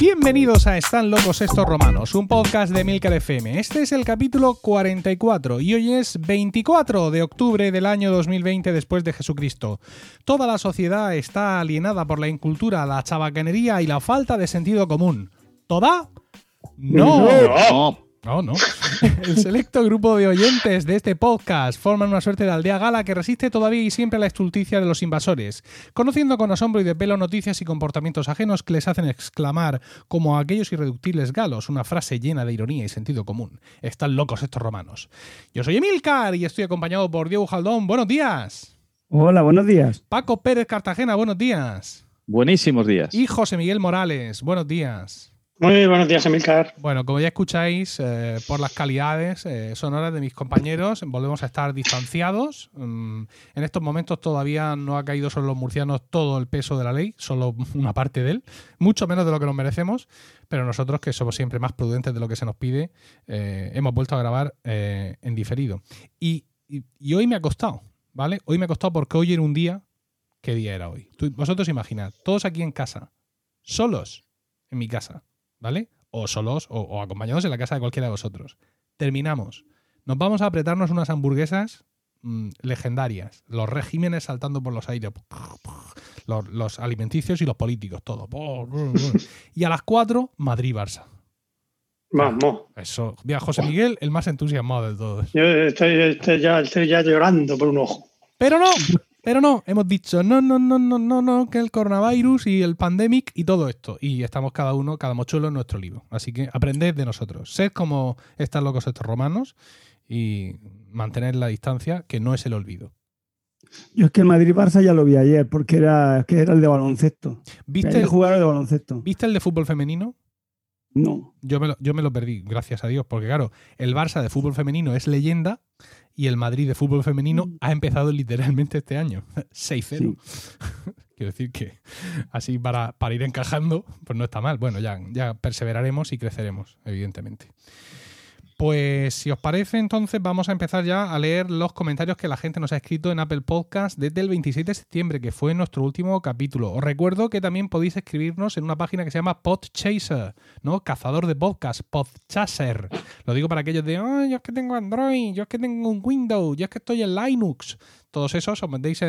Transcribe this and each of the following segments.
Bienvenidos a Están locos estos romanos, un podcast de Milcar FM. Este es el capítulo 44 y hoy es 24 de octubre del año 2020 después de Jesucristo. Toda la sociedad está alienada por la incultura, la chabacanería y la falta de sentido común. ¿Toda? No. No. No, no. El selecto grupo de oyentes de este podcast forman una suerte de aldea gala que resiste todavía y siempre a la estulticia de los invasores, conociendo con asombro y de pelo noticias y comportamientos ajenos que les hacen exclamar, como aquellos irreductibles galos, una frase llena de ironía y sentido común. Están locos estos romanos. Yo soy Emilcar y estoy acompañado por Diego Jaldón. Buenos días. Hola, buenos días. Paco Pérez Cartagena. Buenos días. Buenísimos días. Y José Miguel Morales. Buenos días. Muy buenos días, Emilcar. Bueno, como ya escucháis, eh, por las calidades eh, sonoras de mis compañeros, volvemos a estar distanciados. Mm, en estos momentos todavía no ha caído sobre los murcianos todo el peso de la ley, solo una parte de él, mucho menos de lo que nos merecemos, pero nosotros, que somos siempre más prudentes de lo que se nos pide, eh, hemos vuelto a grabar eh, en diferido. Y, hoy me ha costado, ¿vale? Hoy me ha costado porque hoy era un día. ¿Qué día era hoy? Vosotros imaginad, todos aquí en casa, solos en mi casa, ¿vale? O solos o, o acompañados en la casa de cualquiera de vosotros. Terminamos. Nos vamos a apretarnos unas hamburguesas mm, legendarias. Los regímenes saltando por los aires. Los, los alimenticios y los políticos, todo. Y a las 4, Madrid-Barça. Vamos. Eso. Mira, José Miguel, el más entusiasmado de todos. Yo estoy, estoy ya, estoy ya llorando por un ojo. Pero no, pero no, hemos dicho no, no, no, no, no, no, que el coronavirus y el pandemic y todo esto. Y estamos cada uno, cada mochuelo en nuestro libro. Así que aprended de nosotros. Sed como están locos estos romanos y mantener la distancia, que no es el olvido. Yo es que el Madrid-Barça ya lo vi ayer, porque era, es que era el de baloncesto. ¿Viste el, jugaron de baloncesto. ¿Viste el de fútbol femenino? No. Yo me, lo, yo me lo perdí, gracias a Dios, porque claro, el Barça de fútbol femenino es leyenda y el Madrid de fútbol femenino ha empezado literalmente este año. 6-0. Quiero decir que así para, para ir encajando, pues no está mal. Bueno, ya, ya perseveraremos y creceremos, evidentemente. Pues si os parece, entonces vamos a empezar ya a leer los comentarios que la gente nos ha escrito en Apple Podcast desde el 26 de septiembre, que fue nuestro último capítulo. Os recuerdo que también podéis escribirnos en una página que se llama Podchaser, ¿no? Cazador de podcast, Podchaser. Lo digo para aquellos de, "Ay, yo es que tengo Android, yo es que tengo un Windows, yo es que estoy en Linux. Todos esos os metéis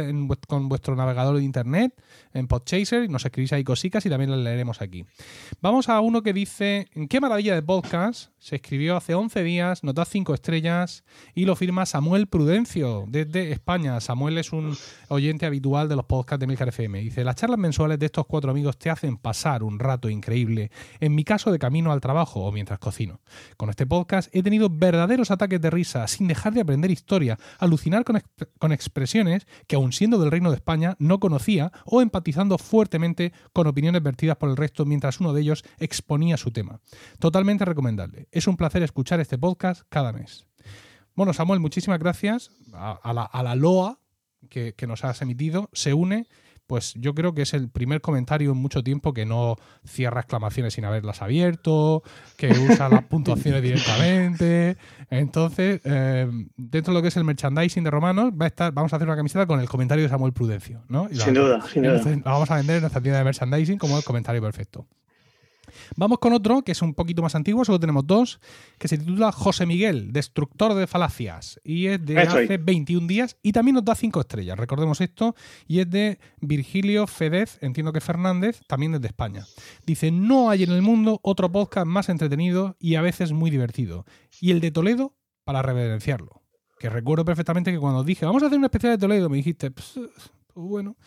con vuestro navegador de internet en Podchaser y nos escribís ahí cositas y también las leeremos aquí. Vamos a uno que dice, qué maravilla de podcast, se escribió hace 11 días, nos da 5 estrellas y lo firma Samuel Prudencio desde España. Samuel es un oyente habitual de los podcasts de Milcar FM. Dice, las charlas mensuales de estos cuatro amigos te hacen pasar un rato increíble, en mi caso de camino al trabajo o mientras cocino. Con este podcast he tenido verdaderos ataques de risa, sin dejar de aprender historia, alucinar con, con expresiones que aun siendo del Reino de España no conocía o empatizando fuertemente con opiniones vertidas por el resto mientras uno de ellos exponía su tema. Totalmente recomendable. Es un placer escuchar este podcast cada mes. Bueno, Samuel, muchísimas gracias a, la, a la LOA que, que nos has emitido. Se une, pues yo creo que es el primer comentario en mucho tiempo que no cierra exclamaciones sin haberlas abierto, que usa las puntuaciones directamente. Entonces, eh, dentro de lo que es el merchandising de Romanos, va a estar, vamos a hacer una camiseta con el comentario de Samuel Prudencio, ¿no? Y la- Sin duda, sin duda. la vamos a vender en nuestra tienda de merchandising como el comentario perfecto. Vamos con otro que es un poquito más antiguo, solo tenemos dos, que se titula José Miguel, Destructor de Falacias, y es de hace 21 días y también nos da 5 estrellas, recordemos esto, y es de Virgilio Fedez, entiendo que Fernández, también desde España. Dice, no hay en el mundo otro podcast más entretenido y a veces muy divertido, y el de Toledo para reverenciarlo. Que recuerdo perfectamente que cuando dije, vamos a hacer un especial de Toledo, me dijiste, "Pues, bueno,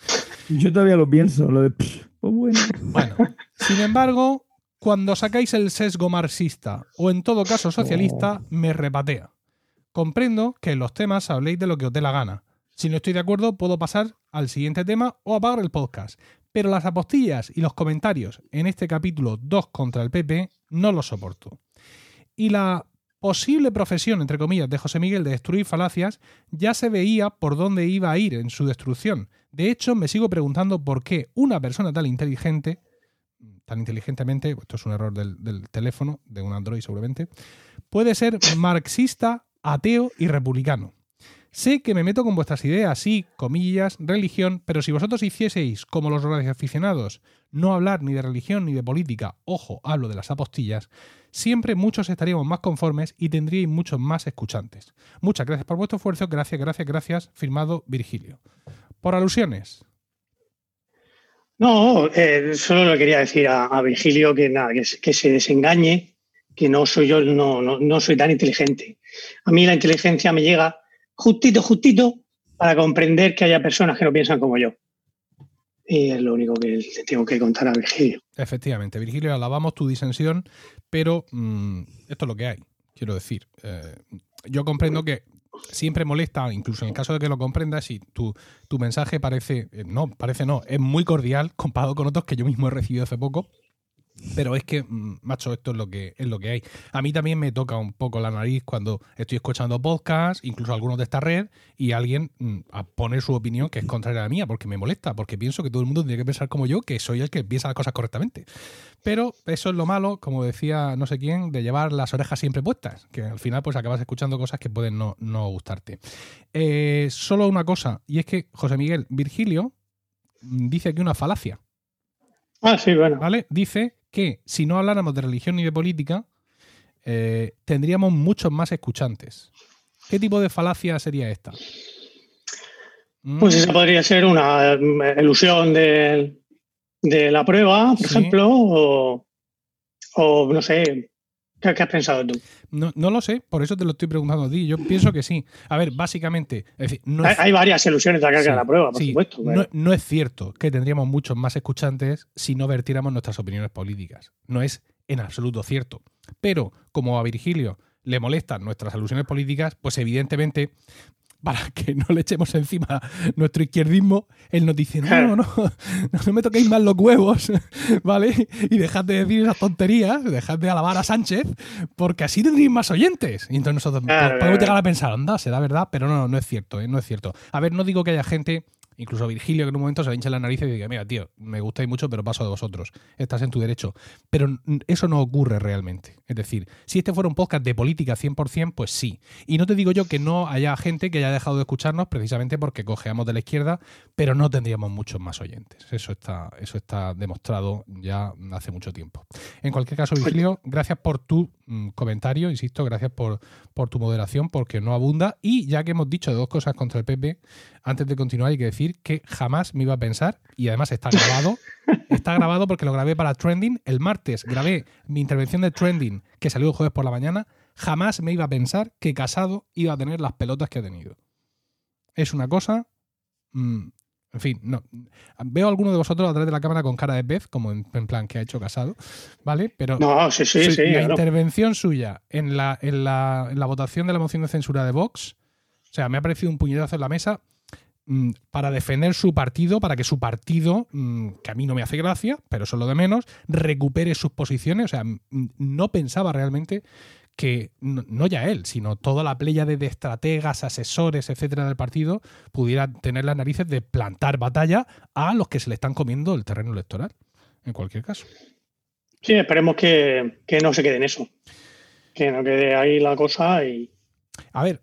Yo todavía lo pienso, lo de. Pues bueno. bueno, sin embargo, cuando sacáis el sesgo marxista o en todo caso socialista, me repatea. Comprendo que en los temas habléis de lo que os dé la gana. Si no estoy de acuerdo, puedo pasar al siguiente tema o apagar el podcast. Pero las apostillas y los comentarios en este capítulo 2 contra el PP no los soporto. Y la posible profesión, entre comillas, de José Miguel de destruir falacias ya se veía por dónde iba a ir en su destrucción. De hecho, me sigo preguntando por qué una persona tan inteligente, tan inteligentemente, esto es un error del, teléfono, de un Android seguramente, puede ser marxista, ateo y republicano. Sé que me meto con vuestras ideas, sí, comillas, religión, pero si vosotros hicieseis como los aficionados, no hablar ni de religión ni de política, ojo, hablo de las apostillas, siempre muchos estaríamos más conformes y tendríais muchos más escuchantes. Muchas gracias por vuestro esfuerzo, gracias, gracias, gracias, firmado Virgilio. Por alusiones. No, eh, solo le quería decir a, Virgilio que nada, que, se desengañe, que no soy yo, no, no soy tan inteligente. A mí la inteligencia me llega justito, justito para comprender que haya personas que no piensan como yo. Y es lo único que le tengo que contar a Virgilio. Efectivamente, Virgilio, alabamos tu disensión, pero mm, esto es lo que hay, quiero decir. Eh, yo comprendo que siempre molesta, incluso en el caso de que lo comprendas, y tu, tu mensaje parece, eh, no, parece no, es muy cordial comparado con otros que yo mismo he recibido hace poco pero es que, mm, macho, esto es lo que es lo que hay. A mí también me toca un poco la nariz cuando estoy escuchando podcasts, incluso algunos de esta red, y alguien mm, pone su opinión que es contraria a la mía, porque me molesta, porque pienso que todo el mundo tiene que pensar como yo, que soy el que piensa las cosas correctamente. Pero eso es lo malo, como decía no sé quién, de llevar las orejas siempre puestas, que al final pues acabas escuchando cosas que pueden no, gustarte. Eh, solo una cosa, y es que José Miguel Virgilio mm, dice aquí una falacia. Ah, sí, bueno. ¿Vale? Dice que si no habláramos de religión ni de política, eh, tendríamos muchos más escuchantes. ¿Qué tipo de falacia sería esta? Pues esa podría ser una mm, ilusión de, la prueba, por ejemplo, o, no sé, ¿qué, has pensado tú? No, lo sé, por eso te lo estoy preguntando a ti. Yo pienso que sí. A ver, básicamente. hay, varias ilusiones de la la prueba, por supuesto. No, es cierto que tendríamos muchos más escuchantes si no vertiéramos nuestras opiniones políticas. No es en absoluto cierto. Pero, como a Virgilio le molestan nuestras alusiones políticas, pues evidentemente para que no le echemos encima nuestro izquierdismo, él nos dice, no, no, no, no me toquéis más los huevos, ¿vale? Y dejad de decir esas tonterías, dejad de alabar a Sánchez, porque así tendréis más oyentes. Y entonces nosotros podemos llegar a pensar, anda, será verdad, pero no, no es cierto, ¿eh? no es cierto. A ver, no digo que haya gente Incluso Virgilio, que en un momento se le hincha la nariz y dice, mira, tío, me gustáis mucho, pero paso de vosotros. Estás en tu derecho. Pero eso no ocurre realmente. Es decir, si este fuera un podcast de política 100%, pues sí. Y no te digo yo que no haya gente que haya dejado de escucharnos precisamente porque cojeamos de la izquierda, pero no tendríamos muchos más oyentes. Eso está, eso está demostrado ya hace mucho tiempo. En cualquier caso, Virgilio, gracias por tu mm, comentario, insisto, gracias por, por tu moderación, porque no abunda. Y ya que hemos dicho dos cosas contra el PP, antes de continuar hay que decir que jamás me iba a pensar, y además está grabado, está grabado porque lo grabé para Trending, el martes grabé mi intervención de Trending que salió el jueves por la mañana, jamás me iba a pensar que Casado iba a tener las pelotas que ha tenido. Es una cosa... Mm, en fin, no. Veo a alguno de vosotros a través de la cámara con cara de pez, como en, plan que ha hecho casado, ¿vale? Pero no, sí, sí, sí, la intervención suya en la, en, la, en la votación de la moción de censura de Vox, o sea, me ha parecido un puñetazo en la mesa para defender su partido, para que su partido, mm, que a mí no me hace gracia, pero eso es lo de menos, recupere sus posiciones. O sea, no pensaba realmente que no ya él, sino toda la playa de, estrategas, asesores, etcétera, del partido pudiera tener las narices de plantar batalla a los que se le están comiendo el terreno electoral, en cualquier caso. Sí, esperemos que, que no se quede en eso. Que no quede ahí la cosa y, a ver,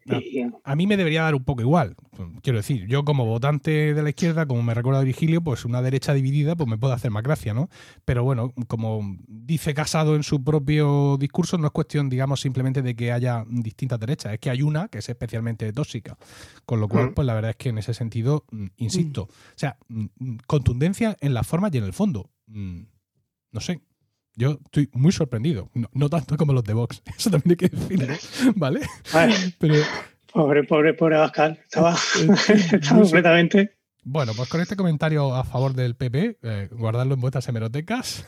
a, mí me debería dar un poco igual. Quiero decir, yo como votante de la izquierda, como me recuerda Virgilio, pues una derecha dividida, pues me puede hacer más gracia, ¿no? Pero bueno, como dice Casado en su propio discurso, no es cuestión, digamos, simplemente de que haya distintas derechas, es que hay una que es especialmente tóxica. Con lo cual, pues la verdad es que en ese sentido, mm, insisto, o sea, mm, contundencia en la forma y en el fondo. Mm, no sé, yo estoy muy sorprendido. No, tanto como los de Vox. Eso también hay que decirlo. ¿Vale? Pero, pobre, pobre, pobre Abascal. Estaba, completamente. Bueno, pues con este comentario a favor del PP, eh, guardarlo en vuestras hemerotecas.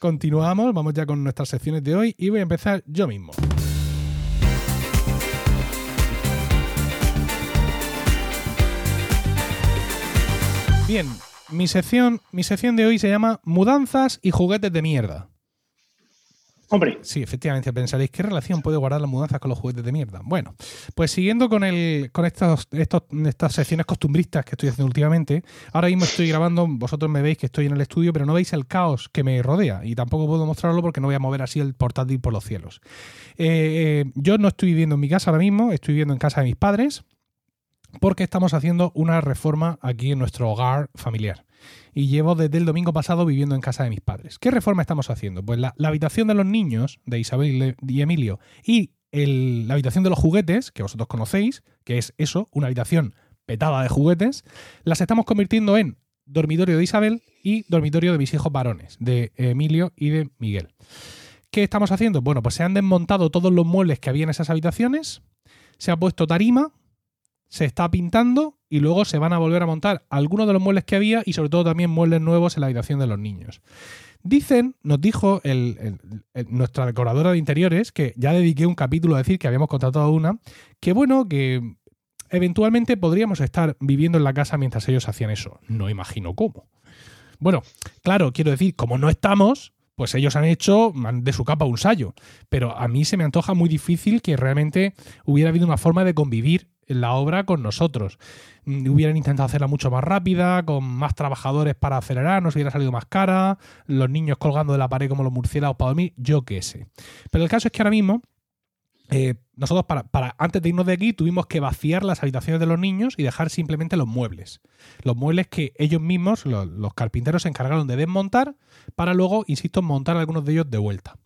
continuamos, vamos ya con nuestras secciones de hoy y voy a empezar yo mismo. Bien, mi sección, mi sección de hoy se llama Mudanzas y juguetes de mierda. Hombre. Sí, efectivamente, pensaréis, ¿qué relación puede guardar las mudanzas con los juguetes de mierda? Bueno, pues siguiendo con, el, con estos, estos, estas secciones costumbristas que estoy haciendo últimamente, ahora mismo estoy grabando, vosotros me veis que estoy en el estudio, pero no veis el caos que me rodea y tampoco puedo mostrarlo porque no voy a mover así el portátil por los cielos. Eh, eh, yo no estoy viviendo en mi casa ahora mismo, estoy viviendo en casa de mis padres porque estamos haciendo una reforma aquí en nuestro hogar familiar. Y llevo desde el domingo pasado viviendo en casa de mis padres. ¿Qué reforma estamos haciendo? Pues la, habitación de los niños, de Isabel y Emilio, y la habitación de los juguetes, que vosotros conocéis, que es eso, una habitación petada de juguetes, las estamos convirtiendo en dormitorio de Isabel y dormitorio de mis hijos varones, de Emilio y de Miguel. ¿Qué estamos haciendo? Bueno, pues se han desmontado todos los muebles que había en esas habitaciones, se ha puesto tarima, se está pintando y luego se van a volver a montar algunos de los muebles que había y sobre todo también muebles nuevos en la habitación de los niños. Dicen, nos dijo nuestra decoradora de interiores, que ya dediqué un capítulo a decir que habíamos contratado una, que bueno, que eventualmente podríamos estar viviendo en la casa mientras ellos hacían eso. No imagino cómo. Bueno, claro, quiero decir, como no estamos, pues ellos han hecho de su capa un sallo. Pero a mí se me antoja muy difícil que realmente hubiera habido una forma de convivir la obra con nosotros. Mm, hubieran intentado hacerla mucho más rápida, con más trabajadores para acelerar, nos hubiera salido más cara, los niños colgando de la pared como los murciélagos para dormir, yo qué sé. Pero el caso es que ahora mismo eh, nosotros para, antes de irnos de aquí tuvimos que vaciar las habitaciones de los niños y dejar simplemente los muebles. Los muebles que ellos mismos, los carpinteros, se encargaron de desmontar para luego, insisto, montar algunos de ellos de vuelta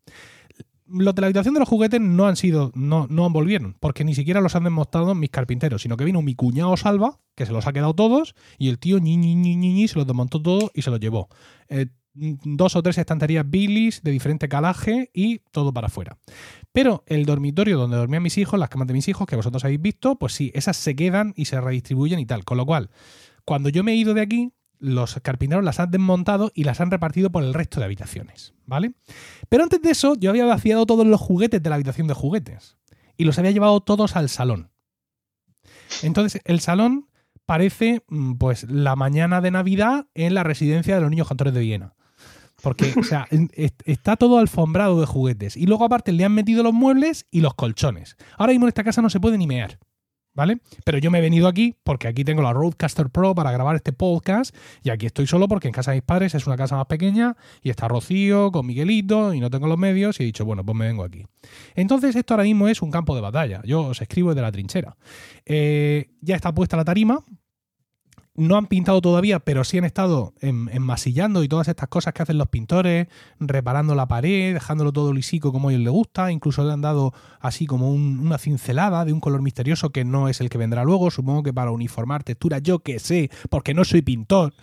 los de la habitación de los juguetes no han sido, no, no han volvieron, porque ni siquiera los han desmontado mis carpinteros, sino que vino mi cuñado Salva, que se los ha quedado todos, y el tío ñi, ñi, ñi, ñi, se los desmontó todo y se los llevó. Eh, dos o tres estanterías Billys de diferente calaje y todo para afuera. Pero el dormitorio donde dormían mis hijos, las camas de mis hijos, que vosotros habéis visto, pues sí, esas se quedan y se redistribuyen y tal. Con lo cual, cuando yo me he ido de aquí, los carpinteros las han desmontado y las han repartido por el resto de habitaciones, ¿vale? Pero antes de eso, yo había vaciado todos los juguetes de la habitación de juguetes y los había llevado todos al salón. Entonces, el salón parece mm, pues la mañana de Navidad en la residencia de los niños cantores de Viena. Porque, está todo alfombrado de juguetes. Y luego, aparte, le han metido los muebles y los colchones. Ahora mismo en esta casa no se puede ni mear. ¿Vale? Pero yo me he venido aquí porque aquí tengo la Roadcaster Pro para grabar este podcast y aquí estoy solo porque en casa de mis padres es una casa más pequeña y está Rocío con Miguelito y no tengo los medios y he dicho, bueno, pues me vengo aquí. Entonces esto ahora mismo es un campo de batalla. Yo os escribo desde la trinchera. Eh, ya está puesta la tarima, no han pintado todavía, pero sí han estado enmasillando y todas estas cosas que hacen los pintores, reparando la pared, dejándolo todo lisico como a ellos les gusta, incluso le han dado así como una cincelada de un color misterioso que no es el que vendrá luego, supongo que para uniformar textura, yo que sé, porque no soy pintor.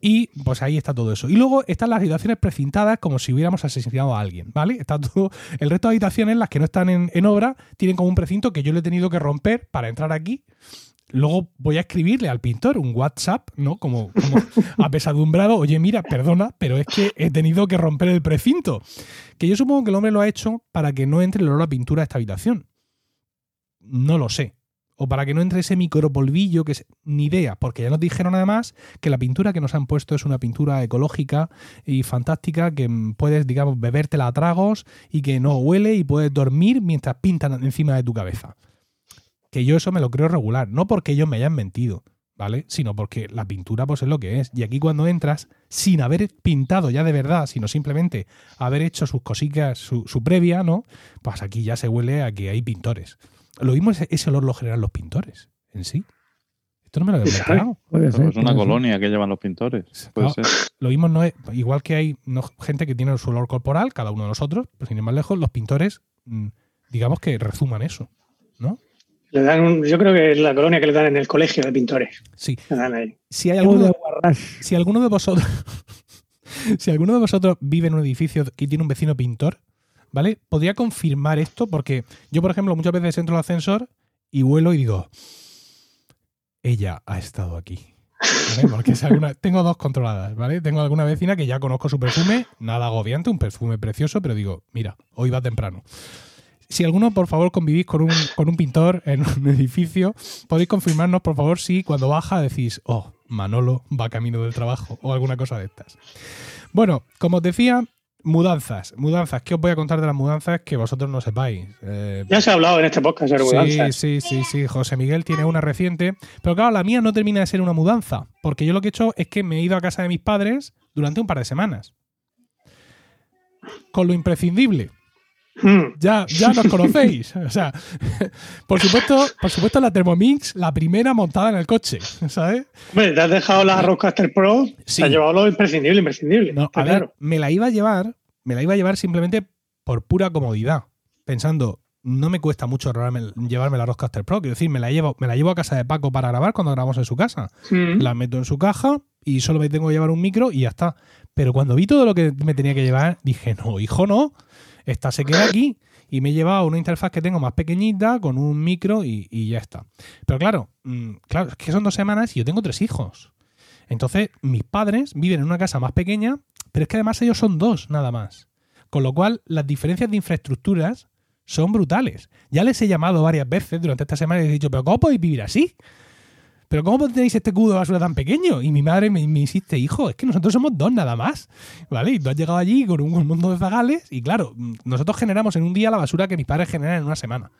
Y pues ahí está todo eso. Y luego están las habitaciones precintadas como si hubiéramos asesinado a alguien, ¿vale? Está todo, el resto de habitaciones, las que no están en, en obra, tienen como un precinto que yo le he tenido que romper para entrar aquí Luego voy a escribirle al pintor un WhatsApp, ¿no? Como, como apesadumbrado, oye, mira, perdona, pero es que he tenido que romper el precinto. Que yo supongo que el hombre lo ha hecho para que no entre el olor a pintura a esta habitación. No lo sé. O para que no entre ese micropolvillo que es ni idea, porque ya nos dijeron además que la pintura que nos han puesto es una pintura ecológica y fantástica que puedes, digamos, bebértela a tragos y que no huele y puedes dormir mientras pintan encima de tu cabeza que yo eso me lo creo regular, no porque ellos me hayan mentido, ¿vale? Sino porque la pintura pues es lo que es. Y aquí cuando entras, sin haber pintado ya de verdad, sino simplemente haber hecho sus cositas, su, previa, ¿no? Pues aquí ya se huele a que hay pintores. Lo mismo ese, olor lo generan los pintores en sí. Esto no me lo había explicado. Es una colonia que llevan los pintores. Lo mismo no es, igual que hay gente que tiene su olor corporal, cada uno de nosotros, pero sin ir más lejos, los pintores, mm, digamos que rezuman eso, ¿no? Le dan yo creo que es la colonia que le dan en el colegio de pintores. Sí. Si hay alguno, si alguno de vosotros, si alguno de vosotros vive en un edificio que tiene un vecino pintor, ¿vale? Podría confirmar esto porque yo, por ejemplo, muchas veces entro al ascensor y vuelo y digo, ella ha estado aquí. Porque tengo dos controladas, ¿vale? Tengo alguna vecina que ya conozco su perfume, nada agobiante, un perfume precioso, pero digo, mira, hoy va temprano. Si alguno, por favor, convivís con un, con un pintor en un edificio, podéis confirmarnos, por favor, si cuando baja decís, oh, Manolo va camino del trabajo o alguna cosa de estas. Bueno, como os decía, mudanzas. Mudanzas. ¿Qué os voy a contar de las mudanzas que vosotros no sepáis? Eh, ya se ha hablado en este podcast de mudanzas. Sí, sí, sí, sí. José Miguel tiene una reciente. Pero claro, la mía no termina de ser una mudanza. Porque yo lo que he hecho es que me he ido a casa de mis padres durante un par de semanas. Con lo imprescindible. Ya, ya nos conocéis. O sea, por supuesto, por supuesto la Thermomix, la primera montada en el coche, ¿sabes? Hombre, te has dejado la Rockcaster Pro, sí. te has llevado lo imprescindible, imprescindible. No, a ver, me la iba a llevar, me la iba a llevar simplemente por pura comodidad, pensando, no me cuesta mucho llevarme la Rockcaster Pro, quiero decir, me la llevo, me la llevo a casa de Paco para grabar cuando grabamos en su casa. Hmm. La meto en su caja y solo me tengo que llevar un micro y ya está. Pero cuando vi todo lo que me tenía que llevar, dije, no, hijo, no esta se queda aquí y me he llevado una interfaz que tengo más pequeñita con un micro y, ya está. Pero claro, mm, claro, es que son dos semanas y yo tengo tres hijos. Entonces, mis padres viven en una casa más pequeña, pero es que además ellos son dos nada más. Con lo cual, las diferencias de infraestructuras son brutales. Ya les he llamado varias veces durante esta semana y les he dicho, pero ¿cómo podéis vivir así? Pero ¿cómo tenéis este cubo de basura tan pequeño? Y mi madre me, insiste, hijo, es que nosotros somos dos nada más, ¿vale? Y tú has llegado allí con un, mundo de zagales y claro, nosotros generamos en un día la basura que mis padres generan en una semana.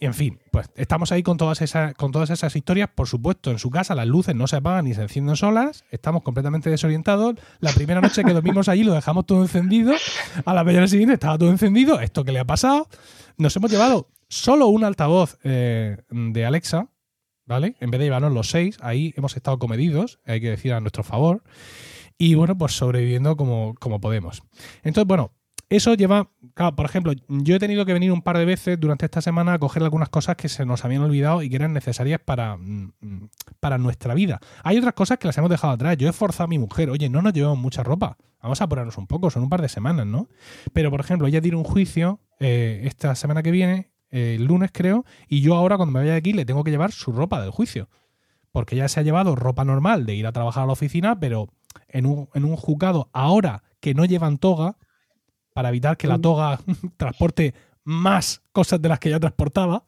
Y en fin, pues estamos ahí con todas, esas, con todas esas historias. Por supuesto, en su casa las luces no se apagan ni se encienden solas. Estamos completamente desorientados. La primera noche que dormimos allí lo dejamos todo encendido. A la mañana siguiente estaba todo encendido. ¿Esto que le ha pasado? Nos hemos llevado solo un altavoz eh, de Alexa ¿vale? En vez de llevarnos los seis, ahí hemos estado comedidos, hay que decir a nuestro favor, y bueno, pues sobreviviendo como, como podemos. Entonces, bueno, eso lleva, claro, por ejemplo, yo he tenido que venir un par de veces durante esta semana a coger algunas cosas que se nos habían olvidado y que eran necesarias para, mm, para nuestra vida. Hay otras cosas que las hemos dejado atrás. Yo he forzado a mi mujer, oye, no nos llevamos mucha ropa. Vamos a apurarnos un poco, son un par de semanas, ¿no? Pero, por ejemplo, ella tiene un juicio eh, esta semana que viene el lunes creo, y yo ahora cuando me vaya de aquí le tengo que llevar su ropa del juicio. Porque ya se ha llevado ropa normal de ir a trabajar a la oficina, pero en un, en un juzgado ahora que no llevan toga, para evitar que la mm. toga transporte más cosas de las que ya transportaba,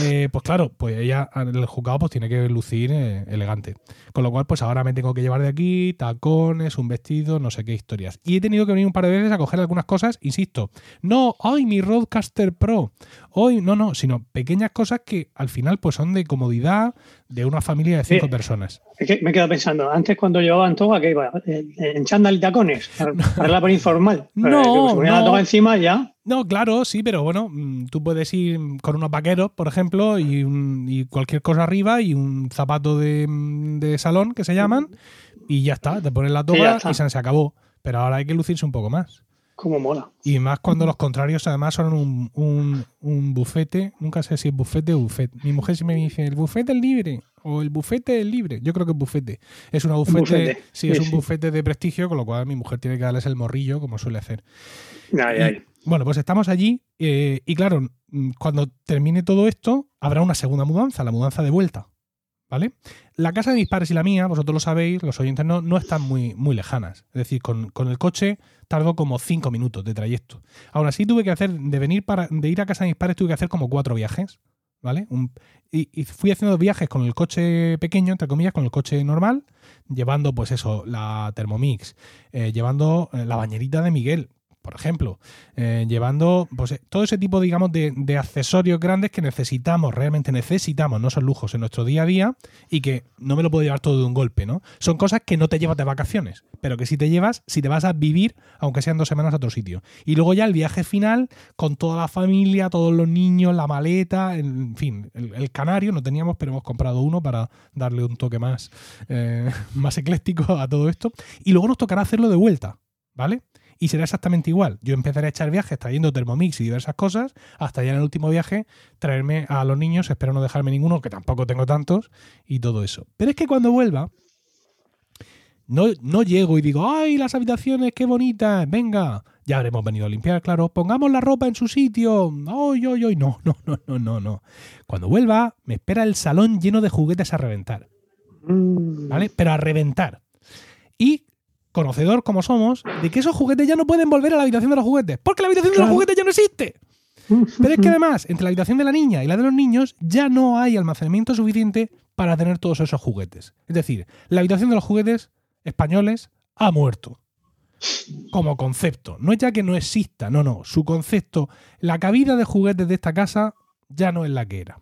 eh, pues claro, pues ella en el juzgado pues tiene que lucir eh, elegante. Con lo cual, pues ahora me tengo que llevar de aquí tacones, un vestido, no sé qué historias. Y he tenido que venir un par de veces a coger algunas cosas, insisto, no, hoy mi Roadcaster Pro, hoy, no, no, sino pequeñas cosas que al final pues son de comodidad de una familia de cinco personas. Es que me he quedado pensando, antes cuando llevaban toga, que iba en chándal y tacones, para, por informal. No, no. la toga encima ya. No, claro, sí, pero bueno, mm, tú puedes ir con unos vaqueros, por ejemplo, y, cualquier cosa arriba y un zapato de, salón que se llaman y ya está, te pones la toga y se, se acabó. Pero ahora hay que lucirse un poco más. Como mola. Y más cuando los contrarios además son un, un, bufete, nunca sé si es bufete o bufete. Mi mujer siempre me dice, el bufete es libre o el bufete es libre. Yo creo que es bufete. Es una bufete, sí, es un bufete de prestigio, con lo cual mi mujer tiene que darles el morrillo como suele hacer. Ay, ay. Bueno, pues estamos allí eh, y claro, mm, cuando termine todo esto, habrá una segunda mudanza, la mudanza de vuelta. ¿Vale? La casa de mis padres y la mía, vosotros lo sabéis, los oyentes no, no están muy, muy lejanas. Es decir, con, el coche tardó como cinco minutos de trayecto. Aún así tuve que hacer, de venir para, de ir a casa de mis padres, tuve que hacer como cuatro viajes. ¿Vale? y, fui haciendo viajes con el coche pequeño, entre comillas, con el coche normal, llevando, pues eso, la Thermomix, eh, llevando eh, la bañerita de Miguel, por ejemplo, eh, llevando pues, eh, todo ese tipo, digamos, de, accesorios grandes que necesitamos, realmente necesitamos, no son lujos en nuestro día a día y que no me lo puedo llevar todo de un golpe, ¿no? Son cosas que no te llevas de vacaciones, pero que si te llevas, si te vas a vivir, aunque sean dos semanas a otro sitio. Y luego ya el viaje final con toda la familia, todos los niños, la maleta, en fin, el, canario no teníamos, pero hemos comprado uno para darle un toque más, eh, más ecléctico a todo esto. Y luego nos tocará hacerlo de vuelta, ¿vale? Y será exactamente igual. Yo empezaré a echar viajes trayendo Thermomix y diversas cosas, hasta ya en el último viaje traerme a los niños, espero no dejarme ninguno, que tampoco tengo tantos, y todo eso. Pero es que cuando vuelva, no, no llego y digo, ¡ay, las habitaciones, qué bonitas! Venga, ya habremos venido a limpiar, claro, pongamos la ropa en su sitio. ¡Ay, ay, ay! No, no, no, no, no, no. Cuando vuelva, me espera el salón lleno de juguetes a reventar. Mm. ¿Vale? Pero a reventar. Y conocedor como somos, de que esos juguetes ya no pueden volver a la habitación de los juguetes, porque la habitación de los juguetes ya no existe. Pero es que además, entre la habitación de la niña y la de los niños, ya no hay almacenamiento suficiente para tener todos esos juguetes. Es decir, la habitación de los juguetes españoles ha muerto. Como concepto. No es ya que no exista, no, no. Su concepto, la cabida de juguetes de esta casa ya no es la que era.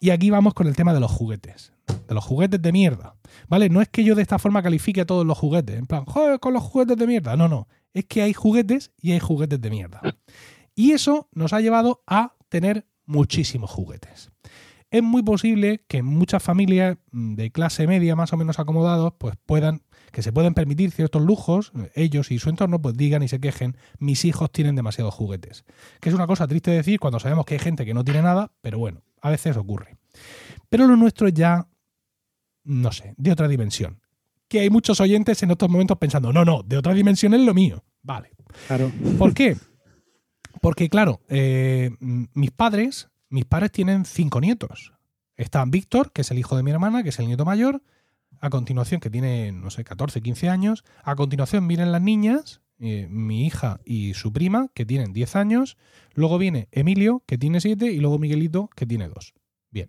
Y aquí vamos con el tema de los juguetes. Los juguetes de mierda. ¿Vale? No es que yo de esta forma califique a todos los juguetes. En plan, joder, con los juguetes de mierda. No, no. Es que hay juguetes y hay juguetes de mierda. Y eso nos ha llevado a tener muchísimos juguetes. Es muy posible que muchas familias mm, de clase media más o menos acomodados pues puedan que se pueden permitir ciertos lujos, ellos y su entorno pues digan y se quejen, mis hijos tienen demasiados juguetes. Que es una cosa triste decir cuando sabemos que hay gente que no tiene nada, pero bueno, a veces ocurre. Pero lo nuestro es ya, no sé, de otra dimensión. Que hay muchos oyentes en estos momentos pensando, no, no, de otra dimensión es lo mío. Vale. Claro. ¿Por qué? Porque, claro, eh, mis padres, mis padres tienen cinco nietos. Está Víctor, que es el hijo de mi hermana, que es el nieto mayor a continuación, que tiene, no sé, 14, 15 años. A continuación vienen las niñas, eh, mi hija y su prima, que tienen 10 años. Luego viene Emilio, que tiene 7, y luego Miguelito, que tiene 2. Bien.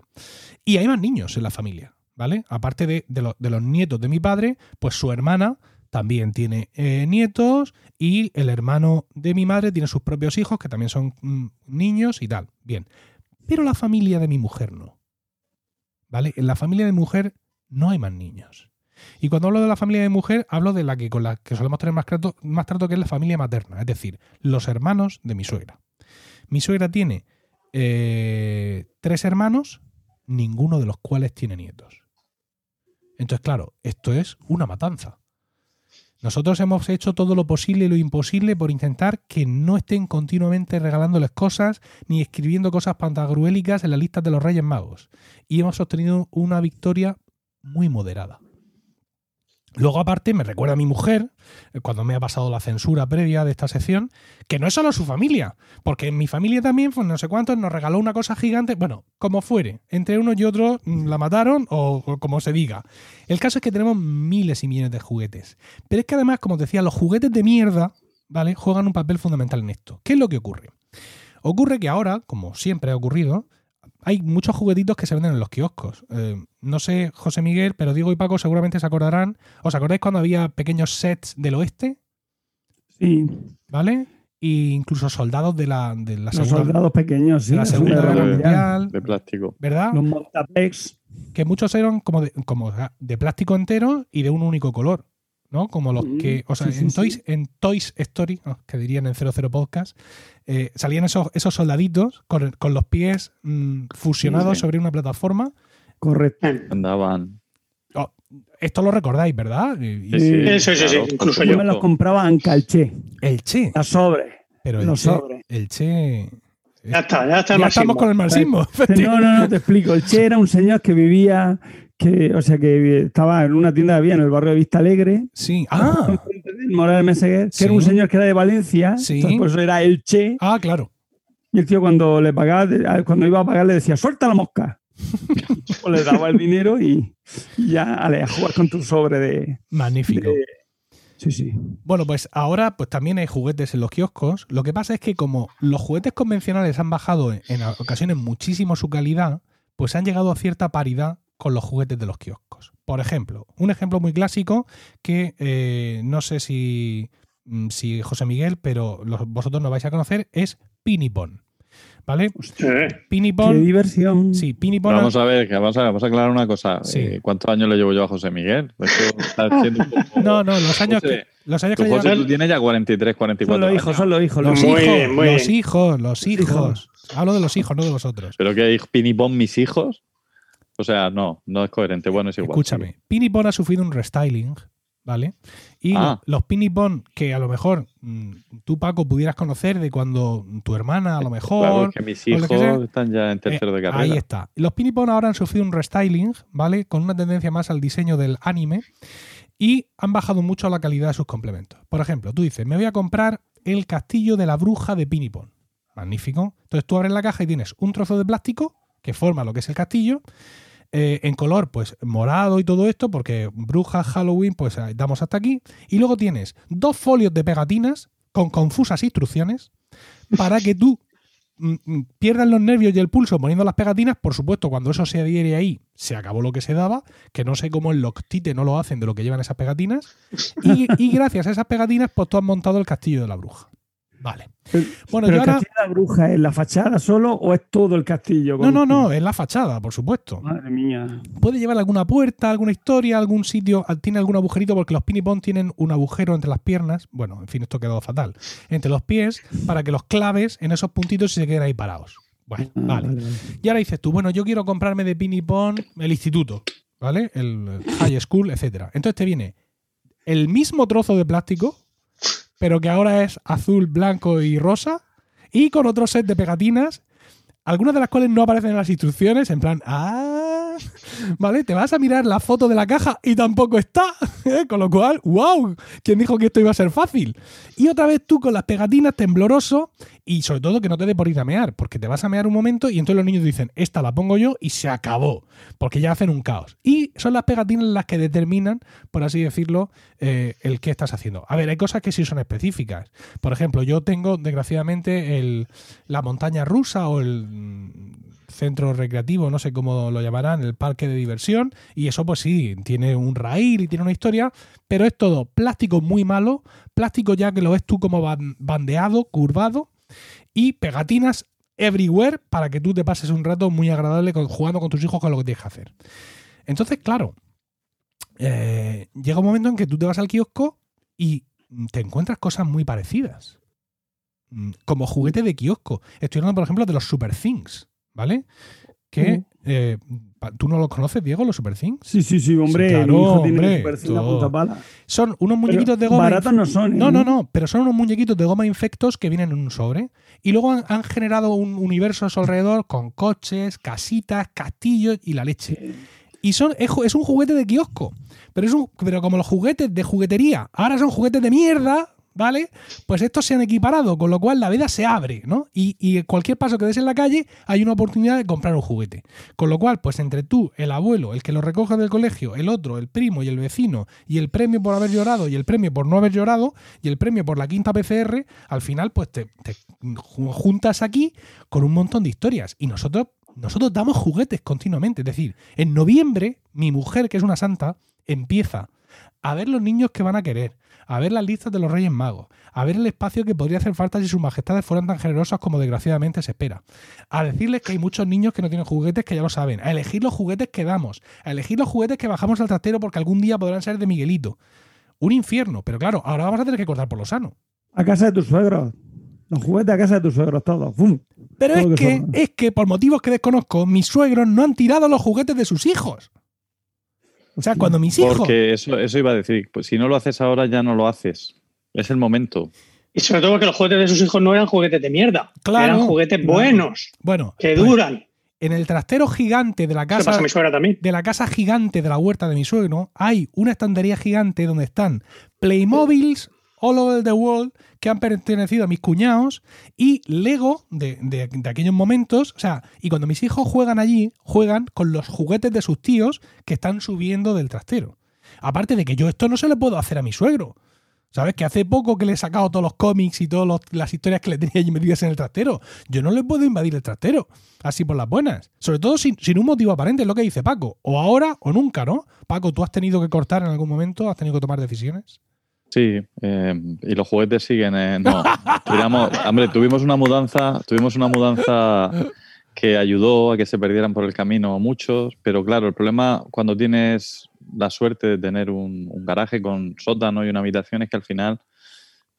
Y hay más niños en la familia, ¿vale? Aparte de, los nietos de mi padre, pues su hermana también tiene eh, nietos y el hermano de mi madre tiene sus propios hijos, que también son mm, niños y tal. Bien. Pero la familia de mi mujer no. ¿Vale? En la familia de mujer no hay más niños. Y cuando hablo de la familia de mujer, hablo de la que con la que solemos tener más trato, más trato que es la familia materna, es decir, los hermanos de mi suegra. Mi suegra tiene eh, tres hermanos, ninguno de los cuales tiene nietos. Entonces, claro, esto es una matanza. Nosotros hemos hecho todo lo posible y lo imposible por intentar que no estén continuamente regalándoles cosas ni escribiendo cosas pantagruélicas en las listas de los Reyes Magos. Y hemos obtenido una victoria muy moderada. Luego, aparte, me recuerda a mi mujer, eh, cuando me ha pasado la censura previa de esta sección, que no es solo su familia, porque en mi familia también, no sé cuántos, nos regaló una cosa gigante. Bueno, como fuere, entre uno y otro mm, la mataron o, como se diga. El caso es que tenemos miles y millones de juguetes. Pero es que además, como decía, los juguetes de mierda, ¿vale? Juegan un papel fundamental en esto. ¿Qué es lo que ocurre? Ocurre que ahora, como siempre ha ocurrido, hay muchos juguetitos que se venden en los kioscos. Eh, no sé, José Miguel, pero Diego y Paco seguramente se acordarán. ¿Os acordáis cuando había pequeños sets del oeste? Sí. ¿Vale? E incluso soldados de la, de la Los soldados pequeños, sí. De la Segunda Guerra Mundial. De plástico. ¿Verdad? Los Montapex. Que muchos eran como de, como de plástico entero y de un único color. ¿No? Como los que, o sea, en, Toys, en Toys Story, que dirían en 00 Podcast, eh, salían esos, esos soldaditos con, con los pies mm, fusionados sobre una plataforma. Correcto. Andaban. Oh, esto lo recordáis, ¿verdad? Sí, sí, sí, incluso yo. me los compraba en Calché. El Che. La sobre. Pero el Los Che, sobres. el Che. Ya está, ya está el Ya marxismo. estamos con el marxismo. No, no, no, te explico. El Che era un señor que vivía, que, o sea, que estaba en una tienda de vía en el barrio de Vista Alegre, Sí. Ah, en Morales Meseguer, que Sí. era un señor que era de Valencia, Sí. entonces por eso era el Che, ah, claro. y el tío cuando le pagaba, cuando iba a pagar le decía, suelta la mosca. o le daba el dinero y, y ya, ale, a jugar con tu sobre de... Magnífico. de- Sí, sí. Bueno, pues ahora pues también hay juguetes en los kioscos. Lo que pasa es que como los juguetes convencionales han bajado en, en ocasiones muchísimo su calidad, pues han llegado a cierta paridad con los juguetes de los kioscos. Por ejemplo, un ejemplo muy clásico que eh, no sé si, mm, si José Miguel, pero los- vosotros no vais a conocer, es Pinipon. ¿Vale? Sí. Qué Pinipon. diversión. Sí, Pinipon. Vamos a ver, que vamos a, vamos a aclarar una cosa. Sí. Eh, ¿Cuántos años le llevo yo a José Miguel? Poco- No, no, los años José, que. Los años Tú, que José, llevan- tú tienes ya 43, 44 Son los hijos, son los hijos. Los Muy hijos, bien, muy los bien. hijos, los hijos. Hablo de los hijos, no de vosotros. ¿Pero que Pinipón mis hijos? O sea, no, no es coherente. Bueno, es igual. Escúchame, Pinipon ha sufrido un restyling, ¿vale? Y Ah. lo- los Pinipon que a lo mejor mm, tú, Paco, pudieras conocer de cuando tu hermana, a lo. Claro, mejor. es que mis hijos que sea. están ya en tercero de Eh, carrera. Ahí está. Los Pinipon ahora han sufrido un restyling, ¿vale? Con una tendencia más al diseño del anime y han bajado mucho la calidad de sus complementos. Por ejemplo, tú dices, me voy a comprar el castillo de la bruja de Pinipon. Magnífico. Entonces tú abres la caja y tienes un trozo de plástico que forma lo que es el castillo. Eh, en color, pues morado y todo esto, porque brujas, Halloween, pues damos hasta aquí. Y luego tienes dos folios de pegatinas con confusas instrucciones para que tú mm, mm, pierdas los nervios y el pulso poniendo las pegatinas. Por supuesto, cuando eso se adhiere ahí, se acabó lo que se daba, que no sé cómo el Loctite no lo hacen de lo que llevan esas pegatinas. Y, y gracias a esas pegatinas, pues tú has montado el castillo de la bruja. Vale. Bueno, pero yo el ahora. castillo de la bruja es la fachada solo o es todo el castillo? No, no, no, es la fachada, por supuesto. Madre mía. Puede llevar alguna puerta, alguna historia, algún sitio, ah, tiene algún agujerito, porque los pinipón tienen un agujero entre las piernas. Bueno, en fin, esto ha quedado fatal. Entre los pies, para que los claves en esos puntitos y se queden ahí parados. Bueno, Ah, vale. vale, vale. Y ahora dices tú, bueno, yo quiero comprarme de pinipón el instituto, ¿vale? El high school, etcétera. Entonces te viene el mismo trozo de plástico, pero que ahora es azul, blanco y rosa, y con otro set de pegatinas, algunas de las cuales no aparecen en las instrucciones, en plan, ah, ¿vale? Te vas a mirar la foto de la caja y tampoco está, ¿eh? con lo cual, wow, ¿quién dijo que esto iba a ser fácil? Y otra vez tú con las pegatinas tembloroso y sobre todo que no te dé por ir a mear, porque te vas a mear un momento y entonces los niños dicen, esta la pongo yo y se acabó, porque ya hacen un caos. Y son las pegatinas las que determinan, por así decirlo, eh, el qué estás haciendo. A ver, hay cosas que sí son específicas. Por ejemplo, yo tengo, desgraciadamente, el, la montaña rusa o el centro recreativo, no sé cómo lo llamarán, el parque de diversión, y eso pues sí, tiene un raíl y tiene una historia, pero es todo plástico muy malo, plástico ya que lo ves tú como ban- bandeado, curvado, y pegatinas everywhere para que tú te pases un rato muy agradable jugando con tus hijos con lo que tienes que hacer. Entonces, claro, eh, llega un momento en que tú te vas al kiosco y te encuentras cosas muy parecidas. Mm, Como juguete de kiosco. Estoy hablando, por ejemplo, de los Super Things, ¿vale? Que Uh. eh, tú no los conoces, Diego, los Super Things. Sí, sí, sí, hombre. Sí, claro, mi hijo tiene hombre, Super Cine a todo. punta pala. Son unos Pero muñequitos de goma. Baratos no son. ¿eh? No, no, no, pero son unos muñequitos de goma infectos que vienen en un sobre. Y luego han, han generado un universo a su alrededor con coches, casitas, castillos y la leche. Y son, es, es un juguete de kiosco. Pero, es un, pero como los juguetes de juguetería ahora son juguetes de mierda, ¿vale? Pues estos se han equiparado, con lo cual la vida se abre, ¿no? Y, y cualquier paso que des en la calle hay una oportunidad de comprar un juguete. Con lo cual, pues entre tú, el abuelo, el que lo recoge del colegio, el otro, el primo y el vecino, y el premio por haber llorado y el premio por no haber llorado, y el premio por la quinta PCR, al final, pues te, te ju- juntas aquí con un montón de historias. Y nosotros, nosotros damos juguetes continuamente. Es decir, en noviembre, mi mujer, que es una santa, empieza a ver los niños que van a querer, a ver las listas de los Reyes Magos, a ver el espacio que podría hacer falta si sus majestades fueran tan generosas como desgraciadamente se espera, a decirles que hay muchos niños que no tienen juguetes que ya lo saben, a elegir los juguetes que damos, a elegir los juguetes que bajamos al trastero porque algún día podrán ser de Miguelito. Un infierno, pero claro, ahora vamos a tener que cortar por lo sano. A casa de tus suegros. Los juguetes a casa de tus suegros, todos. Pero Todo es que que, es que por motivos que desconozco, mis suegros no han tirado los juguetes de sus hijos. O sea, cuando mis hijos... Porque eso, eso iba a decir, pues si no lo haces ahora ya no lo haces. Es el momento. Y sobre todo porque los juguetes de sus hijos no eran juguetes de mierda. Claro, eran juguetes claro. buenos, Bueno, que pues, duran. en el trastero gigante de la casa pasa a mi suegra también. de la casa gigante de la huerta de mi suegro, hay una estantería gigante donde están Playmobiles all over the world que han pertenecido a mis cuñados y Lego de, de- aquellos momentos. O sea, y cuando mis hijos juegan allí, juegan con los juguetes de sus tíos que están subiendo del trastero. Aparte de que yo esto no se lo puedo hacer a mi suegro. ¿Sabes? Que hace poco que le he sacado todos los cómics y todas las historias que le tenía allí metidas en el trastero. Yo no le puedo invadir el trastero. Así por las buenas. Sobre todo sin, sin un motivo aparente, es lo que dice Paco. O ahora o nunca, ¿no? Paco, ¿tú has tenido que cortar en algún momento? ¿Has tenido que tomar decisiones? Sí, eh, y los juguetes siguen. eh, no, hombre, tuvimos una mudanza, tuvimos una mudanza que ayudó a que se perdieran por el camino muchos, pero claro, el problema cuando tienes la suerte de tener un, un garaje con sótano y una habitación es que al final,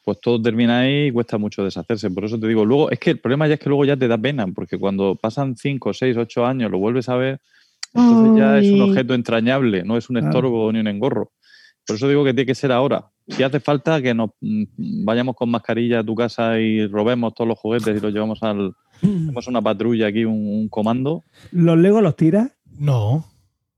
pues todo termina ahí y cuesta mucho deshacerse. Por eso te digo, luego, es que el problema ya es que luego ya te da pena, porque cuando pasan 5, 6, 8 años, lo vuelves a ver, entonces ya es un objeto entrañable, no es un estorbo ni un engorro. Por eso digo que tiene que ser ahora. Si hace falta que nos mm, vayamos con mascarilla a tu casa y robemos todos los juguetes y los llevamos al. Hacemos una patrulla aquí, un, un comando. ¿Los Legos los tiras? No.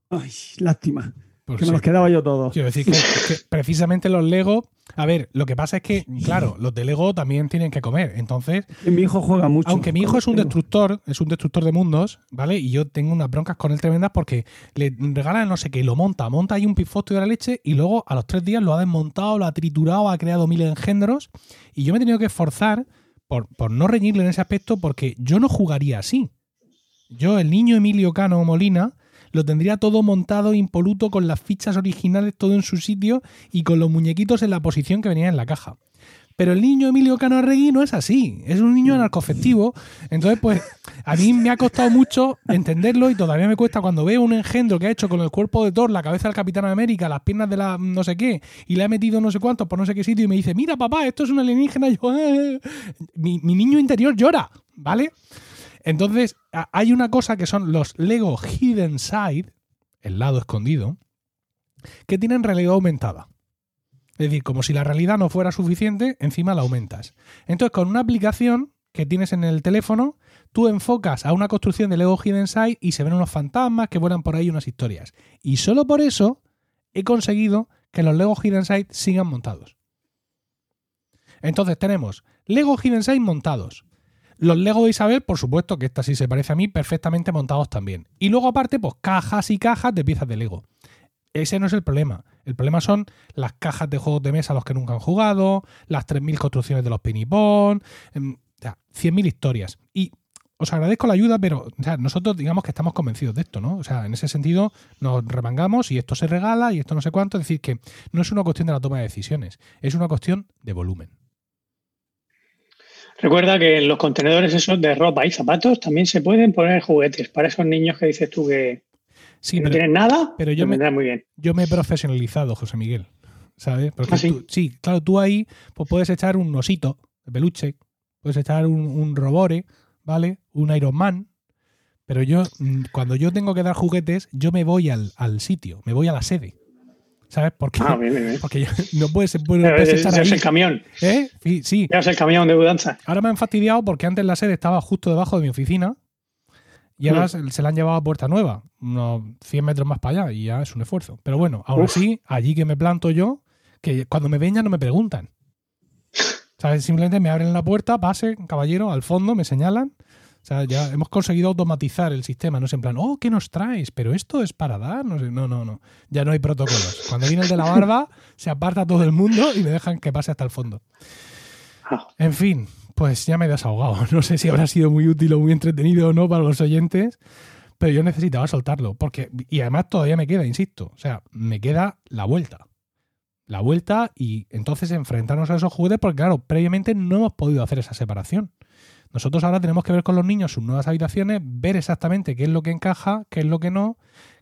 Ay, lástima. Pues que me los quedaba yo todos. Quiero decir que, que precisamente los Lego. A ver, lo que pasa es que, claro, los de Lego también tienen que comer. Entonces, mi hijo juega mucho. Aunque mi hijo es un destructor, es un destructor de mundos, ¿vale? Y yo tengo unas broncas con él tremendas porque le regalan no sé qué, lo monta, monta ahí un pifosto de la leche y luego a los tres días lo ha desmontado, lo ha triturado, ha creado mil engendros. Y yo me he tenido que esforzar por, por no reñirle en ese aspecto porque yo no jugaría así. Yo, el niño Emilio Cano Molina, lo tendría todo montado, impoluto, con las fichas originales todo en su sitio y con los muñequitos en la posición que venían en la caja. Pero el niño Emilio Cano Arregui no es así, es un niño anarcofectivo. Entonces, pues, a mí me ha costado mucho entenderlo y todavía me cuesta cuando veo un engendro que ha hecho con el cuerpo de Thor, la cabeza del Capitán América, las piernas de la no sé qué, y le ha metido no sé cuántos por no sé qué sitio y me dice, mira papá, esto es un alienígena. Yo, "Eh". mi, mi niño interior llora, ¿vale? Entonces, hay una cosa que son los Lego Hidden Side, el lado escondido, que tienen realidad aumentada. Es decir, como si la realidad no fuera suficiente, encima la aumentas. Entonces, con una aplicación que tienes en el teléfono, tú enfocas a una construcción de Lego Hidden Side y se ven unos fantasmas que vuelan por ahí unas historias. Y solo por eso he conseguido que los Lego Hidden Side sigan montados. Entonces tenemos Lego Hidden Side montados. Los Lego de Isabel, por supuesto, que esta sí se parece a mí, perfectamente montados también. Y luego aparte, pues cajas y cajas de piezas de Lego. Ese no es el problema. El problema son las cajas de juegos de mesa a los que nunca han jugado, las 3.000 construcciones de los pinipón, em, o sea, 100.000 historias. Y os agradezco la ayuda, pero nosotros digamos que estamos convencidos de esto, ¿no? O sea, en ese sentido nos remangamos y esto se regala y esto no sé cuánto. Es decir, que no es una cuestión de la toma de decisiones, es una cuestión de volumen. Recuerda que en los contenedores esos de ropa y zapatos también se pueden poner juguetes para esos niños que dices tú que, Sí, que no tienen nada, pero yo me- muy bien. yo me he profesionalizado, José Miguel. ¿Sabes? Porque ¿Ah, sí? tú- sí, claro, tú ahí pues puedes echar un osito de peluche, puedes echar un, un robore, ¿vale? Un Iron Man. Pero yo, mm, cuando yo tengo que dar juguetes, yo me voy al, al sitio, me voy a la sede. ¿Sabes? Porque, Ah, bien, bien, bien. porque yo- no puedes, puedes ese echar es ahí. el camión, ¿Eh? Sí, sí. ya es el camión de mudanza. Ahora me han fastidiado porque antes la sede estaba justo debajo de mi oficina y ahora Mm. se, se la han llevado a Puerta Nueva, unos 100 metros más para allá y ya es un esfuerzo. Pero bueno, aún Uf. así, allí que me planto yo, que cuando me ven ya no me preguntan. ¿Sabes? Simplemente me abren la puerta, pase, caballero, al fondo, me señalan. O sea, ya hemos conseguido automatizar el sistema, no es en plan, oh, ¿qué nos traes? Pero esto es para dar, no sé, no, no, no. Ya no hay protocolos. Cuando viene el de la barba, se aparta todo el mundo y me dejan que pase hasta el fondo. Ah, En fin, pues ya me he desahogado. No sé si habrá sido muy útil o muy entretenido o no para los oyentes, pero yo necesitaba soltarlo. Porque, y además todavía me queda, insisto, o sea, me queda la vuelta. La vuelta y entonces enfrentarnos a esos juguetes, porque claro, previamente no hemos podido hacer esa separación. Nosotros ahora tenemos que ver con los niños sus nuevas habitaciones, ver exactamente qué es lo que encaja, qué es lo que no,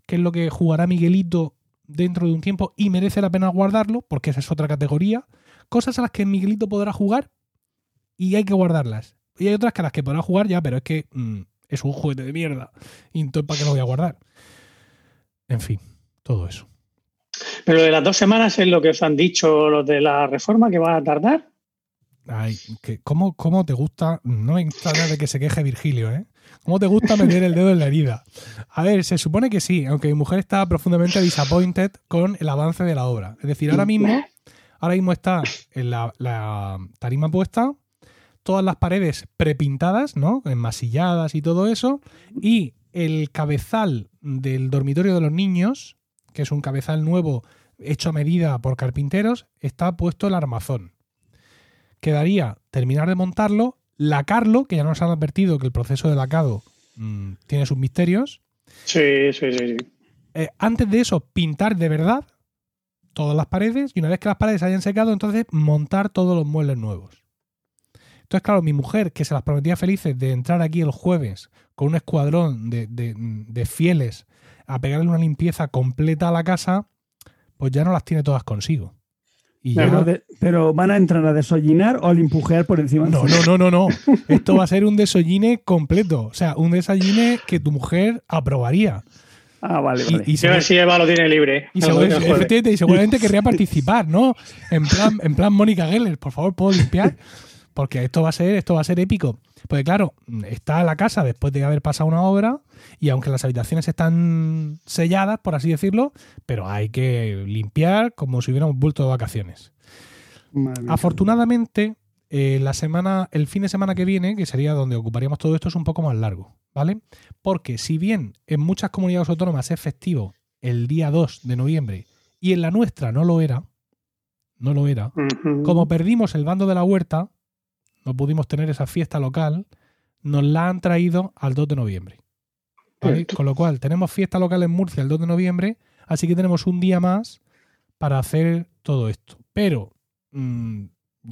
qué es lo que jugará Miguelito dentro de un tiempo y merece la pena guardarlo, porque esa es otra categoría. Cosas a las que Miguelito podrá jugar y hay que guardarlas. Y hay otras que a las que podrá jugar ya, pero es que mm, es un juguete de mierda. Y entonces, ¿para qué lo voy a guardar? En fin, todo eso. Pero de las dos semanas es lo que os han dicho los de la reforma que va a tardar. Ay, que, ¿cómo, ¿Cómo te gusta? No me extraña de que se queje Virgilio, ¿eh? ¿Cómo te gusta meter el dedo en la herida? A ver, se supone que sí, aunque mi mujer está profundamente disappointed con el avance de la obra. Es decir, ahora mismo, ahora mismo está en la, la tarima puesta, todas las paredes prepintadas, ¿no? Enmasilladas y todo eso, y el cabezal del dormitorio de los niños, que es un cabezal nuevo hecho a medida por carpinteros, está puesto el armazón quedaría terminar de montarlo, lacarlo, que ya nos han advertido que el proceso de lacado mm, tiene sus misterios. Sí, sí, sí. sí. Eh, antes de eso, pintar de verdad todas las paredes y una vez que las paredes hayan secado, entonces montar todos los muebles nuevos. Entonces, claro, mi mujer, que se las prometía felices de entrar aquí el jueves con un escuadrón de, de- de fieles a pegarle una limpieza completa a la casa, pues ya no las tiene todas consigo. Y ya- Pero, de- pero van a entrar a desollinar o a empujar por encima. No, no, no, no, no. Esto va a ser un desayuno completo. O sea, un desayuno que tu mujer aprobaría. Ah, vale, Y, vale. y ver seguro- si Eva lo tiene libre. y seguro- y seguramente querría participar, ¿no? En plan, en plan Mónica Geller, por favor, ¿puedo limpiar? Porque esto va a ser, esto va a ser épico. Porque claro, está la casa después de haber pasado una obra, y aunque las habitaciones están selladas, por así decirlo, pero hay que limpiar como si hubiéramos vuelto de vacaciones. Madre. Afortunadamente, eh, la semana, el fin de semana que viene, que sería donde ocuparíamos todo esto, es un poco más largo, ¿vale? Porque si bien en muchas comunidades autónomas es festivo el día 2 de noviembre y en la nuestra no lo era, no lo era, como perdimos el bando de la huerta, no pudimos tener esa fiesta local, nos la han traído al 2 de noviembre. Con lo cual, tenemos fiesta local en Murcia el 2 de noviembre, así que tenemos un día más para hacer todo esto. Pero mm,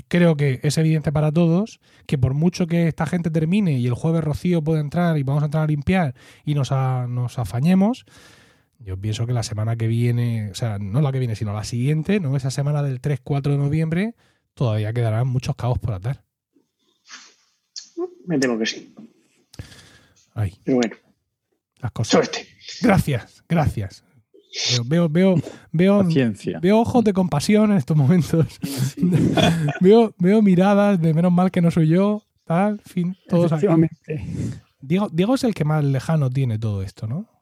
creo que es evidente para todos que por mucho que esta gente termine y el jueves Rocío pueda entrar y vamos a entrar a limpiar y nos, nos afañemos, yo pienso que la semana que viene, o sea, no la que viene, sino la siguiente, ¿no? Esa semana del 3-4 de noviembre, todavía quedarán muchos caos por atar. Me temo que sí. Ay. Pero bueno. Las cosas. Suerte. Gracias, gracias. Veo, veo, veo, veo, ojos de compasión en estos momentos. veo, veo miradas de menos mal que no soy yo. Tal, fin, todos Diego, Diego es el que más lejano tiene todo esto, ¿no?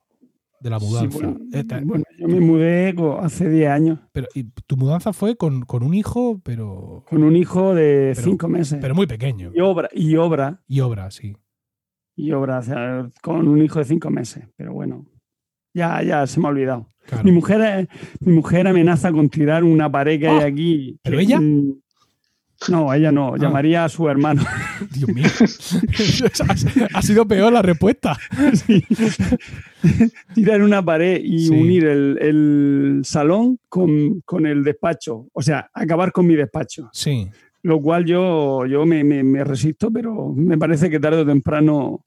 De la mudanza. Eh, bueno, yo me mudé hace 10 años. Pero ¿y tu mudanza fue con, un hijo, pero. Con un hijo de 5 meses. Pero muy pequeño. Y obra, y obra. Y obra, sí. Y obra, o sea, con un hijo de 5 meses. Pero bueno, ya, ya se me ha olvidado. Mi, mujer, mi mujer amenaza con tirar una pared que hay ¡Ah! aquí. ¿Pero ella? No, ella no. Ah. Llamaría a su hermano. Dios mío. ha sido peor la respuesta. Tirar una pared y unir el, salón con, el despacho. O sea, acabar con mi despacho. Sí. Lo cual yo, yo me, me resisto, pero me parece que tarde o temprano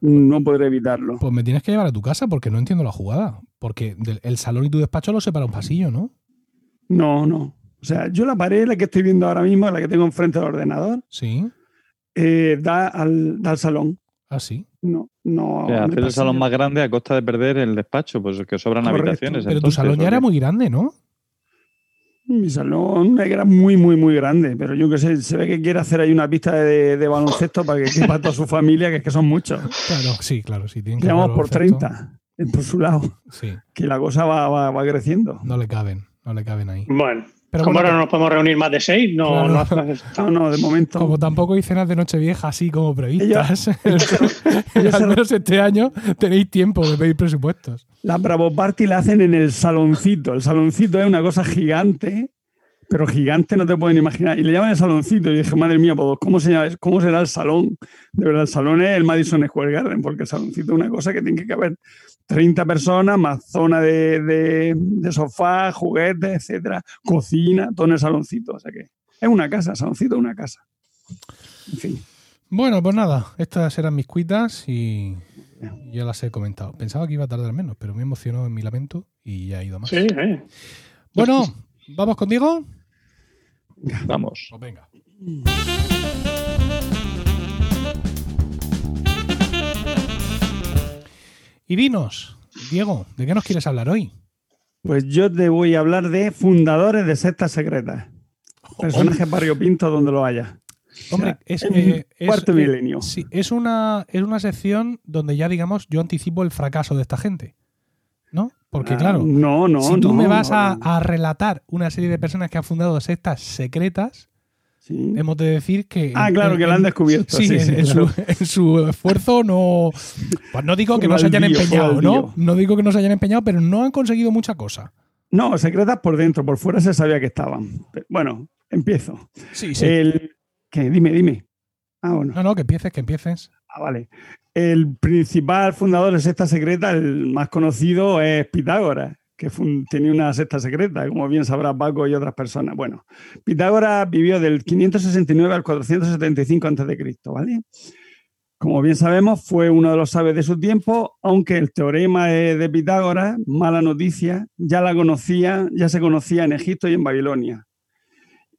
no podré evitarlo. Pues me tienes que llevar a tu casa porque no entiendo la jugada. Porque el salón y tu despacho lo separa un pasillo, ¿no? No, no. O sea, yo la pared, la que estoy viendo ahora mismo, la que tengo enfrente del ordenador, sí. Eh, da, al, salón. Ah, sí. No, no. hacer el salón más grande a costa de perder el despacho, pues que sobran habitaciones. Pero tu salón ya era muy grande, ¿no? Mi salón era muy, muy, muy grande, pero yo que sé, se ve que quiere hacer ahí una pista de, baloncesto para que quepa toda su familia, que es que son muchos. Claro, sí, claro, sí. Tienen que Llevamos por 30 por su lado. Sí. Que la cosa va, va, creciendo. No le caben, no le caben ahí. Bueno. Pero como ahora no nos podemos reunir más de seis, no, no, no, no, de momento. Como tampoco hay cenas de Nochevieja así como previstas. Al menos este año tenéis tiempo de pedir presupuestos. La Bravo Party la hacen en el saloncito. El saloncito es una cosa gigante, pero gigante no te pueden imaginar. Y le llaman el saloncito. Y dije, madre mía, pues, ¿cómo, se ¿cómo será el salón? De verdad, el salón es el Madison Square Garden, porque el saloncito es una cosa que tiene que caber 30 personas, más zona de, sofá, juguetes, etcétera, cocina, todo en el saloncito. O sea que es una casa, saloncito es una casa. En fin. Bueno, pues nada, estas eran mis cuitas y ya las he comentado. Pensaba que iba a tardar menos, pero me emocionó en mi lamento y ya ha ido más. Sí, sí. Bueno, ¿vamos contigo? Vamos. Pues venga. Y dinos, Diego, ¿de qué nos quieres hablar hoy? Pues yo te voy a hablar de fundadores de sectas secretas. Personajes variopintos donde lo haya. Hombre, es, eh, cuarto milenio. Sí, es una, es una sección donde ya, digamos, yo anticipo el fracaso de esta gente. ¿No? Porque, ah, claro, no, no, si tú me vas a, relatar una serie de personas que han fundado sectas secretas, hemos de decir que. Ah, claro, que la han descubierto. Sí, en, su, esfuerzo no. Pues no digo que no se hayan empeñado, ¿no? No digo que no se hayan empeñado, pero no han conseguido mucha cosa. No, secretas por dentro, por fuera se sabía que estaban. Bueno, empiezo. Sí, sí. El, ¿qué? Dime, dime. Ah, bueno. No, no, que empieces, que empieces. Ah, vale. El principal fundador de secta secreta, el más conocido, es Pitágoras, que tenía una secta secreta, como bien sabrá Paco y otras personas. Bueno, Pitágoras vivió del 569 al 475 a.C., ¿vale? Como bien sabemos, fue uno de los sabios de su tiempo, aunque el teorema de Pitágoras, mala noticia, ya la conocía, ya se conocía en Egipto y en Babilonia.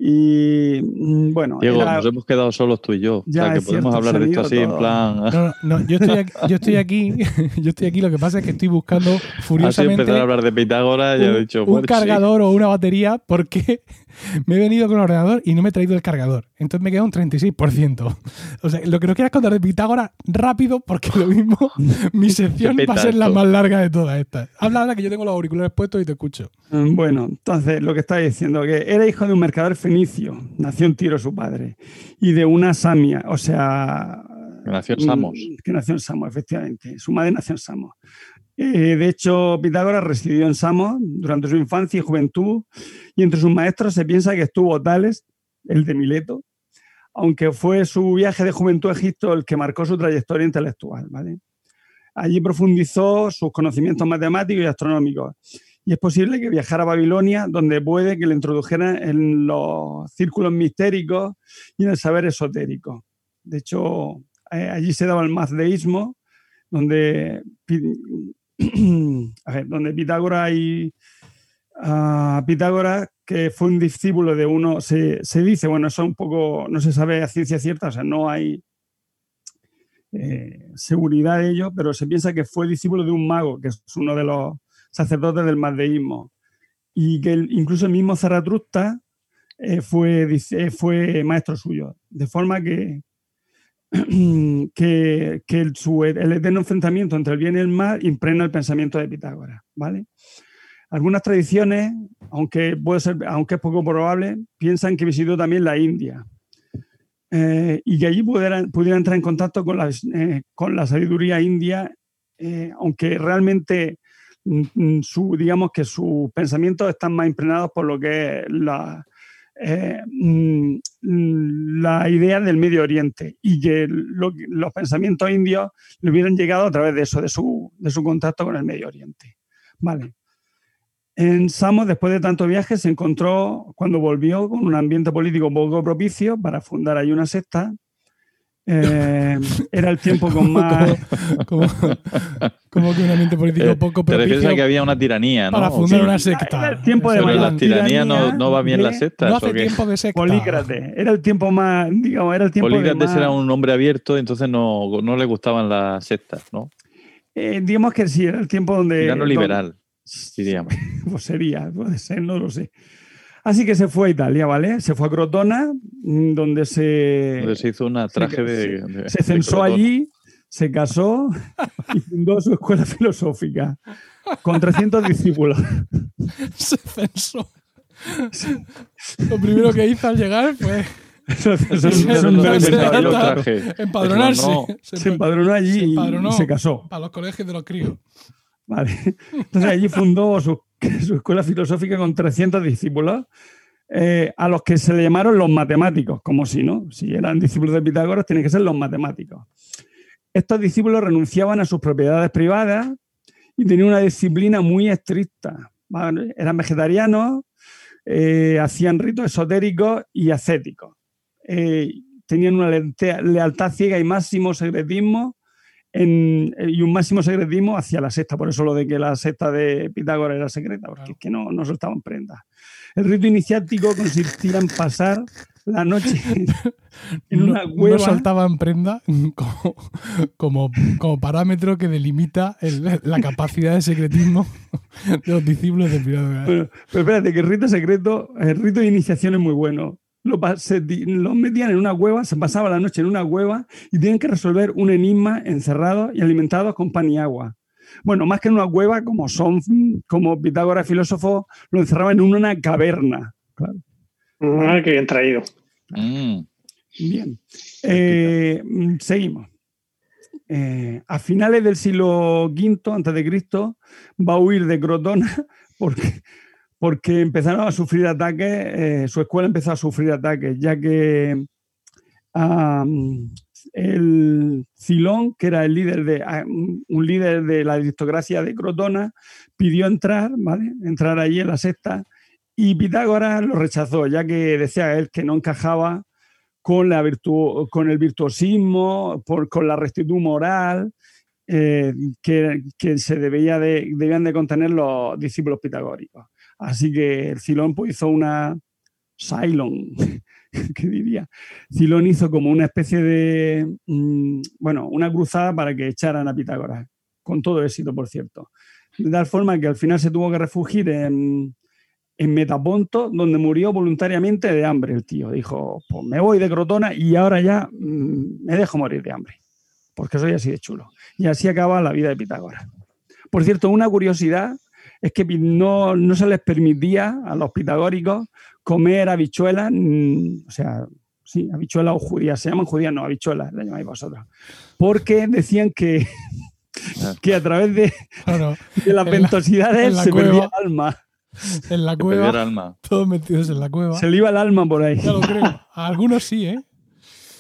Y mm, bueno. Diego, nos hemos quedado solos tú y yo. Ya o sea, que podemos hablar de esto así en plan. No, no, yo estoy aquí, yo estoy aquí, yo estoy aquí. Lo que pasa es que estoy buscando furiosamente. Así empezar a hablar de Pitágoras y he dicho. Un cargador o una batería porque me he venido con el ordenador y no me he traído el cargador. Entonces me queda un 36%. O sea, lo que no quieras contar de Pitágoras, rápido, porque lo mismo, mi sección va a ser la más larga de todas estas. Habla ahora que yo tengo los auriculares puestos y te escucho. Mm, bueno, entonces lo que estaba diciendo, que era hijo de un mercader fenicio, nació en Tiro su padre, y de una samia, o sea... Que nació en Samos. Mm, que nació en Samos, efectivamente. Su madre nació en Samos. Eh, de hecho, Pitágoras residió en Samos durante su infancia y juventud, y entre sus maestros se piensa que estuvo Tales, el de Mileto, aunque fue su viaje de juventud a Egipto el que marcó su trayectoria intelectual. Allí profundizó sus conocimientos matemáticos y astronómicos y es posible que viajara a Babilonia, donde puede que le introdujeran en los círculos mistéricos y en el saber esotérico. De hecho, eh, allí se daba el mazdeísmo, donde, donde Pitágoras y Pitágoras, que fue un discípulo de uno, se, se, dice, bueno, eso un poco, no se sabe a ciencia cierta, o sea, no hay eh, seguridad de ello, pero se piensa que fue discípulo de un mago, que es uno de los sacerdotes del mazdeísmo, y que incluso el mismo Zaratustra eh, fue, fue maestro suyo, de forma que, que, el, el, eterno enfrentamiento entre el bien y el mal impregna el pensamiento de Pitágoras, ¿vale? Algunas tradiciones, aunque, puede ser, aunque es poco probable, piensan que visitó también la India eh, y que allí pudiera, pudiera, entrar en contacto con la, eh, con la sabiduría india, aunque realmente Mm, mm, su, digamos que sus pensamientos están más impregnados por lo que es la, eh, mm, la idea del Medio Oriente y que los pensamientos indios le hubieran llegado a través de eso, de su, de su contacto con el Medio Oriente. Vale. En Samos, después de tantos viajes, se encontró cuando volvió con un ambiente político poco propicio para fundar ahí una secta eh, era el tiempo con más. Como, que un ambiente político eh, poco propicio. Te refieres a que había una tiranía, ¿no? Para fundar una secta. Era el tiempo de Pero la tiranía no, no, va bien la secta. No hace tiempo de secta. Polícrate. Era el tiempo más. Digamos, era el tiempo Polícrates era un hombre abierto, entonces no, no le gustaban las sectas, ¿no? Eh, digamos que sí, era el tiempo donde. Era no liberal, diríamos. Pues sería, puede ser, no lo sé. Así que se fue a Italia, ¿vale? Se fue a Crotona, mm, donde se... Donde se hizo una traje de, Se censó allí, se casó y fundó su escuela filosófica con 300 discípulos. Se censó. Lo primero que hizo al llegar fue... Empadronarse. Se empadronó allí y se casó. Para los colegios de los críos. Vale. Entonces allí fundó su escuela filosófica con 300 discípulos, eh, a los que se le llamaron los matemáticos, como si no, si eran discípulos de Pitágoras, tienen que ser los matemáticos. Estos discípulos renunciaban a sus propiedades privadas y tenían una disciplina muy estricta. Eran vegetarianos, eh, hacían ritos esotéricos y ascéticos. Eh, tenían una lealtad ciega y máximo secretismo en, y un máximo secretismo hacia la secta. Por eso lo de que la secta de Pitágoras era secreta, porque es que no, no soltaban prendas. El rito iniciático consistía en pasar la noche en una cueva. No soltaban prenda como, como, como, parámetro que delimita la capacidad de secretismo de los discípulos de Pitágoras. Pero, pero espérate, que el rito secreto, el rito de iniciación es muy bueno los, metían en una cueva, se pasaba la noche en una cueva y tenían que resolver un enigma encerrados y alimentados con pan y agua. Bueno, más que en una cueva, como son, como Pitágoras filósofo, lo encerraban en una caverna. Claro. Ah, qué bien traído. Mm. Bien. Eh, seguimos. Eh, a finales del siglo V antes de Cristo va a huir de Crotona porque porque empezaron a sufrir ataques, eh, su escuela empezó a sufrir ataques, ya que el Cilón, que era el líder de, un líder de la aristocracia de Crotona, pidió entrar, ¿vale? entrar allí en la secta, y Pitágoras lo rechazó, ya que decía él que no encajaba con, la virtu con el virtuosismo, por, con la rectitud moral, eh, que, que, se debía de, debían de contener los discípulos pitagóricos. Así que pues, hizo una Cylon, ¿qué diría? Cilón hizo como una especie de, mm, bueno, una cruzada para que echaran a Pitágoras, con todo éxito, por cierto. De tal forma que al final se tuvo que refugiar en, en Metaponto, donde murió voluntariamente de hambre el tío. Dijo, pues me voy de Crotona y ahora ya mm, me dejo morir de hambre, porque soy así de chulo. Y así acaba la vida de Pitágoras. Por cierto, una curiosidad es que no, se les permitía a los pitagóricos comer habichuelas, mm, o sea, sí, habichuelas o judías, se llaman judías, no, habichuelas, la llamáis vosotros, porque decían que, que a través de, de las ventosidades se perdía el alma. En la cueva, todos metidos en la cueva. Se le iba el alma por ahí. Ya lo creo. A algunos sí, ¿eh?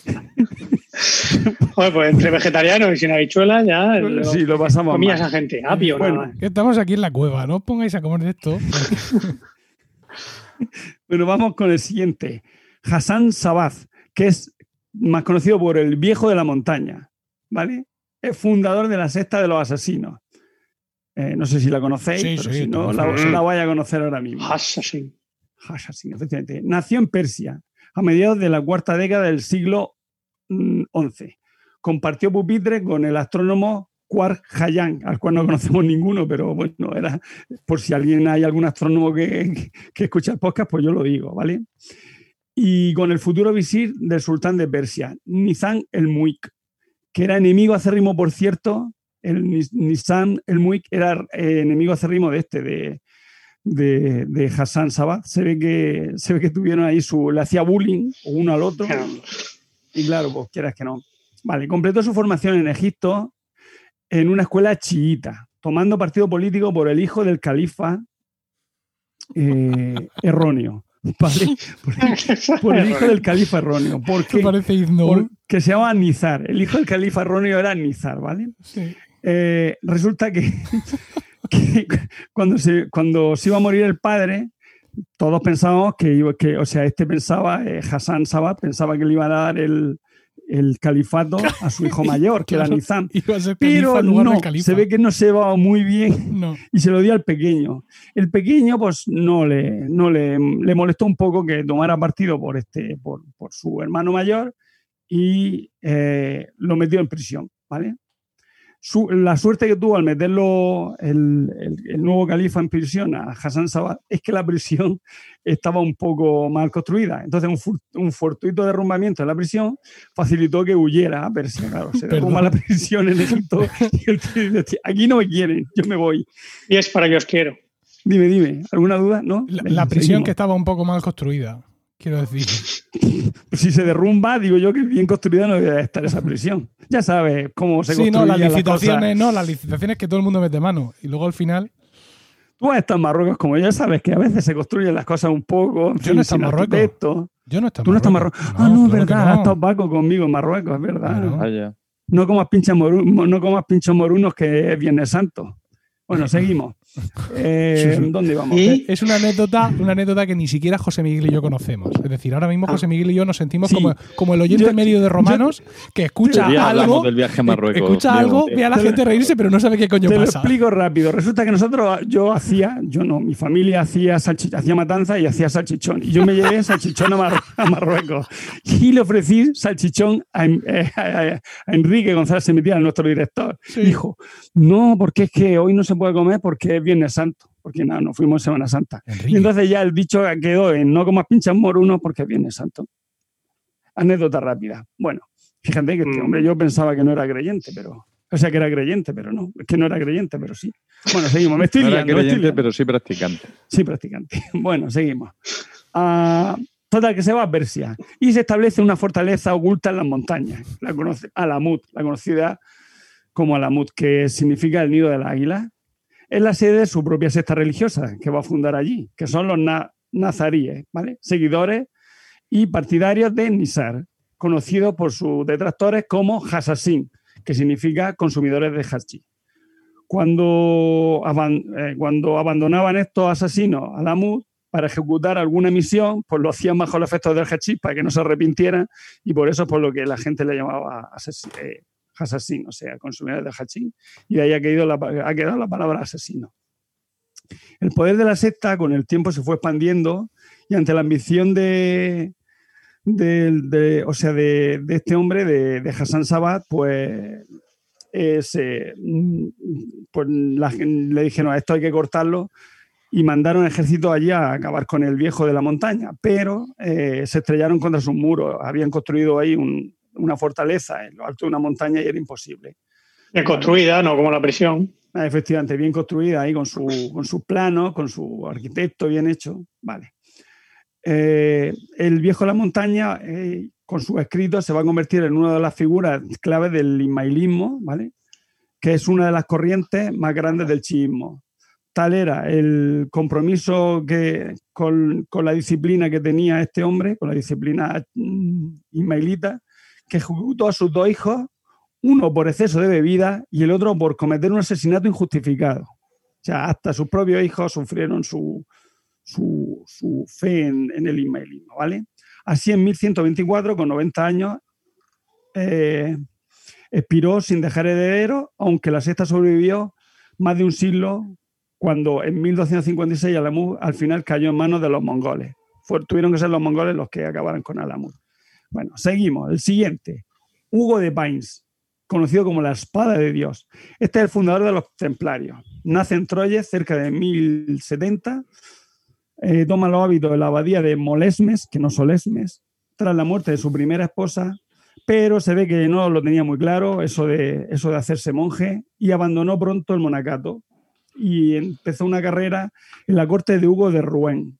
Joder, pues entre vegetarianos y sin habichuelas ya. Lo. Comías a gente, ah, apio, bueno, Estamos aquí en la cueva, no os pongáis a comer de esto. bueno, vamos con el siguiente. Hassan Sabaz, que es más conocido por el viejo de la montaña, ¿vale? Es fundador de la secta de los asesinos. Eh, no sé si la conocéis, pero si no, la, la vais a conocer ahora mismo. Hassasin. Hassasin, efectivamente. Nació en Persia a mediados de la cuarta década del siglo 2011. Compartió pupitre con el astrónomo Quark Hayang, al cual no conocemos ninguno, pero bueno, era por si alguien hay algún astrónomo que, que escucha el podcast, pues yo lo digo, ¿vale? Y con el futuro visir del sultán de Persia, Nizam el Muik, que era enemigo acérrimo, por cierto, el Nizam el Muik era eh, enemigo acérrimo de este, de, de, de, Hassan Sabat. Se ve que, se ve que tuvieron ahí su. le hacía bullying uno al otro. Y claro, pues quieras que no. Vale, completó su formación en Egipto en una escuela chiita, tomando partido político por el hijo del califa eh, erróneo. ¿vale? Por, por el hijo del califa erróneo. ¿Qué Porque, parece porque se llama Nizar. El hijo del califa erróneo era Nizar, ¿vale? Sí. Eh, resulta que, que cuando, se, cuando se iba a morir el padre, todos pensábamos que, que o sea, este pensaba, eh, Hassan Sabat pensaba que le iba a dar el, el califato a su hijo mayor, que era. Nizam. Pero no, se ve que no se llevaba muy bien No. y se lo dio al pequeño. El pequeño, pues no le, no le, le molestó un poco que tomara partido por, este, por, por su hermano mayor y eh, lo metió en prisión, ¿vale? Su- la suerte que tuvo al meterlo el, el- el nuevo califa en prisión a Hassan Sabat es que la prisión estaba un poco mal construida. Entonces, un, fur- un fortuito derrumbamiento en la prisión facilitó que huyera a Persia. Claro, se derrumba la prisión en Egipto y el tío dice, "Tío, aquí no me quieren, yo me voy. Y es para que os quiero. Dime, dime, ¿alguna duda? ¿No? La, prisión seguimos. que estaba un poco mal construida. Quiero decir. Si se derrumba, digo yo que bien construida no debe estar esa prisión. Ya sabes cómo se Sí, no, las licitaciones, cosas. no, las licitaciones que todo el mundo mete mano. Y luego al final. Tú has estado en Marruecos, como ya sabes, que a veces se construyen las cosas un poco. Yo fin, no he estado en Marruecos. arquitecto. Yo no estaba Tú no estás en Marruecos. ah, no, es claro verdad. no. Ha estado Paco conmigo en Marruecos, es verdad. Claro. Vaya. No comas pinchos moru- no comas pinchos morunos que es Viernes Santo. Bueno, seguimos. Eh. ¿Dónde vamos? Y Es una anécdota, una anécdota que ni siquiera José Miguel y yo conocemos. Es decir, ahora mismo José Miguel y yo nos sentimos Sí. como, como el oyente Yo- medio de Romanos que escucha algo, hablamos del viaje a Marruecos. escucha algo, ve a la gente reírse, pero no sabe qué coño Te lo pasa. explico rápido. Resulta que nosotros, yo hacía, yo no, mi familia hacía, hacía matanza y hacía salchichón. Y yo me llevé salchichón a, Mar- a Marruecos. Y le ofrecí salchichón a, En- eh, a- a Enrique González Semitial, nuestro director. Sí. Dijo, no, porque es que hoy no se puede comer porque es Viernes Santo. Porque nada, nos fuimos Semana Santa. Enrique. Y entonces ya el dicho quedó en no comas pinchas morunos porque es Viernes Santo. Anécdota rápida. Bueno, fíjate que este Mm. hombre yo pensaba que no era creyente, pero. O sea, que era creyente, pero no. Es que no era creyente, pero sí. Bueno, seguimos. Me estoy No era liando, estoy creyente, liando. pero sí practicante. Sí, practicante. Bueno, seguimos. Ah, total, que se va a Persia y se establece una fortaleza oculta en las montañas, la conoce, Alamut, la conocida como Alamut, que significa el nido del águila. Es la sede de su propia secta religiosa que va a fundar allí, que son los na- nazaríes, ¿vale? Seguidores y partidarios de Nisar, conocidos por sus detractores como Hassassin, que significa consumidores de hachís. Eh, cuando abandonaban estos asesinos a Alamut para ejecutar alguna misión, pues lo hacían bajo los efectos del hachís para que no se arrepintieran y por eso es por lo que la gente le llamaba eh, asesino, o sea, consumidores de hachís, y de ahí ha quedado, la, palabra asesino. El poder de la secta con el tiempo se fue expandiendo y ante la ambición de, o sea, de, este hombre, de, Hassan Sabat, pues, eh, pues le dijeron, esto hay que cortarlo, y mandaron ejércitos allí a acabar con el viejo de la montaña, pero eh, se estrellaron contra sus muros, habían construido ahí un- una fortaleza en lo alto de una montaña y era imposible. bien construida, no como la prisión. Ah, Efectivamente, bien construida ahí con su, con sus planos, con su arquitecto bien hecho. Vale. Eh, el viejo de la montaña, eh, con sus escritos, se va a convertir en una de las figuras claves del ismailismo, ¿vale? que es una de las corrientes más grandes del chiismo. Tal era el compromiso que, con, con la disciplina que tenía este hombre, con la disciplina mm, ismailita, que ejecutó a sus dos hijos, uno por exceso de bebida y el otro por cometer un asesinato injustificado. O sea, hasta sus propios hijos sufrieron su, su, su fe en, en el ismaelismo, ¿vale? Así en 1124, con 90 años, eh, expiró sin dejar heredero, aunque la sexta sobrevivió más de un siglo cuando en 1256 Alamut al final cayó en manos de los mongoles. Fue- tuvieron que ser los mongoles los que acabaran con Alamut. Bueno, seguimos. El siguiente, Hugo de Pines, conocido como la espada de Dios. Este es el fundador de los templarios. Nace en Troyes cerca de 1070. eh, toma los hábitos de la abadía de Molesmes, que no Solesmes, tras la muerte de su primera esposa, pero se ve que no lo tenía muy claro, eso de, eso de hacerse monje, y abandonó pronto el monacato y empezó una carrera en la corte de Hugo de Rouen,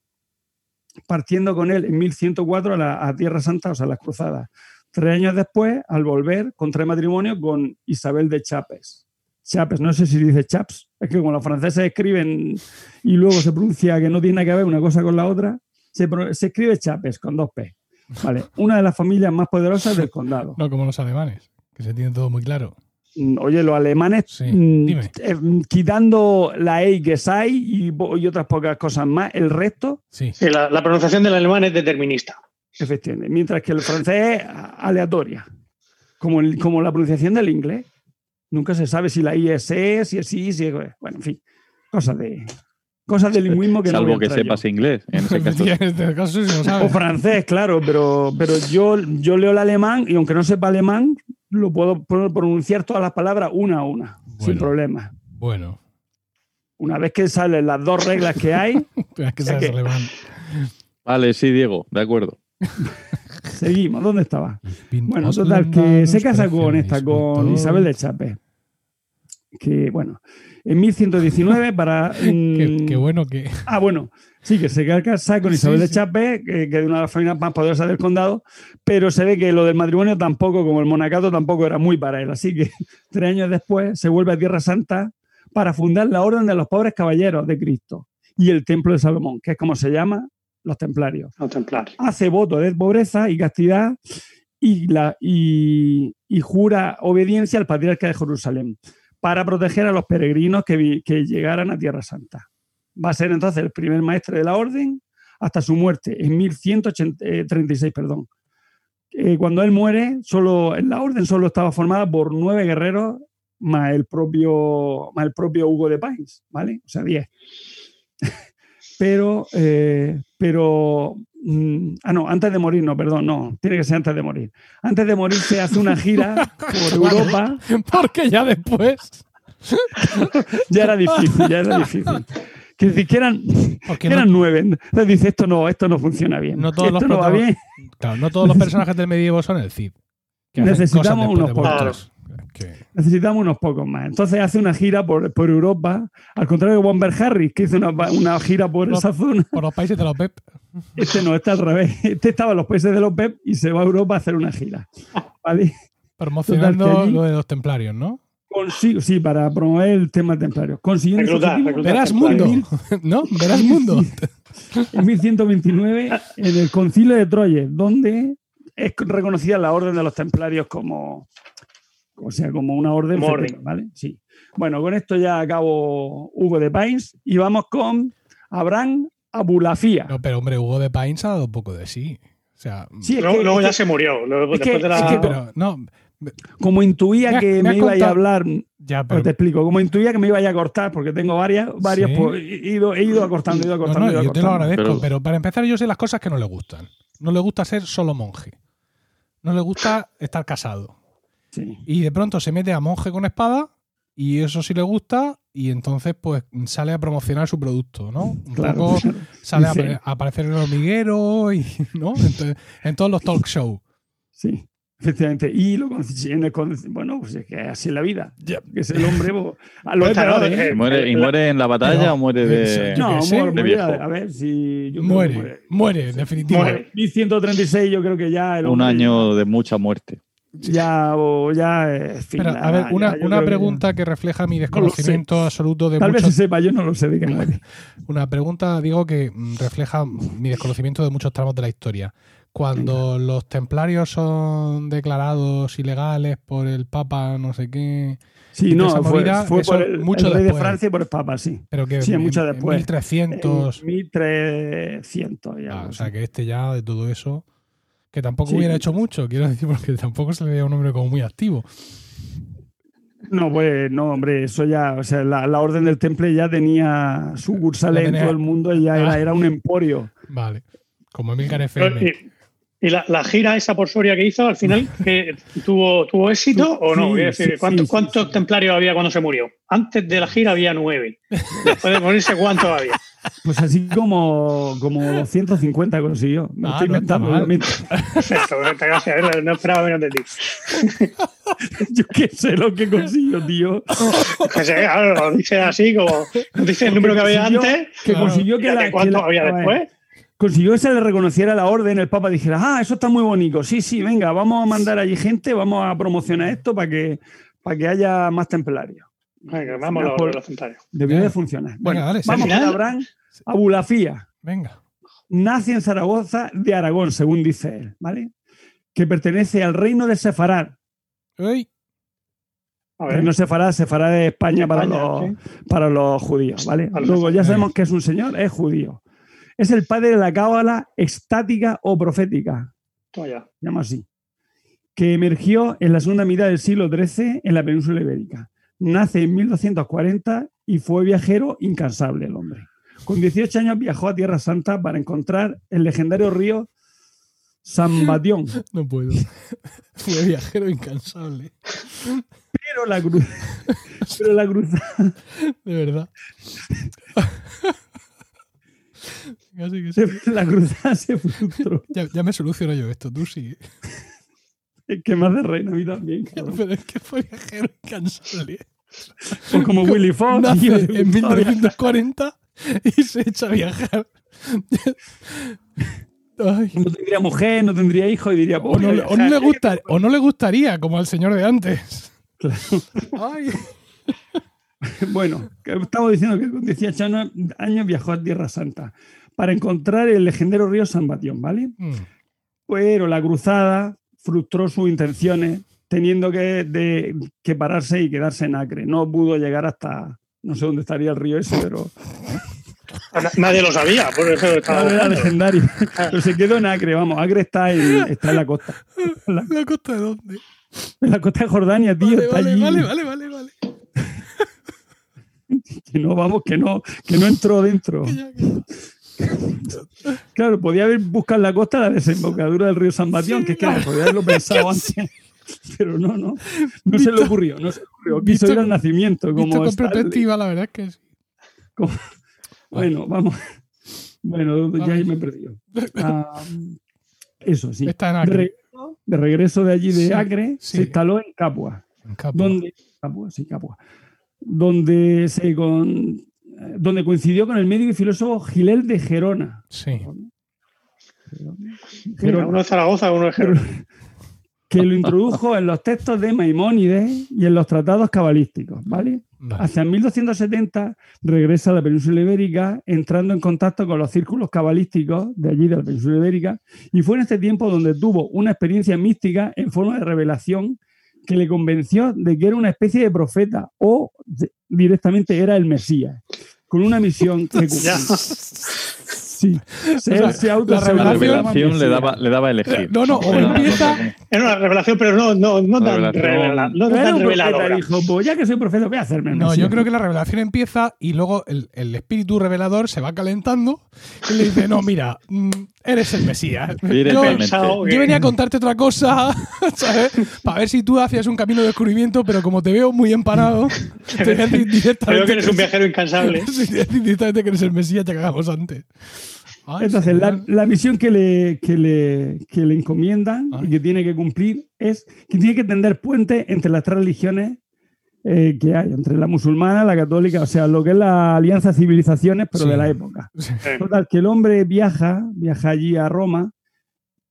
partiendo con él en 1104 a, la, Tierra Santa, o sea, a las cruzadas. Tres años después, al volver, contrae matrimonio con Isabel de Chapes. Chapes, no sé si dice Chaps, es que como los franceses escriben y luego se pronuncia que no tiene que ver una cosa con la otra, se escribe Chapes con dos P. Vale, una de las familias más poderosas del condado. No como los alemanes, que se tiene todo muy claro. Mm, Oye, los alemanes, Sí, mm, dime. eh, quitando la E que es hay y, y otras pocas cosas más, el resto, Sí. La, la pronunciación del alemán es determinista. efectivamente. Mientras que el francés es aleatoria, como, el- como la pronunciación del inglés. Nunca se sabe si la I es E, si es I, si es... Bueno, en fin, cosas de, cosas de lingüismo que Salvo que yo. sepas inglés. En ese caso, en este caso sí lo O francés, claro, pero, pero yo, yo leo el alemán y aunque no sepa alemán, lo puedo pro- pronunciar todas las palabras una a una, sin problema. Bueno, Una vez que salen las dos reglas que hay, es que que-. Vale, sí, Diego, de acuerdo. seguimos. ¿Dónde estaba? Bueno, total, que se casa con esta, con. Isabel de Chape. Que bueno, en 1119 para... Qué, mm, qué bueno que. Ah, bueno, sí, que se casa con Sí, Isabel de. Chape, que, que es una de las familias más poderosas del condado, pero se ve que lo del matrimonio tampoco, como el monacato, tampoco era muy para él. Así que tres años después se vuelve a Tierra Santa para fundar la Orden de los Pobres Caballeros de Cristo y el Templo de Salomón, que es como se llama los templarios. Los templarios. Hace voto de pobreza y castidad y, la, y, y jura obediencia al patriarca de Jerusalén para proteger a los peregrinos que, llegaran a Tierra Santa. Va a ser entonces el primer maestre de la orden hasta su muerte en 1136, perdón. Eh, cuando él muere, solo, la orden solo estaba formada por nueve guerreros más el propio, más el propio Hugo de Pines, ¿vale? O sea, diez. pero, eh, pero, mm, ah, no, antes de morir, no, perdón, no, tiene que ser antes de morir. Antes de morir se hace una gira por Europa Porque ya después. ya era difícil, ya era difícil. Que decir que eran, Porque que no, eran nueve. Entonces dice, esto no, esto no funciona bien. No todos esto los no va bien. claro, no todos los personajes del medievo son el Cid. Necesitamos unos pocos. Necesitamos unos pocos más. Entonces hace una gira por, por Europa, al contrario de Bomber Harris, que hizo una, una gira por esa zona. por los países de los PEP. Este no, está al revés. Este estaba en los países de los PEP y se va a Europa a hacer una gira. ¿Vale? Promocionando Total, que allí- lo de los templarios, ¿no? Consigo, sí, para promover el tema templario. Consiguiendo. Verás templarios. mundo. ¿No? Verás mundo. en 1129 en el concilio de Troyes, donde es reconocida la orden de los templarios como, o sea, como una orden. ¿vale? Sí. Bueno, con esto ya acabo Hugo de Pines y vamos con Abraham Abulafía. No, pero hombre, Hugo de Pines ha dado un poco de sí. O sea, Sí, es Luego, que- luego es ya que se murió. Luego, es que- después de la. es que- pero no, como intuía Me que me me, iba a hablar, ya, pues pero te explico, como intuía que me iba a cortar, porque tengo varias, varias Sí. pues, he ido, he ido acortando, he ido acortando, no, he ido yo te lo agradezco, pero, Pero- para empezar yo sé las cosas que no le gustan. No le gusta ser solo monje. No le gusta estar casado. Sí. Y de pronto se mete a monje con espada y eso sí le gusta y entonces pues sale a promocionar su producto, ¿no? Un Claro, poco claro. sale a, aparecer en el hormiguero y, ¿no? En, to- en todos los talk shows. Sí, efectivamente. Y lo con- en el con- bueno, pues es que así es la vida. Que es el hombre. pues, a lo Pues peor, ¿eh? eh, ¿Y muere, y la- muere en la batalla Pero- o muere de.? No, sé, muere, de muere, viejo. a ver si. yo Muere, muere, en definitiva. Muere. 1136, yo creo que ya. El Un año de mucha muerte. Ya, o ya. eh, fin, Pero, a ver, una, ya una que pregunta que refleja mi desconocimiento absoluto de Tal vez se sepa, yo no lo sé de qué muere. Una pregunta, digo, que mm, refleja mi desconocimiento de muchos tramos de la historia. cuando los templarios son declarados ilegales por el Papa, no sé qué. Sí, no, fue, movida, fue eso por el, mucho el rey de. Francia y por el Papa, sí. Pero que Sí, en- mucho en después. 1300. En 1300 ya. Ah, o sea que este ya de todo eso, que tampoco Sí. hubiera hecho mucho, quiero decir, porque tampoco se le veía un hombre como muy activo. No, pues no, hombre, eso ya, o sea, la, la Orden del Temple ya tenía sucursales Ya en tenía- todo el mundo y ya Ah. era, era un emporio. Vale. Como Emilcar Pero, FM. Y la, la gira esa por Soria que hizo al final, que tuvo, ¿tuvo éxito o no? Sí, decir, ¿cuántos, sí, sí, cuántos sí. templarios había cuando se murió? Antes de la gira había nueve. Después de morirse, ¿cuántos había? Pues así como, como 250 consiguió. Me Ah, estoy no está inventando, mal. obviamente. Perfecto, muchas gracias. No esperaba menos de ti. Yo qué sé lo que consiguió, tío. Que se, claro, lo dice así, como nos dice el número que había consiguió- antes. Que consiguió que la, que ¿Cuántos la- había a ver, después? Consiguió que se le reconociera la orden, el Papa dijera, ah, eso está muy bonito, sí, sí, venga, vamos a mandar allí gente, vamos a promocionar esto para que, para que haya más templarios. Venga, vamos a los, centrarios. Debió Venga. de funcionar. Bueno, dale, vamos sí. con Abraham Abulafía. Venga. Nace en Zaragoza de Aragón, según dice él, ¿vale? Que pertenece al reino de Sefarad. Uy, A ver, Reino Sefarad, Sefarad de España, para, España, los, sí. para los judíos, ¿vale? A Luego ya sabemos que es un señor, es judío. Es el padre de la cábala estática o profética, se llama así, que emergió en la segunda mitad del siglo XIII en la península ibérica. Nace en 1240 y fue viajero incansable el hombre. Con 18 años viajó a Tierra Santa para encontrar el legendario río San Batión. no puedo. Fue viajero incansable. Pero la, cruz, pero la cruzada De verdad. La cruzada se frustró. Ya, ya me soluciono yo esto, tú sí. Es que más de reina a mí también. cabrón. Pero es que fue viajero incansable. Pues como Willy Fox. Nace tío, en 1940 y se echa a viajar. Ay. No tendría mujer, no tendría hijo y diría, O, no, le- o no le gusta, o no le gustaría, como al señor de antes. Ay. Bueno, estamos diciendo que con 18 años, años viajó a Tierra Santa para encontrar el legendario río San Batión, ¿vale? Mm. Pero la cruzada frustró sus intenciones, teniendo que, de- que pararse y quedarse en Acre. No pudo llegar hasta, no sé dónde estaría el río ese, pero Na- Nadie lo sabía, por eso estaba era legendario. Pero se quedó en Acre, vamos, Acre está en, está en la costa. En la, ¿La costa de dónde? en la costa de Jordania, tío, Vale, está vale, allí. vale, vale, vale, vale. Que no, vamos, que no, que no entró dentro. Que ya, que ya. Claro, podía haber buscado la costa la desembocadura del río San Batión, que es que podía haberlo pensado antes. Pero no, no. No se le ocurrió, no se le ocurrió. Quiso Visto ir al con- nacimiento. Visto Como con Stanley. perspectiva, la verdad es que sí. Bueno, vamos. Bueno, ya Vale. me he perdido. Ah, eso, sí. Está en De Acre. regreso, de regreso de allí de Sí, Acre, sí. se instaló en Capua. En Capua. donde, Capua, sí, Capua, donde, se con, donde coincidió con el médico y filósofo Gilel de Gerona. Sí. Mira, uno de Zaragoza, uno de Gerona. que lo introdujo en los textos de Maimónides y en los tratados cabalísticos, ¿vale? Vale. Hacia 1270 regresa a la península ibérica, entrando en contacto con los círculos cabalísticos de allí, de la península ibérica, y fue en este tiempo donde tuvo una experiencia mística en forma de revelación que le convenció de que era una especie de profeta o de- directamente era el Mesías, con una misión que. Sí, sea, él se la auto- se La revelación- le daba, le daba a elegir. No, no, o empieza- Era una revelación, pero no, no, no tan, revela- no tan reveladora. dijo, pues ya que soy profeta voy a hacerme el No, Mesías". yo creo que la revelación empieza y luego el, el espíritu revelador se va calentando y le dice, no, mira, mm, eres el Mesías. Yo, yo venía a contarte otra cosa, ¿sabes? Para ver si tú hacías un camino de descubrimiento, pero como te veo muy empanado, te voy a decir directamente Creo que eres un viajero incansable. Sí, te voy a decir directamente que eres el Mesías, te cagamos antes. Ay, Entonces, la, la misión que le, que le, que le encomiendan Ay. y que tiene que cumplir es que tiene que tender puentes entre las tres religiones eh, que hay, entre la musulmana, la católica, o sea, lo que es la alianza de civilizaciones, pero Sí. de la época. Sí. Total, que el hombre viaja, viaja allí a Roma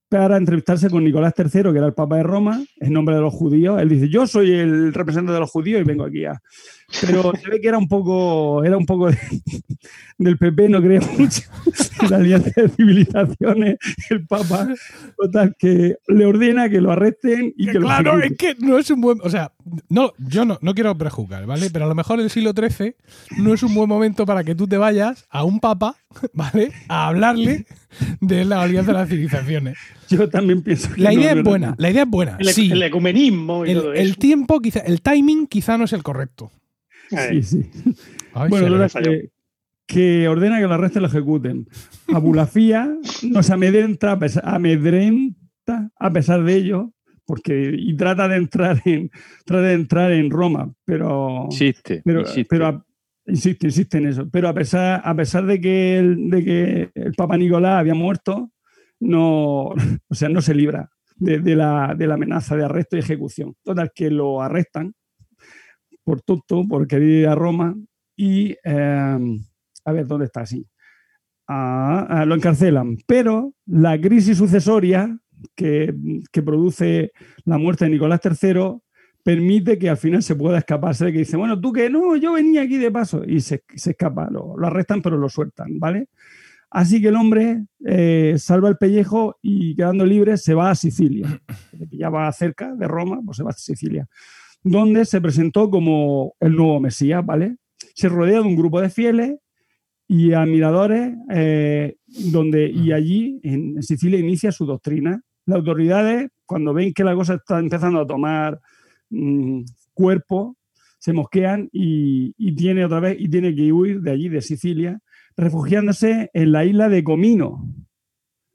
para entrevistarse con Nicolás III, que era el Papa de Roma, en nombre de los judíos. Él dice, yo soy el representante de los judíos y vengo aquí a... pero se ve que era un poco, era un poco del PP, no creo mucho, la alianza de civilizaciones, el Papa, total, que le ordena que lo arresten y que, lo Claro, es que no es un buen, o sea, no, yo no, no quiero prejuzgar, ¿vale? Pero a lo mejor el siglo XIII no es un buen momento para que tú te vayas a un Papa, ¿vale? A hablarle de la alianza de las civilizaciones. Yo también pienso que La idea no, es no, buena, la idea es buena. El, sí. el ecumenismo y El, todo el eso. tiempo, quizá, el timing quizá no es el correcto. Sí, sí. Ay, bueno, falló. que, que ordena que lo arresten y lo ejecuten. Abulafía nos amedrenta, a pesar, amedrenta a pesar de ello, porque y trata de entrar en trata de entrar en Roma, pero Insiste, pero, insiste. pero a- insiste, insiste en eso. Pero a pesar, a pesar de que el, de que el Papa Nicolás había muerto, no, o sea, no se libra de, de la, de la amenaza de arresto y ejecución. Total, que lo arrestan por tonto, por querer ir a Roma y eh, a ver dónde está así. Ah, ah, lo encarcelan. Pero la crisis sucesoria que, que produce la muerte de Nicolás III permite que al final se pueda escaparse de que dice, bueno, tú que no, yo venía aquí de paso y se, se escapa, lo, lo arrestan pero lo sueltan, ¿vale? Así que el hombre eh, salva el pellejo y quedando libre se va a Sicilia. Ya va cerca de Roma, pues se va a Sicilia, donde se presentó como el nuevo Mesías, ¿vale? Se rodea de un grupo de fieles y admiradores, eh, donde, y allí en Sicilia inicia su doctrina. Las autoridades, cuando ven que la cosa está empezando a tomar mm, cuerpo, se mosquean y, y tiene otra vez y tiene que huir de allí, de Sicilia, refugiándose en la isla de Comino.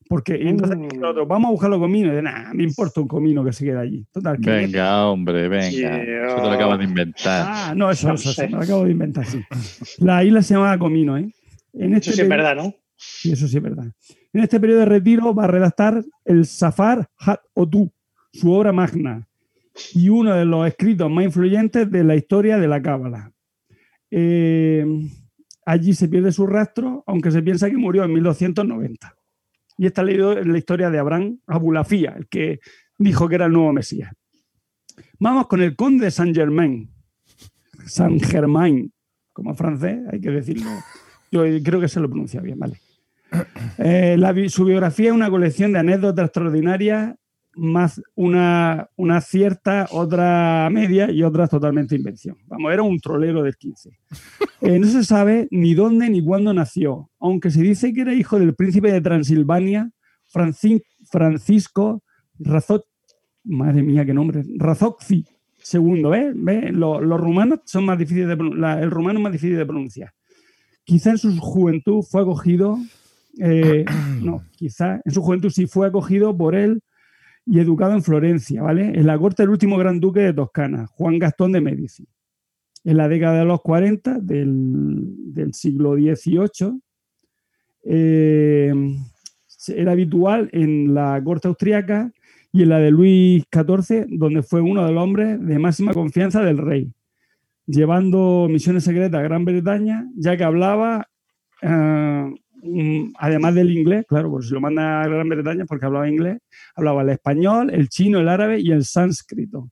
Porque y entonces Mm. dice el otro, vamos a buscarlo Comino. Y de nada, me importa un Comino que se quede allí. Total, que Venga, hombre, venga. Yeah. Eso te lo acabas de inventar. Ah, no, eso, No eso, eso, me lo acabo de inventar, sí. La isla se llamaba Comino, ¿eh? En este Eso sí es verdad, ¿no? Sí, eso sí es verdad. En este periodo de retiro va a redactar el Safar Hat Otu, su obra magna, y uno de los escritos más influyentes de la historia de la Cábala. Eh, allí se pierde su rastro, aunque se piensa que murió en 1290. Y está leído en la historia de Abraham Abulafía, el que dijo que era el nuevo Mesías. Vamos con el conde de Saint Germain. Saint Germain, como francés, hay que decirlo. Yo creo que se lo pronuncia bien, vale. Eh, su biografía es una colección de anécdotas extraordinarias, más una, una cierta, otra media y otras totalmente invención. Vamos, era un trolero del 15. Eh, no se sabe ni dónde ni cuándo nació, aunque se dice que era hijo del príncipe de Transilvania, Franci- Francisco Razot, madre mía, qué nombre, Razoczi II, ¿ves? ¿Ves? Los, los rumanos son más difíciles de la- el rumano es más difícil de pronunciar. Quizá en su juventud fue acogido, eh, no, quizá en su juventud sí fue acogido por él y educado en Florencia, ¿vale? En la corte del último gran duque de Toscana, Juan Gastón de Médici. En la década de los 40 del, siglo XVIII, eh, era habitual en la corte austriaca y en la de Luis XIV, donde fue uno de los hombres de máxima confianza del rey, llevando misiones secretas a Gran Bretaña, ya que hablaba, mm, además del inglés, claro, pues si lo manda a Gran Bretaña porque hablaba inglés, hablaba el español, el chino, el árabe y el sánscrito.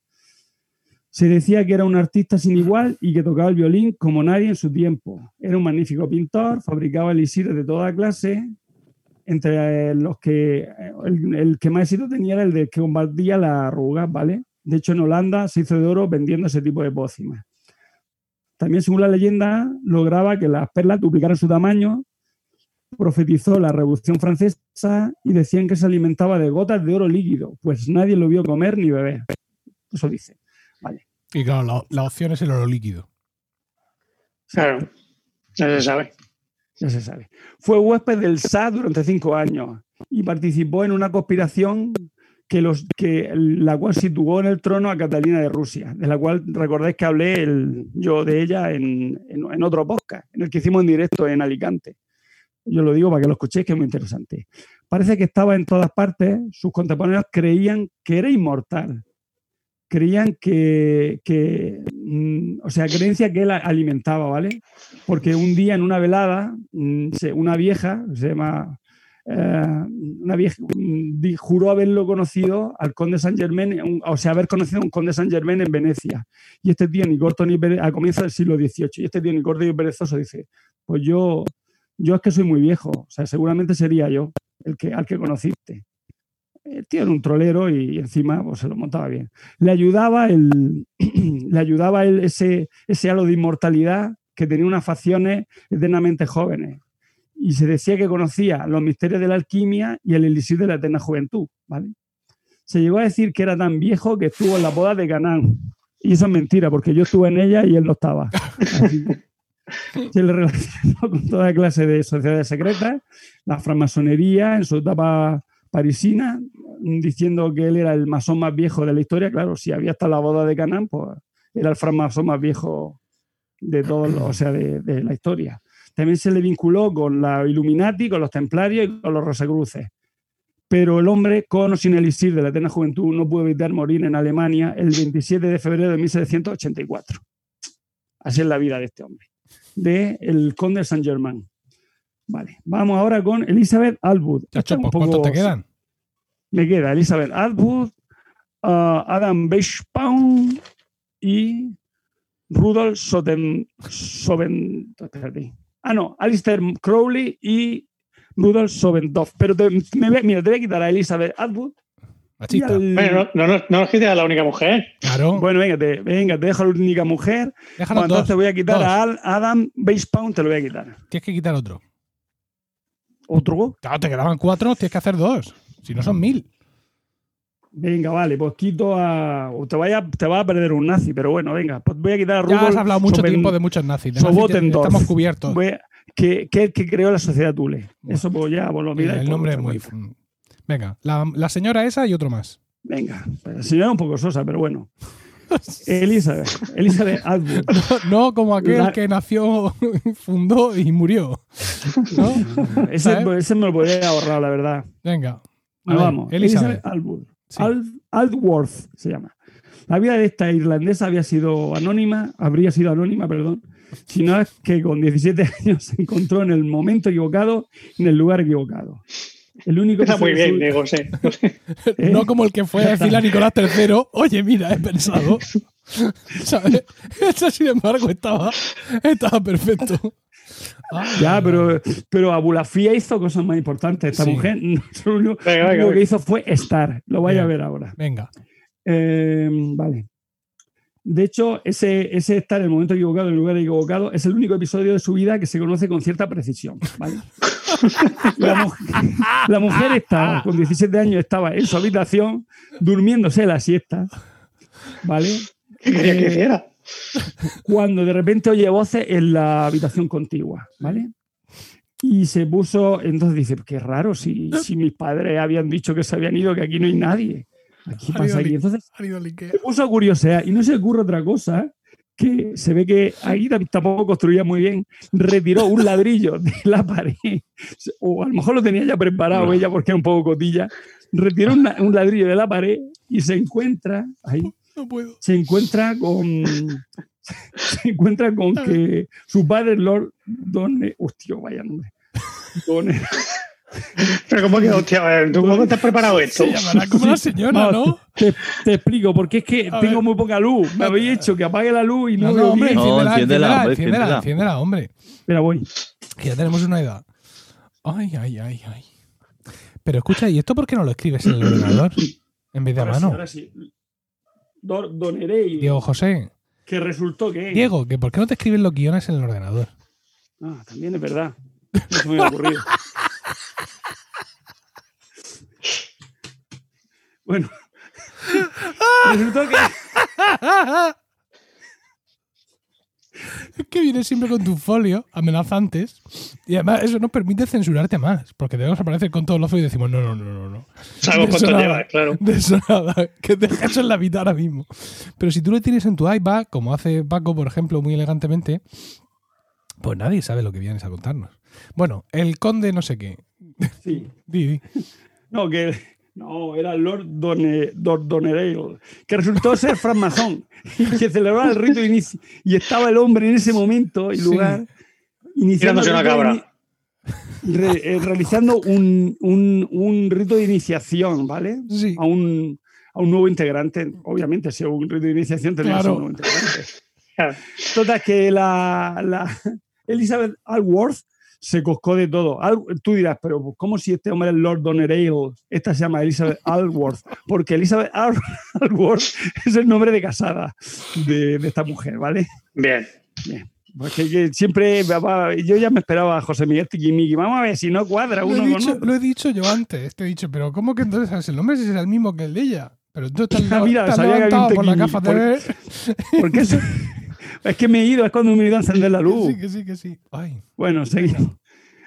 Se decía que era un artista sin igual y que tocaba el violín como nadie en su tiempo. Era un magnífico pintor, fabricaba elixires de toda clase, entre los que el, el que más éxito tenía era el de que combatía las arrugas, ¿vale? De hecho, en Holanda se hizo de oro vendiendo ese tipo de pócimas. También, según la leyenda, lograba que las perlas duplicaran su tamaño, profetizó la Revolución Francesa y decían que se alimentaba de gotas de oro líquido, pues nadie lo vio comer ni beber. Eso dice. Vale. Y claro, la, la opción es el oro líquido. Claro. Ya se sabe. Ya se sabe. Fue huésped del SA durante cinco años y participó en una conspiración que los, que, la cual situó en el trono a Catalina de Rusia, de la cual recordáis que hablé el, yo de ella en, en, en, otro podcast, en el que hicimos en directo en Alicante. Yo lo digo para que lo escuchéis, que es muy interesante. Parece que estaba en todas partes, sus contemporáneos creían que era inmortal. Creían que, que mm, o sea, creencia que él alimentaba, ¿vale? Porque un día en una velada, mm, una vieja, se llama eh, una vieja, di- juró haberlo conocido al conde Saint Germain, o sea, haber conocido a un conde Saint Germain en Venecia. Y este tío, ni corto ni pere- a comienzos del siglo XVIII, y este tío, ni corto ni perezoso, dice, pues yo, yo es que soy muy viejo, o sea, seguramente sería yo el que, al que conociste. El tío era un trolero y, encima pues, se lo montaba bien. Le ayudaba, el, le ayudaba el- ese, ese halo de inmortalidad que tenía unas facciones eternamente jóvenes. Y se decía que conocía los misterios de la alquimia y el elixir de la eterna juventud. ¿vale? Se llegó a decir que era tan viejo que estuvo en la boda de Canaán. Y eso es mentira, porque yo estuve en ella y él no estaba. se le relacionó con toda clase de sociedades secretas, la francmasonería en su etapa parisina, diciendo que él era el masón más viejo de la historia. Claro, si había en la boda de Canaán, pues era el francmasón más viejo de todos los- o sea, de la historia. También se le vinculó con la Illuminati, con los templarios y con los Rosacruces. Pero el hombre, con o sin elixir de la eterna juventud, no pudo evitar morir en Alemania el 27 de febrero de 1784. Así es la vida de este hombre, de el conde Saint Germain. Vale, vamos ahora con Elizabeth Atwood. Chacho, un ¿cuántos poco- te quedan? Me queda Elizabeth Atwood, ah, Adam Weishbaum y Rudolf Soten, Soben. Ah, no, Alistair Crowley y Rudolf Sobendorf. Pero te, me mira, te voy a quitar a Elizabeth Atwood. Y Machista. al- Bueno, no, no, no nos quites a la única mujer. Claro. Bueno, venga, te, venga, te dejo a la única mujer. Déjanos entonces voy a quitar dos. a Al- Adam Weishbaum, te lo voy a quitar. Tienes que quitar otro. ¿Otro? Claro, te quedaban cuatro, tienes que hacer dos. Si no son mil. Venga, vale, pues quito a. o Te, vaya, te vas a perder un nazi, pero bueno, venga, pues voy a quitar a Ya Rudolf has hablado mucho Soben- tiempo de muchos nazis. De nazis ya Sobotendorf. estamos cubiertos. Voy a- que, que el que creó la sociedad Tule. Eso pues ya, pues lo Mira, el por nombre es muy. cuenta. Venga, la, la señora esa y otro más. Venga, la señora es un poco sosa, pero bueno. Elizabeth, Elizabeth Atwood. No como aquel La- que nació, fundó y murió. ¿No? Ese, me lo podría ahorrar, la verdad. Venga. Bueno, ver, vamos. Elizabeth. Atwood. Sí. Aldworth se llama. La vida de esta irlandesa había sido anónima, habría sido anónima, perdón, si no es que con 17 años se encontró en el momento equivocado, en el lugar equivocado. El único Está muy bien, Diego, sí. ¿Eh? No como el que fue a decirle a Nicolás III, oye, mira, he pensado. ¿Sabes? Sin embargo, estaba, estaba perfecto. Ah, Ya, pero, pero Abulafía hizo cosas más importantes. Esta Sí. mujer lo único, Venga, lo venga, único que venga. hizo fue estar. Lo vaya a ver ahora. Venga. Eh, vale. De hecho, ese, ese estar en el momento equivocado, en el lugar equivocado, es el único episodio de su vida que se conoce con cierta precisión. ¿vale? La, mu- la mujer estaba, con 17 años, estaba en su habitación durmiéndose la siesta. ¿Vale? ¿Qué quería que Eh, hiciera? cuando de repente oye voces en la habitación contigua, ¿vale? Y se puso, entonces dice, qué raro, si, si mis padres habían dicho que se habían ido, que aquí no hay nadie. Aquí pasa aquí. Entonces se puso a curiosear y no se ocurre otra cosa que se ve que ahí tam- tampoco construía muy bien, retiró un ladrillo de la pared, o a lo mejor lo tenía ya preparado ella porque era un poco cotilla, retiró una- un ladrillo de la pared y se encuentra ahí. No puedo. se encuentra con se encuentra con que su padre Lord Don hostia vaya nombre. Don- Pero ¿cómo que, hostia, ¿tú cómo te has preparado esto? Se llamará como la señora, No, ¿no? te, te explico porque es que A tengo ver. muy poca luz me habéis hecho que apague la luz y no, No, no, hombre, enciéndela, enciéndela, enciéndela, hombre, enciéndela, hombre. espera voy Que ya tenemos una edad. Ay, ay, ay, ay. Pero escucha, ¿y esto por qué no lo escribes en el ordenador? En vez de a mano. ahora sí. Don, Diego José. que resultó que Diego, ¿que ¿por qué no te escribes los guiones en el ordenador? ah, también es verdad no se me había ocurrido bueno resultó que Es que vienes siempre con tu folio, amenazantes, y además eso nos permite censurarte más, porque debemos aparecer con todos los folios y decimos, no, no, no, no, no. Sabemos cuánto nada, llevas, claro. De eso nada, que deja eso en la mitad ahora mismo. Pero si tú lo tienes en tu iPad, como hace Paco, por ejemplo, muy elegantemente, pues nadie sabe lo que vienes a contarnos. Bueno, el conde no sé qué. sí Di, di. No, que no, era Lord Done, que resultó ser francmasón y que celebraba el rito de inicio. Y estaba el hombre en ese momento y Sí. lugar iniciando Tirándose el una cabra. re- eh, realizando un, un- un rito de iniciación, ¿vale? Sí. A un, a un nuevo integrante. Obviamente, si es un rito de iniciación, ser Claro. un nuevo integrante. Total, que la, la Elizabeth Alworth se coscó de todo. Al- tú dirás, pero ¿cómo si este hombre es Lord Donereil? Esta se llama Elizabeth Alworth, porque Elizabeth Al- Alworth es el nombre de casada de, de esta mujer, ¿vale? Bien. Porque que siempre, yo ya me esperaba a José Miguel Tiquimiqui. Vamos a ver si no cuadra Lo uno he, con dicho, otro. lo he dicho yo antes. Te he dicho, pero ¿cómo que entonces el nombre es el mismo que el de ella? Pero tú estás, Ah, mira, te has sabía que había un por la tequini. gafa de Por- ver. Porque eso- es que me he ido, es cuando me he ido a encender la luz. Sí, que sí, que sí. Ay, Bueno, seguimos.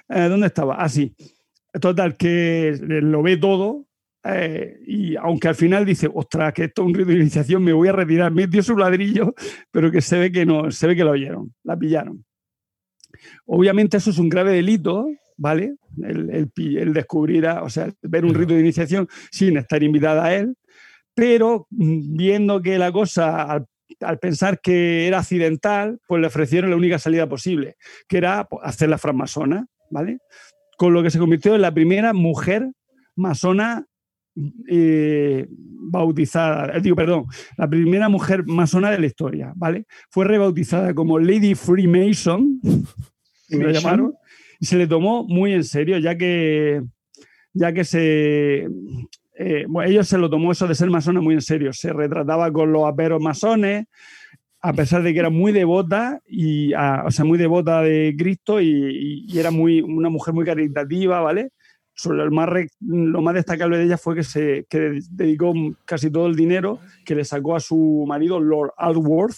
Eh, ¿Dónde estaba? Ah, sí. Total, que lo ve todo. eh, y aunque al final dice, ostras, que esto es un rito de iniciación, me voy a retirar, me dio su ladrillo, pero que se ve que no, se ve que la oyeron, la pillaron. Obviamente eso es un grave delito, ¿vale? El, el el descubrir, a- o sea, ver un rito de iniciación sin estar invitada a él, pero mm, viendo que la cosa, al, al pensar que era accidental, pues le ofrecieron la única salida posible, que era pues, hacer la francmasona, ¿vale? Con lo que se convirtió en la primera mujer masona eh, bautizada, eh, digo, perdón, la primera mujer masona de la historia, ¿vale? Fue rebautizada como Lady Freemason, lo llamaron, y se le tomó muy en serio, ya que, ya que se, eh, ellos se lo tomó eso de ser masona muy en serio, se retrataba con los aperos masones, a pesar de que era muy devota, y, ah, o sea, muy devota de Cristo y, era muy, una mujer muy caritativa, ¿vale? Sobre el más lo más destacable de ella fue que se que dedicó casi todo el dinero que le sacó a su marido, Lord Aldworth,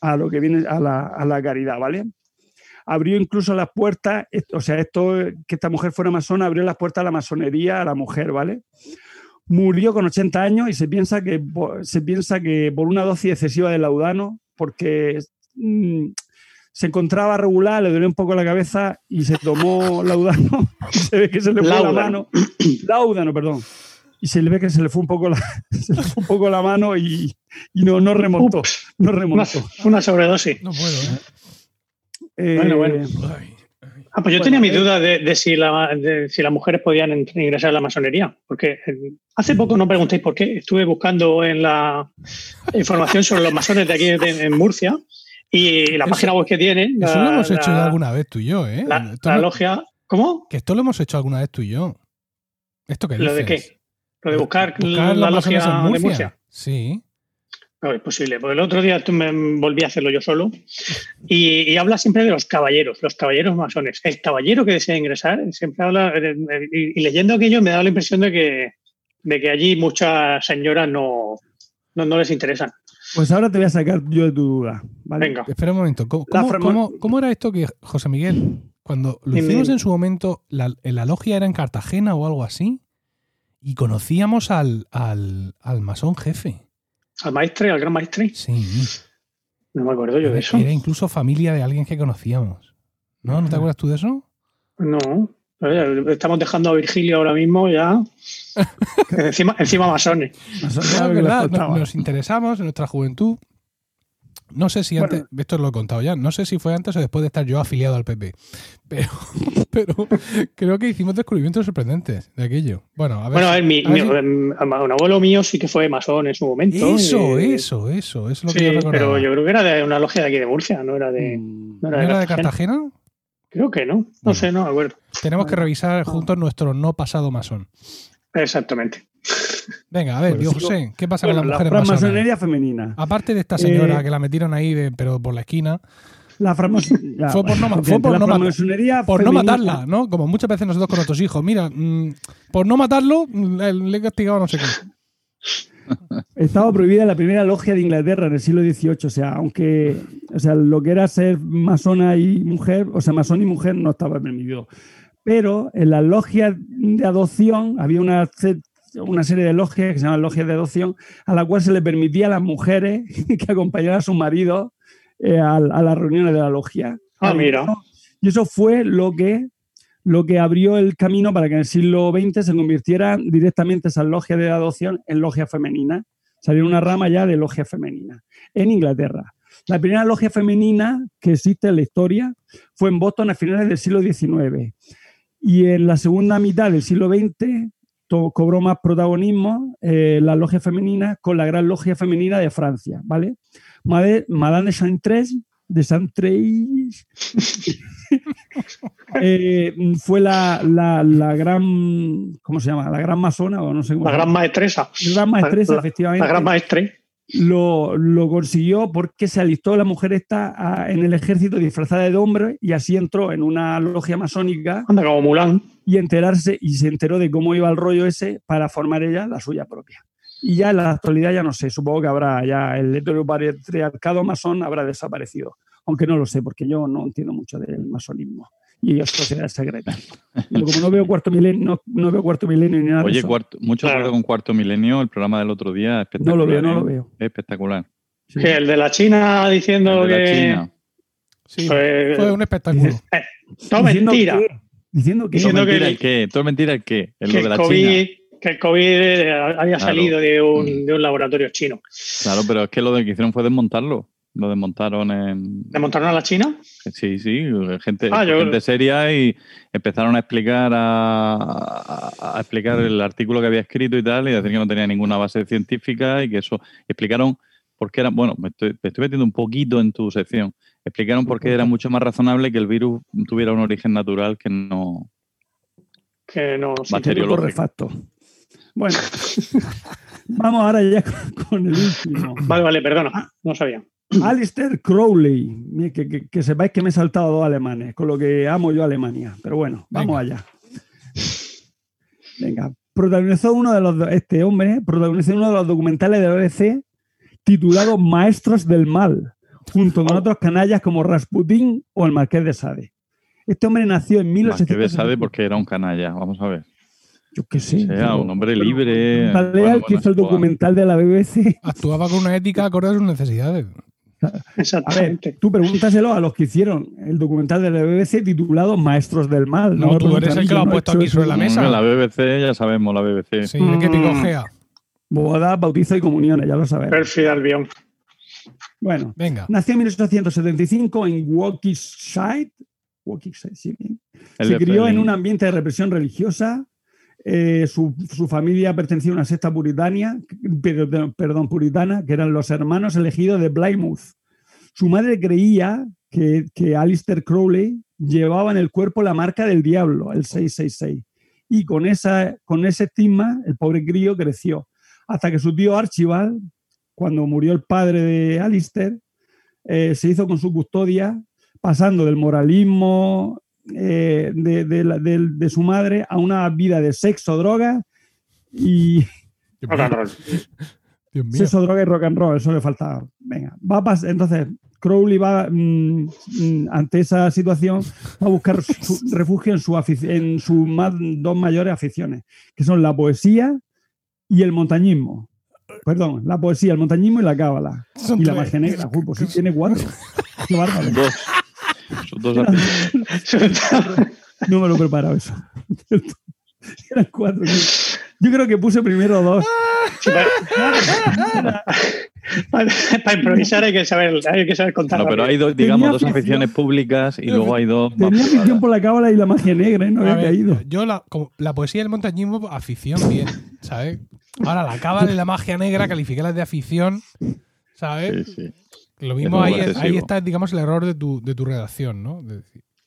a lo que viene a la, a la caridad, ¿vale? Abrió incluso las puertas, o sea, esto, que esta mujer fuera masona, abrió las puertas a la masonería a la mujer, ¿vale? Murió con 80 años y se piensa que, se piensa que por una dosis excesiva de laudano, porque mm, se encontraba regular, le dolía un poco la cabeza y se tomó laudano. y se ve que se le fue la mano. Laudano, perdón. Y se le ve que se le fue un poco la, se le fue un poco la mano y, y no, no remontó. No Una, remontó. una sobredosis. no puedo, ¿eh? Eh, Bueno, bueno. Ay. Ah, pues yo Bueno, tenía mi eh. duda de, de si la- de si las mujeres podían ingresar a la masonería. Porque eh, hace poco, no preguntéis por qué, estuve buscando en la información sobre los masones de aquí de- en Murcia y la Eso- página web que tienen. Eso la- lo hemos hecho la- alguna vez tú y yo, ¿eh? La, logia. ¿Cómo? Que esto lo hemos hecho alguna vez tú y yo. ¿Esto qué ¿Lo de qué? Lo de buscar, Buscar la logia en de Murcia. Sí. No, es posible. Porque el otro día tú me volví a hacerlo yo solo. Y, y habla siempre de los caballeros, los caballeros masones. El caballero que desea ingresar siempre habla. eh, eh, Y, y leyendo aquello me da la impresión de que, de que allí muchas señoras no, no, no les interesan. Pues ahora te voy a sacar yo de tu duda. ¿vale? Venga. Espera un momento. ¿Cómo, La cómo- frama- cómo- cómo era esto que, José Miguel, cuando lo hicimos en su momento, la, la logia era en Cartagena o algo así? Y conocíamos al, al, al masón jefe. Al maestre, al gran maestre. Sí. No me acuerdo yo Era, de eso. era incluso familia de alguien que conocíamos. ¿No? ¿No te acuerdas tú de eso? No. Estamos dejando a Virgilio ahora mismo ya. encima, encima masones. No, verdad, faltaba. nos interesamos en nuestra juventud. No sé si Bueno. antes, esto lo he contado ya, no sé si fue antes o después de estar yo afiliado al PP, pero, pero creo que hicimos descubrimientos sorprendentes de aquello. Bueno, a ver. Bueno, a si- ver, mi, a ver mi- si- un abuelo mío sí que fue masón en su momento. eso, eh, eso, eso, eso es lo que Sí, yo recordaba. pero yo creo que era de una logia de aquí de Murcia, no era de. Mm. No ¿No era de era de Cartagena. Cartagena? Creo que no. No Bueno. sé, no me acuerdo. Tenemos que revisar juntos nuestro no pasado masón. Exactamente. Venga, a ver, Pues Dios José, ¿qué pasa Bueno, con la las mujeres masonas? francmasonería femenina. Aparte de esta señora Eh, que la metieron ahí, de, pero por la esquina, La francmasonería. Fue por no fue por la no matar- francmasonería por no femenina- matarla, ¿no? Como muchas veces nosotros con nuestros hijos. Mira, mm, por no matarlo, mm, le, he castigado no sé qué. Estaba prohibida la primera logia de Inglaterra en el siglo XVIII. O sea, aunque o sea, lo que era ser masona y mujer, o sea, masón y mujer no estaba permitido. Pero en las logias de adopción había una, una serie de logias que se llaman logias de adopción, a la cual se le permitía a las mujeres que acompañaran a sus maridos eh, a, a las reuniones de la logia. Ah, mira. Y eso fue lo que, lo que abrió el camino para que en el siglo XX se convirtieran directamente esas logias de adopción en logias femeninas. Salió una rama ya de logia femenina en Inglaterra. La primera logia femenina que existe en la historia fue en Boston a finales del siglo XIX. Y en la segunda mitad del siglo XX cobró más protagonismo eh, la logia femenina con la gran logia femenina de Francia, ¿vale? Madame de Chantres, de Chantres, eh, fue la, la, gran, ¿cómo se llama? La gran masona o no sé cómo. La gran maestresa. La gran maestresa, efectivamente. La gran maestre lo, consiguió porque se alistó la mujer esta en el ejército disfrazada de hombre y así entró en una logia masónica. Anda como Mulan. Y enterarse y se enteró de cómo iba el rollo ese para formar ella la suya propia. Y ya en la actualidad ya no sé, supongo que habrá ya el heteropatriarcado masón habrá desaparecido, aunque no lo sé porque yo no entiendo mucho del masonismo y es sociedad secreta. como no veo cuarto milenio, no, veo cuarto milenio ni nada. Oye, cuarto, mucho acuerdo con cuarto milenio, el programa del otro día, espectacular. No lo veo, no lo ¿eh? veo. Espectacular. el de la China diciendo que. La China. Sí, fue, un espectáculo. Eh, todo mentira. Diciendo que. Diciendo que, el qué, todo mentira el qué, el de la COVID, Que el COVID eh, había salido de un, mm. de un laboratorio chino. Claro, pero es que lo que hicieron fue desmontarlo. Lo desmontaron en. ¿Desmontaron a la China? Sí, sí, gente, ah, gente seria y empezaron a explicar a, explicar el artículo que había escrito y tal, y decir que no tenía ninguna base científica y que eso. Explicaron por qué era. Bueno, me estoy, metiendo un poquito en tu sección. Explicaron por qué era mucho más razonable que el virus tuviera un origen natural que no. Que no. Bacteriológico. Bueno, vamos ahora ya con el último. Vale, vale, perdona, no sabía. Alistair Crowley, que, sepáis que me he saltado dos alemanes, con lo que amo yo Alemania. Pero bueno, vamos allá. Venga, protagonizó uno de los, este hombre protagonizó uno de los documentales de BBC titulado Maestros del Mal, junto con otros canallas como Rasputin o el Marqués de Sade. Este hombre nació en 1800. Marqués de Sade porque era un canalla, vamos a ver. Yo qué sé. Sea, un hombre libre. que hizo el documental de la BBC. Actuaba con una ética acorde a sus necesidades. Exactamente. tú pregúntaselo a los que hicieron el documental de la BBC titulado Maestros del Mal. No, tú eres el que lo ha puesto aquí sobre la mesa. La BBC, ya sabemos, la BBC. Sí, mm. que picojea. Boda, bautizo y comuniones, ya lo sabemos. Perfil Albion. Bueno, Venga. nació en 1875 en. Walkinside, sí. Se crió en un ambiente de represión religiosa. Eh, su, familia pertenecía a una secta puritana, perdón, puritana, que eran los hermanos elegidos de Plymouth. Su madre creía que, que Alistair Crowley llevaba en el cuerpo la marca del diablo, el 666. Y con, esa, con ese estigma, el pobre crío creció. Hasta que su tío Archibald, cuando murió el padre de Alistair, eh, se hizo con su custodia, pasando del moralismo eh, de, de, su madre a una vida de sexo, droga y. Sexo, droga y rock and roll, eso le faltaba. Venga, va a Entonces, Crowley va, mm, mm, ante esa situación, va a buscar refugio en, su en sus dos mayores aficiones, que son la poesía y el montañismo. Perdón, la poesía, el montañismo y la cábala. y la magia negra. pues sí, tiene cuatro. Qué bárbaro. No me lo he preparado eso. Eran cuatro. Yo creo que puse primero dos. para, improvisar hay que saber, hay que saber contar. No, pero hay dos, digamos, dos aficiones públicas y luego hay dos. Tenía afición por la cábala y la magia negra, ¿eh? no había caído. Yo la, la poesía y el montañismo, afición bien, ¿sabes? Ahora la cábala y la magia negra, califiqué de afición, ¿sabes? Sí, sí. Lo mismo ahí, ahí, está, digamos, el error de tu, de tu redacción, ¿no?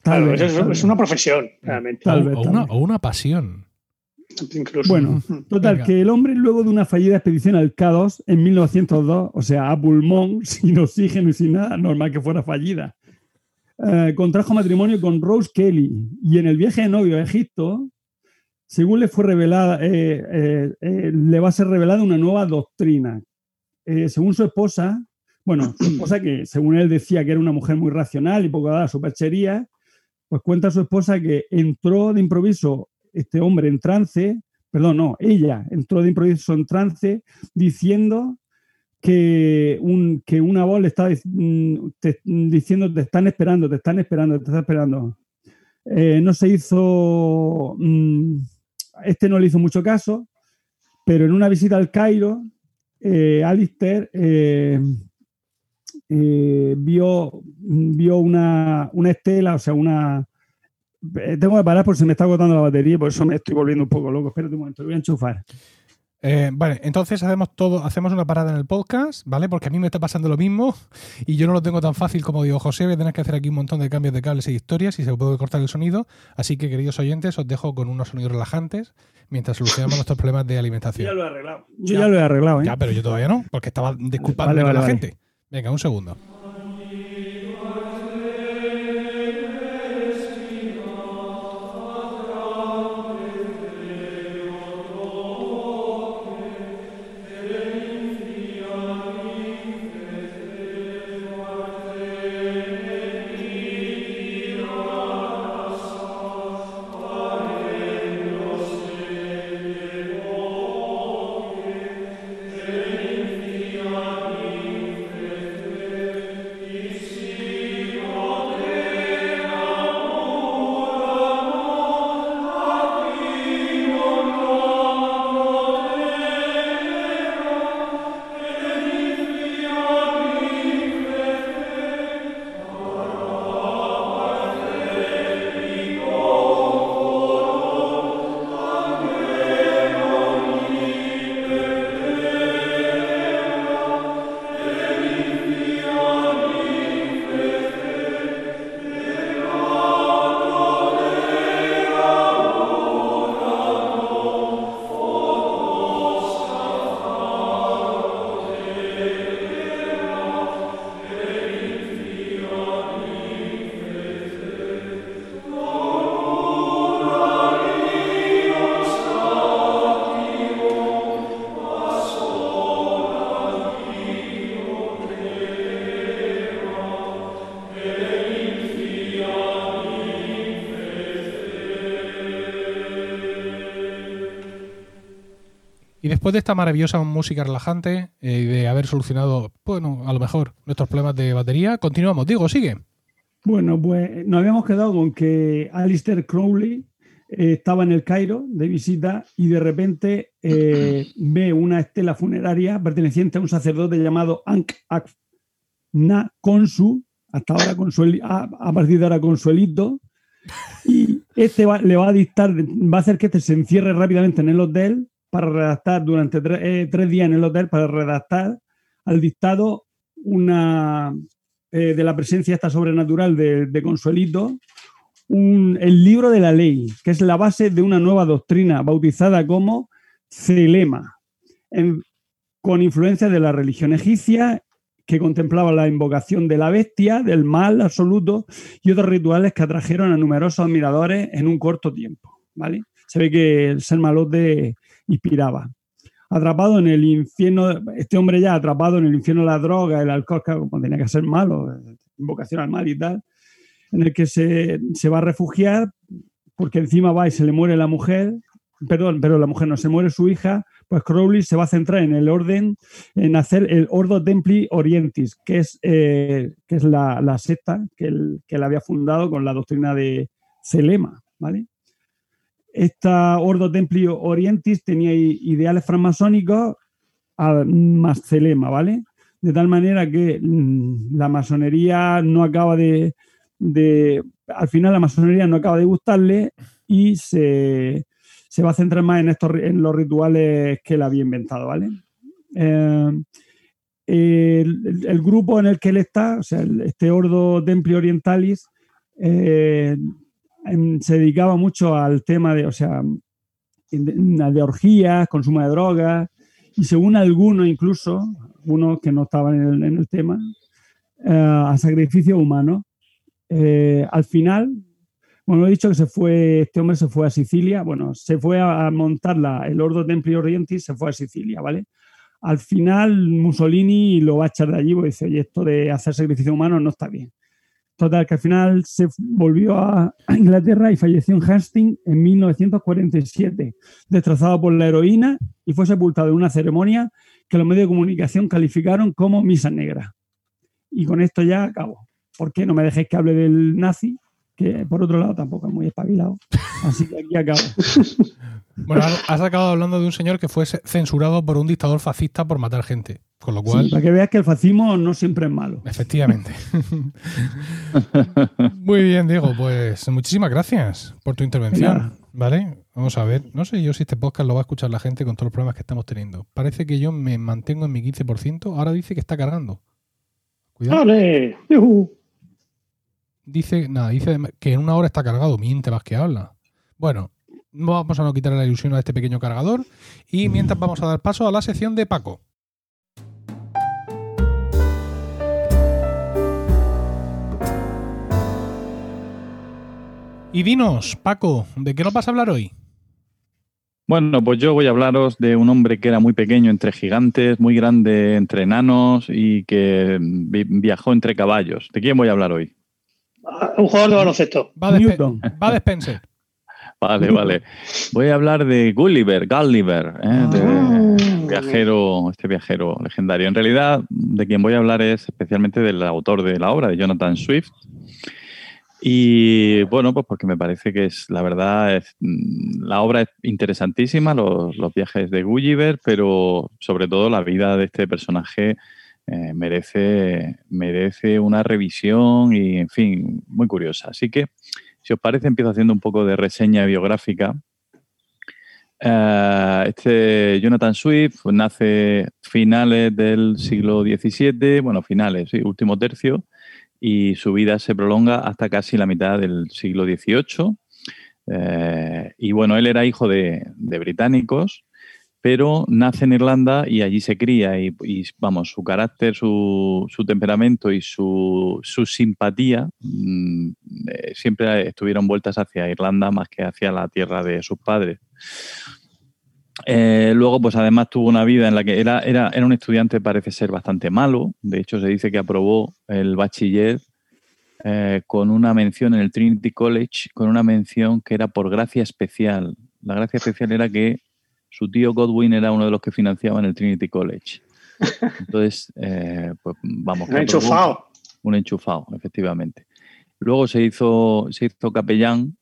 claro, es, una profesión, realmente. o, una, o, una, pasión. Incluso. Bueno, total, que el hombre, luego de una fallida expedición al K2 en 1902, o sea, a pulmón, sin oxígeno y sin nada, normal que fuera fallida, eh, contrajo matrimonio con Rose Kelly y en el viaje de novio a Egipto, según le fue revelada, eh, eh, le va a ser revelada una nueva doctrina. según su esposa, bueno, esposa, que según él decía que era una mujer muy racional y poco dada a su perchería, pues cuenta su esposa que entró de improviso este hombre en trance, perdón, no, ella entró de improviso en trance diciendo que, un, que una voz le estaba mm, diciendo te están esperando, te están esperando, te están esperando. Eh, no se hizo, mm, este no le hizo mucho caso, pero en una visita al Cairo, eh, Alistair eh, eh, vio, vio una, estela, o sea, una, eh, tengo que parar porque se me está agotando la batería, por eso me estoy volviendo un poco loco. Espérate un momento, voy a enchufar. Eh, vale, entonces hacemos todo, hacemos una parada en el podcast, ¿vale? Porque a mí me está pasando lo mismo y yo no lo tengo tan fácil como digo José, voy a tener que hacer aquí un montón de cambios de cables y historias y se puede cortar el sonido. Así que, queridos oyentes, os dejo con unos sonidos relajantes mientras solucionamos nuestros problemas de alimentación. Ya lo he arreglado. Yo ya, lo he arreglado, ¿eh? Ya, pero yo todavía no, porque estaba disculpándome Vale, con la vale, gente. Venga, un segundo. Después de esta maravillosa música relajante eh, y de haber solucionado, bueno, a lo mejor nuestros problemas de batería, continuamos. Digo, sigue. Bueno, pues nos habíamos quedado con que Alistair Crowley eh, estaba en el Cairo de visita y de repente eh, ve una estela funeraria perteneciente a un sacerdote llamado Ankh Ak Na Konsu, hasta ahora a, a partir de ahora Consuelito, y este va- le va a dictar, va a hacer que este se encierre rápidamente en el hotel para redactar durante tre- eh, tres días en el hotel para redactar al dictado una eh, de la presencia esta sobrenatural de, de Consuelito, un- el libro de la ley, que es la base de una nueva doctrina bautizada como Celema, en- con influencia de la religión egipcia que contemplaba la invocación de la bestia, del mal absoluto y otros rituales que atrajeron a numerosos admiradores en un corto tiempo. ¿vale? Se ve que el ser malote inspiraba. Atrapado en el infierno, este hombre ya atrapado en el infierno de la droga, el alcohol, como tenía que ser malo, invocación al mal y tal, en el que se, se va a refugiar porque encima va y se le muere la mujer, perdón, pero la mujer no, se muere su hija, pues Crowley se va a centrar en el orden, en hacer el Ordo Templi Orientis, que es, eh, que es la, la secta que él, que él había fundado con la doctrina de Celema, ¿vale? Esta Ordo Templi Orientis tenía ideales francmasónicos a- más Celema, ¿vale? De tal manera que mm, la masonería no acaba de, de- Al final la masonería no acaba de gustarle y se, se va a centrar más en, estos, en los rituales que él había inventado, ¿vale? Eh, el, grupo en el que él está, o sea, este Ordo Templi Orientalis, eh, se dedicaba mucho al tema de, o sea, de, de orgías, consumo de drogas, y según algunos incluso, unos que no estaban en el, en el tema, eh, a sacrificio humano. Eh, al final, bueno, he dicho que se fue, este hombre se fue a Sicilia, bueno, se fue a, a montar la, el Ordo Templi Orientis, se fue a Sicilia, ¿vale? Al final Mussolini lo va a echar de allí porque dice, oye, esto de hacer sacrificio humano no está bien. Total, que al final se volvió a a Inglaterra y falleció en Hastings en 1947, destrozado por la heroína y fue sepultado en una ceremonia que los medios de comunicación calificaron como misa negra. Y con esto ya acabo. ¿Por qué no me dejéis que hable del nazi? Que por otro lado tampoco es muy espabilado. Así que aquí acabo. Bueno, has acabado hablando de un señor que fue censurado por un dictador fascista por matar gente. Con lo cual. para que veas que el fascismo no siempre es malo. Efectivamente. Muy bien, Diego. Pues muchísimas gracias por tu intervención. ¿Vale? Vamos a ver. No sé yo si este podcast lo va a escuchar la gente con todos los problemas que estamos teniendo. Parece que yo me mantengo en mi 15%. Ahora dice que está cargando. Cuidado. Dice, nada, dice que en una hora está cargado. Miente más que habla. Bueno, vamos a no quitar la ilusión a este pequeño cargador. Y mientras vamos a dar paso a la sección de Paco. Y dinos, Paco, ¿de qué nos vas a hablar hoy? Bueno, pues yo voy a hablaros de un hombre que era muy pequeño entre gigantes, muy grande entre enanos y que viajó entre caballos. ¿De quién voy a hablar hoy? Ah, un jugador de baloncesto. Va de, va de Spencer. Vale, vale. Voy a hablar de Gulliver, Gulliver, ¿eh? de ah. viajero, este viajero legendario. En realidad, de quien voy a hablar es especialmente del autor de la obra, de Jonathan Swift, y bueno, pues porque me parece que es, la verdad, es, mm, la obra es interesantísima, los, viajes de Gulliver, pero sobre todo la vida de este personaje eh, merece, merece una revisión y, en fin, muy curiosa. Así que, si os parece, empiezo haciendo un poco de reseña biográfica. Eh, este Jonathan Swift nace finales del siglo XVII, bueno, finales, sí, último tercio, y su vida se prolonga hasta casi la mitad del siglo XVIII. Eh, y bueno, él era hijo de, británicos, pero nace en Irlanda y allí se cría y, vamos, su carácter, su, temperamento y su, simpatía mm, eh, siempre estuvieron vueltas hacia Irlanda más que hacia la tierra de sus padres. Eh, luego, pues además tuvo una vida en la que era, era, era, un estudiante, parece ser bastante malo. De hecho, se dice que aprobó el bachiller eh, con una mención en el Trinity College, con una mención que era por gracia especial. La gracia especial era que su tío Godwin era uno de los que financiaban el Trinity College. Entonces, eh, pues vamos. Un enchufado. Un enchufado, efectivamente. Luego se hizo, se hizo capellán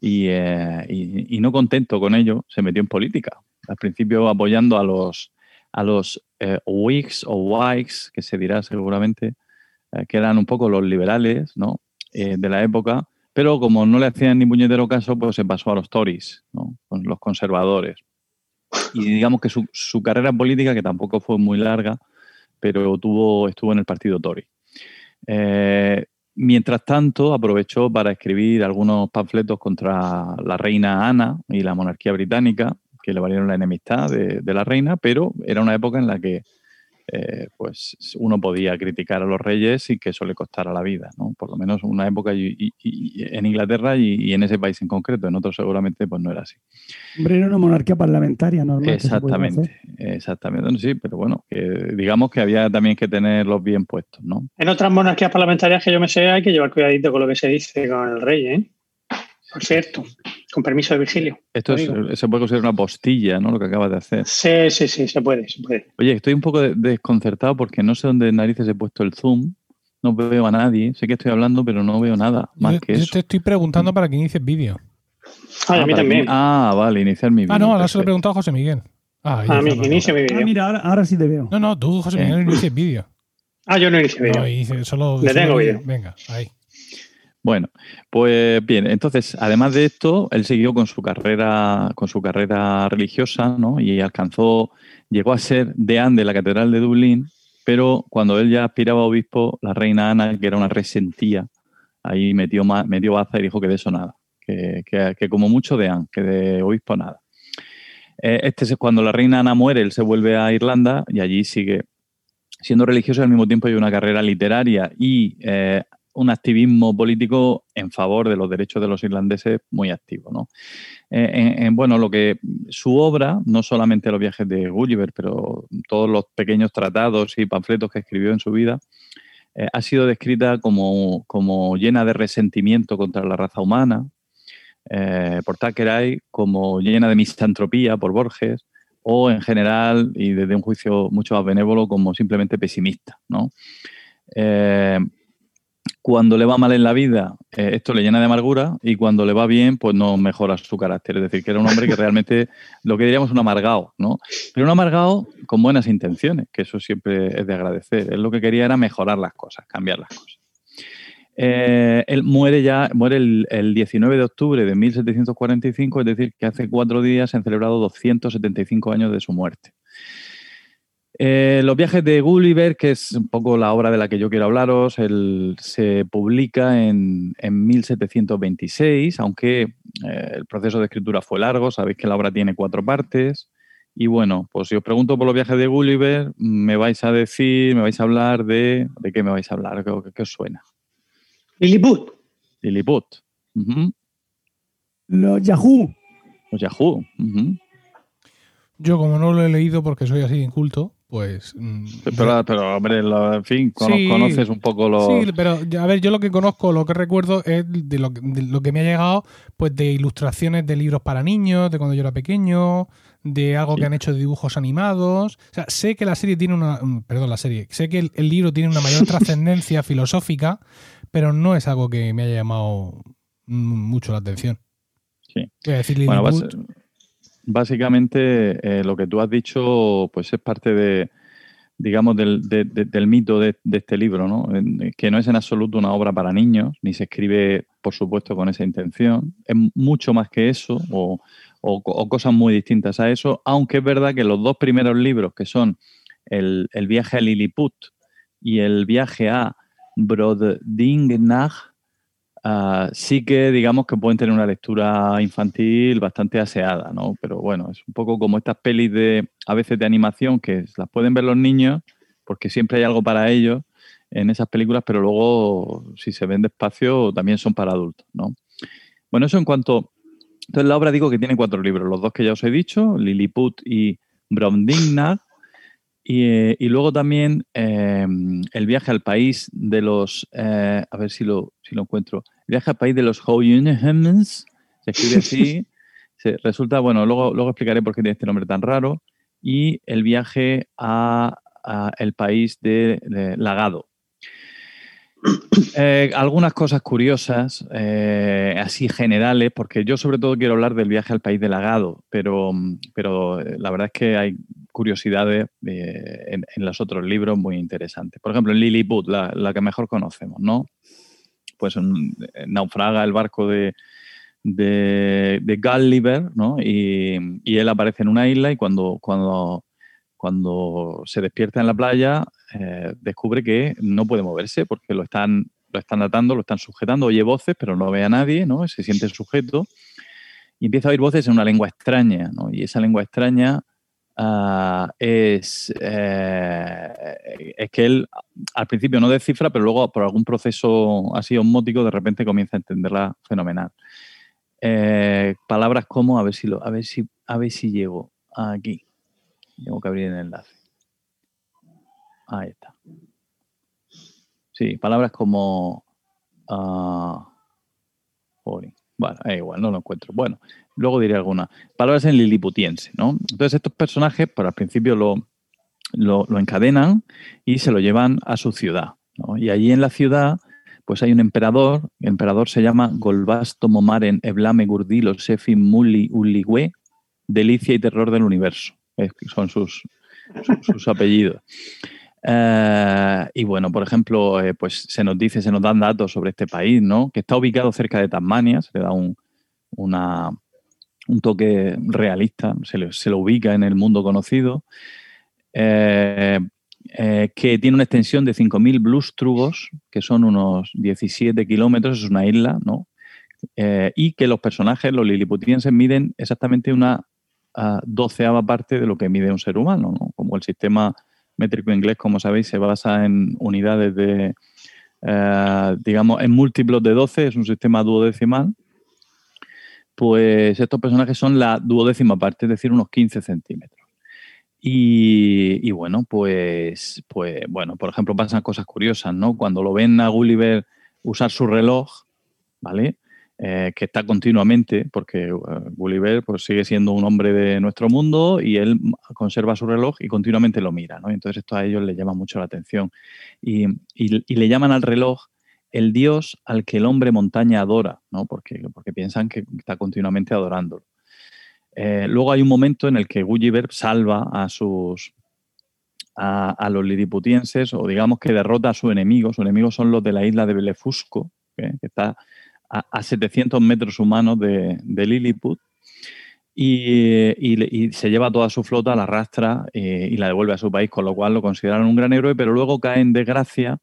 eh, y, no contento con ello, se metió en política. Al principio apoyando a los, a los eh, Whigs o Whigs, que se dirá seguramente, eh, que eran un poco los liberales ¿no? de la época, pero como no le hacían ni puñetero caso, pues se pasó a los Tories, ¿no? con los conservadores. Y digamos que su, su, carrera política, que tampoco fue muy larga, pero tuvo, estuvo en el partido Tory. Mientras tanto, aprovechó para escribir algunos panfletos contra la reina Ana y la monarquía británica, que le valieron la enemistad de, la reina, pero era una época en la que eh, pues uno podía criticar a los reyes y que eso le costara la vida, ¿no? Por lo menos una época en Inglaterra y, en ese país en concreto, en otros seguramente pues no era así. Hombre, era una monarquía parlamentaria normal. Exactamente, exactamente. Sí, pero bueno, digamos que había también que tenerlos bien puestos, ¿no? En otras monarquías parlamentarias que yo me sé hay que llevar cuidadito con lo que se dice con el rey, ¿eh? Por cierto, con permiso de Virgilio. Esto se puede considerar una postilla, ¿no? Lo que acabas de hacer. Sí, sí, sí, se puede, se puede. Oye, estoy un poco desconcertado porque no sé dónde narices he puesto el zoom. No veo a nadie. Sé que estoy hablando, pero no veo nada más que yo te estoy preguntando para que inicies vídeo. Ah, a mí ah, también. ah, vale, iniciar mi vídeo. Ah, no, ahora se lo he preguntado a José Miguel. Ah, a mí, inicia mi vídeo. Ah, mira, ahora, sí te veo. No, no, tú, José Miguel, no inicies vídeo. Ah, yo no inicio vídeo. No, solo, Le tengo vídeo. Venga, ahí. Bueno, pues bien, entonces, además de esto, él siguió con su carrera, con su carrera religiosa, ¿no? Y alcanzó, llegó a ser deán de la Catedral de Dublín, pero cuando él ya aspiraba a obispo, la reina Ana, que era una resentía, ahí metió, metió baza y dijo que de eso nada, que, que, como mucho deán, que de obispo nada. Eh, este es cuando la reina Ana muere, él se vuelve a Irlanda y allí sigue siendo religioso y al mismo tiempo hay una carrera literaria y eh, un activismo político en favor de los derechos de los irlandeses muy activo. ¿no? Eh, en, bueno, lo que su obra, no solamente los viajes de Gulliver, pero todos los pequeños tratados y panfletos que escribió en su vida, eh, ha sido descrita como, como, llena de resentimiento contra la raza humana, eh, por Thackeray, como llena de misantropía por Borges, o en general, y desde un juicio mucho más benévolo, como simplemente pesimista. ¿no? Cuando le va mal en la vida, eh, esto le llena de amargura y cuando le va bien, pues no mejora su carácter. Es decir, que era un hombre que realmente lo que diríamos un amargado, ¿no? Pero un amargado con buenas intenciones, que eso siempre es de agradecer. Él lo que quería era mejorar las cosas, cambiar las cosas. Eh, él muere ya, muere el, el, 19 de octubre de 1745, es decir, que hace cuatro días se han celebrado 275 años de su muerte. Eh, los viajes de Gulliver, que es un poco la obra de la que yo quiero hablaros, se publica en, 1726, aunque eh, el proceso de escritura fue largo, sabéis que la obra tiene cuatro partes. Y bueno, pues si os pregunto por los viajes de Gulliver, me vais a decir, me vais a hablar de... ¿De qué me vais a hablar? ¿Qué, os suena? Lilliput. Lilliput. Los Yahoo. Los Yahoo. Yo, como no lo he leído porque soy así inculto, pues. Mm, pero, hombre, en fin, conoces un poco lo. Sí, pero a ver, yo lo que conozco, lo que recuerdo es de lo, que me ha llegado, pues de ilustraciones de libros para niños, de cuando yo era pequeño, de algo que han hecho de dibujos animados. O sea, sé que la serie tiene una. Mm, perdón, la serie. Sé que el, libro tiene una mayor trascendencia filosófica, pero no es algo que me haya llamado mucho la atención. Sí. decir, bueno, Básicamente, eh, lo que tú has dicho, pues es parte de, digamos, del, mito de, este libro, ¿no? Que no es en absoluto una obra para niños, ni se escribe, por supuesto, con esa intención. Es mucho más que eso, o, cosas muy distintas a eso, aunque es verdad que los dos primeros libros, que son el, viaje a Lilliput y el viaje a Brodingnag, Ah, sí que digamos que pueden tener una lectura infantil bastante aseada, ¿no? Pero bueno, es un poco como estas pelis de a veces de animación que las pueden ver los niños porque siempre hay algo para ellos en esas películas, pero luego si se ven despacio también son para adultos, ¿no? Bueno, eso en cuanto... Entonces la obra digo que tiene cuatro libros, los dos que ya os he dicho, Lilliput y Bromdingnar, y, y, luego también eh, el viaje al país de los, eh, a ver si lo, si lo encuentro, el viaje al país de los Houyhnhnms, se escribe así, se, resulta, bueno, luego, luego explicaré por qué tiene este nombre tan raro, y el viaje a, el país de Lagado, eh, algunas cosas curiosas, eh, así generales, porque yo sobre todo quiero hablar del viaje al país de Lagado, pero, pero eh, la verdad es que hay curiosidades en, los otros libros muy interesantes. Por ejemplo, en Lilliput, la, que mejor conocemos, ¿no? Pues naufraga el barco de, de, Gulliver, ¿no? Y, y, él aparece en una isla y cuando, cuando, cuando se despierta en la playa eh, descubre que no puede moverse porque lo están, lo están atando, lo están sujetando, oye voces, pero no ve a nadie, ¿no? Se siente sujeto y empieza a oír voces en una lengua extraña, ¿no? Y esa lengua extraña ah, es, eh, es que él al principio no descifra, pero luego por algún proceso así osmótico de repente comienza a entenderla fenomenal. Eh, palabras como, a ver si lo, a ver si, a ver si llego aquí. Tengo que abrir el enlace. Ahí está. Sí, palabras como. Uh, bueno, es igual, no lo encuentro. Bueno, luego diré alguna. Palabras en liliputiense, ¿no? Entonces, estos personajes, al principio lo, lo, encadenan y se lo llevan a su ciudad. Y allí en la ciudad, pues hay un emperador. El emperador se llama Golbasto Momaren Eblame Gurdilo Sefi Muli Uligüe, delicia y terror del universo. son sus, sus apellidos. Eh, y bueno, por ejemplo, eh, pues se nos dice, se nos dan datos sobre este país, ¿no? Que está ubicado cerca de Tasmania, se le da un, una, un toque realista, se, se, lo ubica en el mundo conocido, eh, que tiene una extensión de 5.000 blustrugos, que son unos 17 kilómetros, es una isla, ¿no? y que los personajes, los liliputienses, miden exactamente una uh, doceava parte de lo que mide un ser humano, ¿no? Como el sistema métrico inglés, como sabéis, se basa en unidades de, eh, digamos, en múltiplos de 12, es un sistema duodecimal. Pues estos personajes son la duodécima parte, es decir, unos 15 centímetros. Y, bueno, pues, pues, bueno, por ejemplo, pasan cosas curiosas, ¿no? Cuando lo ven a Gulliver usar su reloj, ¿vale? Eh, que está continuamente, porque eh, Gulliver pues, sigue siendo un hombre de nuestro mundo y él conserva su reloj y continuamente lo mira. ¿no? Entonces esto a ellos les llama mucho la atención. Y, le llaman al reloj el dios al que el hombre montaña adora, ¿no? porque, porque piensan que está continuamente adorándolo. Eh, luego hay un momento en el que Gulliver salva a sus a, los liliputienses, o digamos que derrota a su enemigo. Sus enemigos son los de la isla de Belefusco, que está a, 700 metros humanos de, Lilliput. Y, se lleva toda su flota, la arrastra eh, y la devuelve a su país, con lo cual lo consideran un gran héroe, pero luego cae en desgracia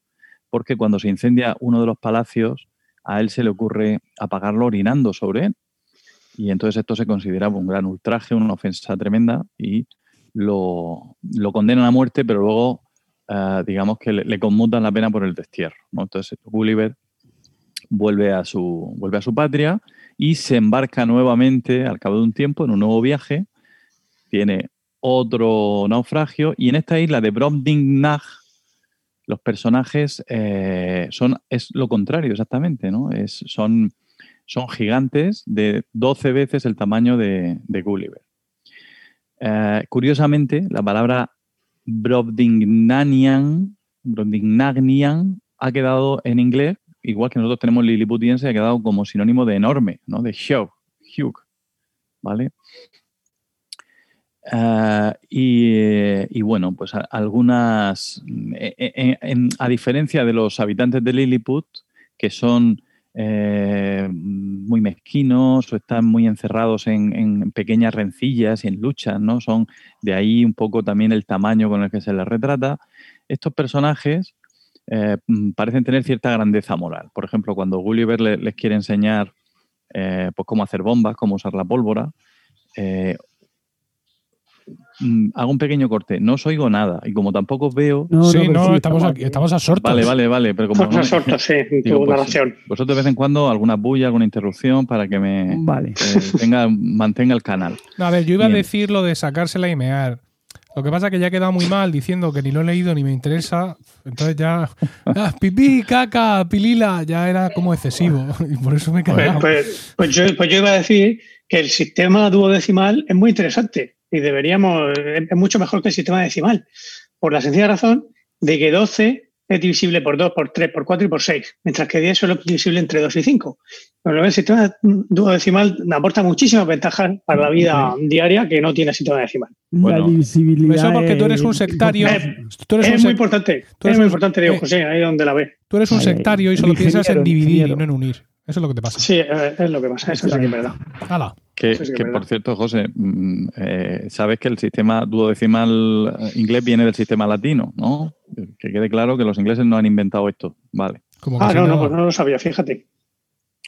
porque cuando se incendia uno de los palacios, a él se le ocurre apagarlo orinando sobre él. Y entonces esto se considera un gran ultraje, una ofensa tremenda y lo, condenan a muerte, pero luego eh, digamos que le, conmutan la pena por el destierro. Entonces Gulliver vuelve a, su, vuelve a su patria y se embarca nuevamente al cabo de un tiempo en un nuevo viaje. Tiene otro naufragio y en esta isla de Brobdingnag los personajes eh, son, es lo contrario exactamente, ¿no? Es, son, son gigantes de 12 veces el tamaño de, Gulliver. Eh, curiosamente, la palabra Brobdingnagian, ha quedado en inglés, igual que nosotros tenemos liliputiense, ha quedado como sinónimo de enorme, ¿no? De huge, huge, ¿vale? Ah, y, bueno, pues algunas, eh, eh, a diferencia de los habitantes de Lilliput, que son eh, muy mezquinos o están muy encerrados en, pequeñas rencillas y en luchas, ¿no? Son de ahí un poco también el tamaño con el que se les retrata. Estos personajes parecen tener cierta grandeza moral. Por ejemplo, cuando Gulliver les, quiere enseñar pues cómo hacer bombas, cómo usar la pólvora, Mm, hago un pequeño corte. No os oigo nada. Y como tampoco veo. sí, no, estamos, aquí, estamos a sortos. Vale, vale, vale. Pero como a sortos, sí, tu pues, Vosotros de vez en cuando alguna bulla, alguna interrupción para que me vale. tenga, mantenga el canal. a ver, yo iba a decir lo de sacársela y mear. Lo que pasa es que ya he quedado muy mal diciendo que ni lo he leído ni me interesa. Entonces ya. Ah, pipí, caca, pilila, ya era como excesivo. Y por eso me he pues, pues, pues, yo, pues yo iba a decir que el sistema duodecimal es muy interesante y deberíamos, es mucho mejor que el sistema decimal, por la sencilla razón de que 12 es divisible por 2, por 3, por 4 y por 6, mientras que 10 solo es divisible entre 2 y 5. Pero el sistema duodecimal aporta muchísimas ventajas para la vida diaria que no tiene el sistema decimal. la divisibilidad. Eso porque tú eres un sectario. es, muy importante. es muy importante, digo, José, ahí donde la ve. Tú eres un sectario y solo piensas en dividir y no en unir. Eso es lo que te pasa. Sí, eh, es lo que pasa. Eso sí que es verdad. Hala. Que, por cierto, José, mm, eh, sabes que el sistema duodecimal eh, inglés viene del sistema latino, ¿no? Que quede claro que los ingleses no han inventado esto, ¿vale? ah, no, no, pues no lo sabía, fíjate.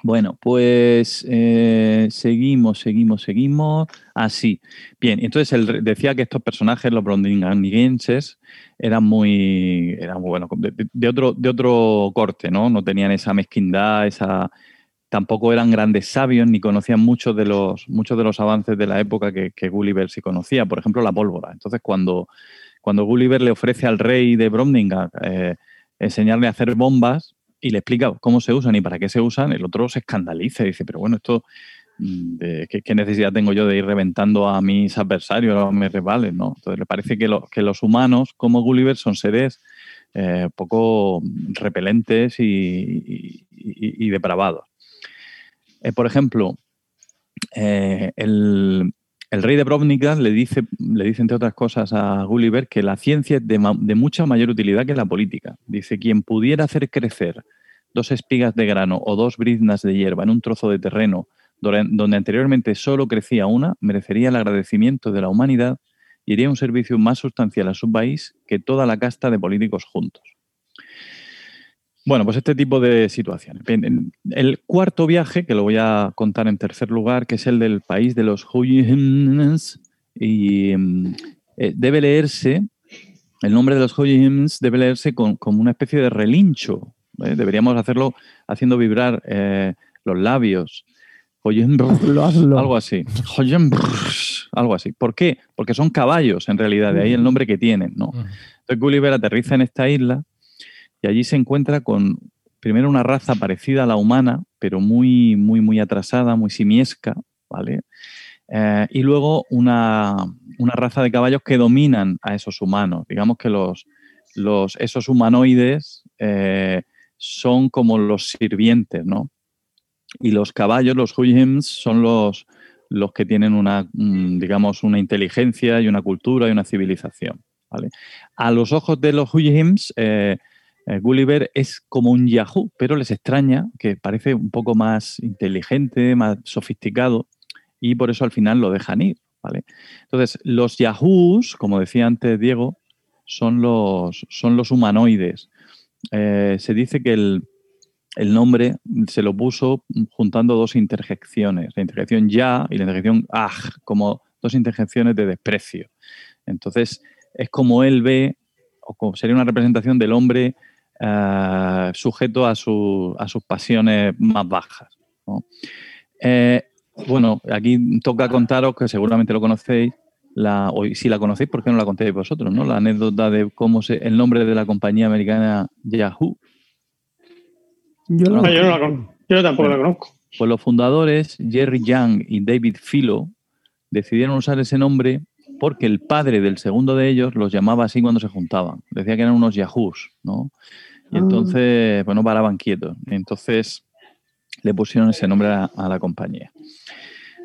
Bueno, pues eh, seguimos, seguimos, seguimos. Así. Ah, Bien, entonces él decía que estos personajes, los brondinganienses, eran muy, eran bueno, de, otro, de otro corte, ¿no? No tenían esa mezquindad, esa, tampoco eran grandes sabios ni conocían muchos de los, muchos de los avances de la época que, Gulliver sí conocía, por ejemplo, la pólvora. Entonces, cuando, cuando Gulliver le ofrece al rey de Bromdinga eh, enseñarle a hacer bombas y le explica cómo se usan y para qué se usan, el otro se escandaliza y dice, pero bueno, esto, mm, ¿qué, necesidad tengo yo de ir reventando a mis adversarios, a mis rivales? ¿no? Entonces, le parece que, los humanos, como Gulliver, son seres eh, poco repelentes y depravados. Eh, por ejemplo, eh, el, rey de Brovnica le dice, le dice, entre otras cosas, a Gulliver que la ciencia es de, mucha mayor utilidad que la política. Dice, quien pudiera hacer crecer dos espigas de grano o dos briznas de hierba en un trozo de terreno donde anteriormente solo crecía una, merecería el agradecimiento de la humanidad y haría un servicio más sustancial a su país que toda la casta de políticos juntos. Bueno, pues este tipo de situaciones. El cuarto viaje, que lo voy a contar en tercer lugar, que es el del país de los Huygens, y mm, eh, debe leerse, el nombre de los Huygens debe leerse con, como una especie de relincho. ¿eh? Deberíamos hacerlo haciendo vibrar eh, los labios. Algo así. Algo así. ¿Por qué? Porque son caballos, en realidad, de ahí el nombre que tienen. ¿no? Entonces Gulliver aterriza en esta isla y allí se encuentra con primero una raza parecida a la humana, pero muy, muy, muy atrasada, muy simiesca, ¿vale? Eh, y luego una, raza de caballos que dominan a esos humanos. Digamos que los, los, esos humanoides eh, son como los sirvientes, ¿no? Y los caballos, los Huyims, son los, los que tienen una, mm, digamos, una inteligencia y una cultura y una civilización. ¿vale? A los ojos de los Huyims, eh, eh, Gulliver es como un Yahoo, pero les extraña que parece un poco más inteligente, más sofisticado, y por eso al final lo dejan ir. ¿vale? Entonces, los Yahoos, como decía antes Diego, son los, son los humanoides. Eh, se dice que el, el nombre se lo puso juntando dos interjecciones, la interjección ya y la interjección aj, como dos interjecciones de desprecio. Entonces, es como él ve, o como sería una representación del hombre eh, sujeto a, su, a, sus pasiones más bajas. Eh, bueno, aquí toca contaros, que seguramente lo conocéis, la, o si la conocéis, ¿por qué no la contéis vosotros? ¿no? La anécdota de cómo se, el nombre de la compañía americana Yahoo yo, yo, tampoco la conozco. Pues los fundadores, Jerry Young y David Philo, decidieron usar ese nombre porque el padre del segundo de ellos los llamaba así cuando se juntaban. Decía que eran unos yahoos, ¿no? Y ah. entonces, pues no paraban quietos. entonces le pusieron ese nombre a, la compañía.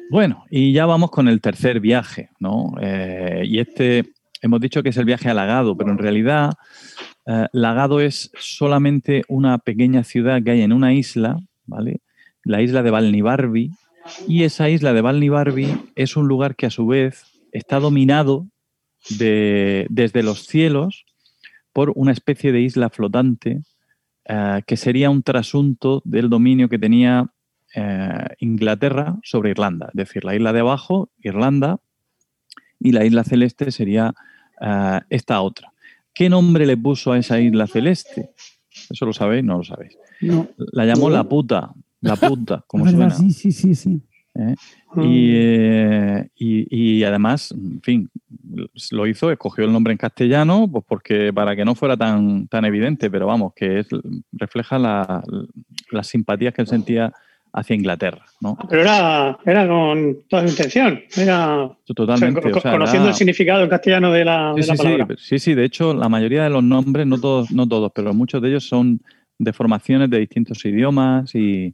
Bueno, y ya vamos con el tercer viaje, ¿no? Eh, y este, hemos dicho que es el viaje halagado, pero en realidad eh, Lagado es solamente una pequeña ciudad que hay en una isla, ¿vale? La isla de Balnibarbi. Y esa isla de Balnibarbi es un lugar que a su vez está dominado desde los cielos por una especie de isla flotante eh, que sería un trasunto del dominio que tenía eh, Inglaterra sobre Irlanda. Es decir, la isla de abajo, Irlanda, y la isla celeste sería esta otra. ¿Qué nombre le puso a esa isla celeste? ¿Eso lo sabéis? No lo sabéis. La llamó la puta, la puta, como suena. Sí, sí, sí, sí. ¿Eh? Ah. Eh, y, además, en fin, lo hizo, escogió el nombre en castellano, pues porque para que no fuera tan, tan evidente, pero vamos, que refleja las simpatías que él sentía hacia Inglaterra. ¿no? Pero era, era con toda su intención, era Totalmente, conociendo el significado en castellano de la, sí, sí, palabra. Sí, sí, de hecho la mayoría de los nombres, no todos, no todos, pero muchos de ellos son deformaciones de distintos idiomas y,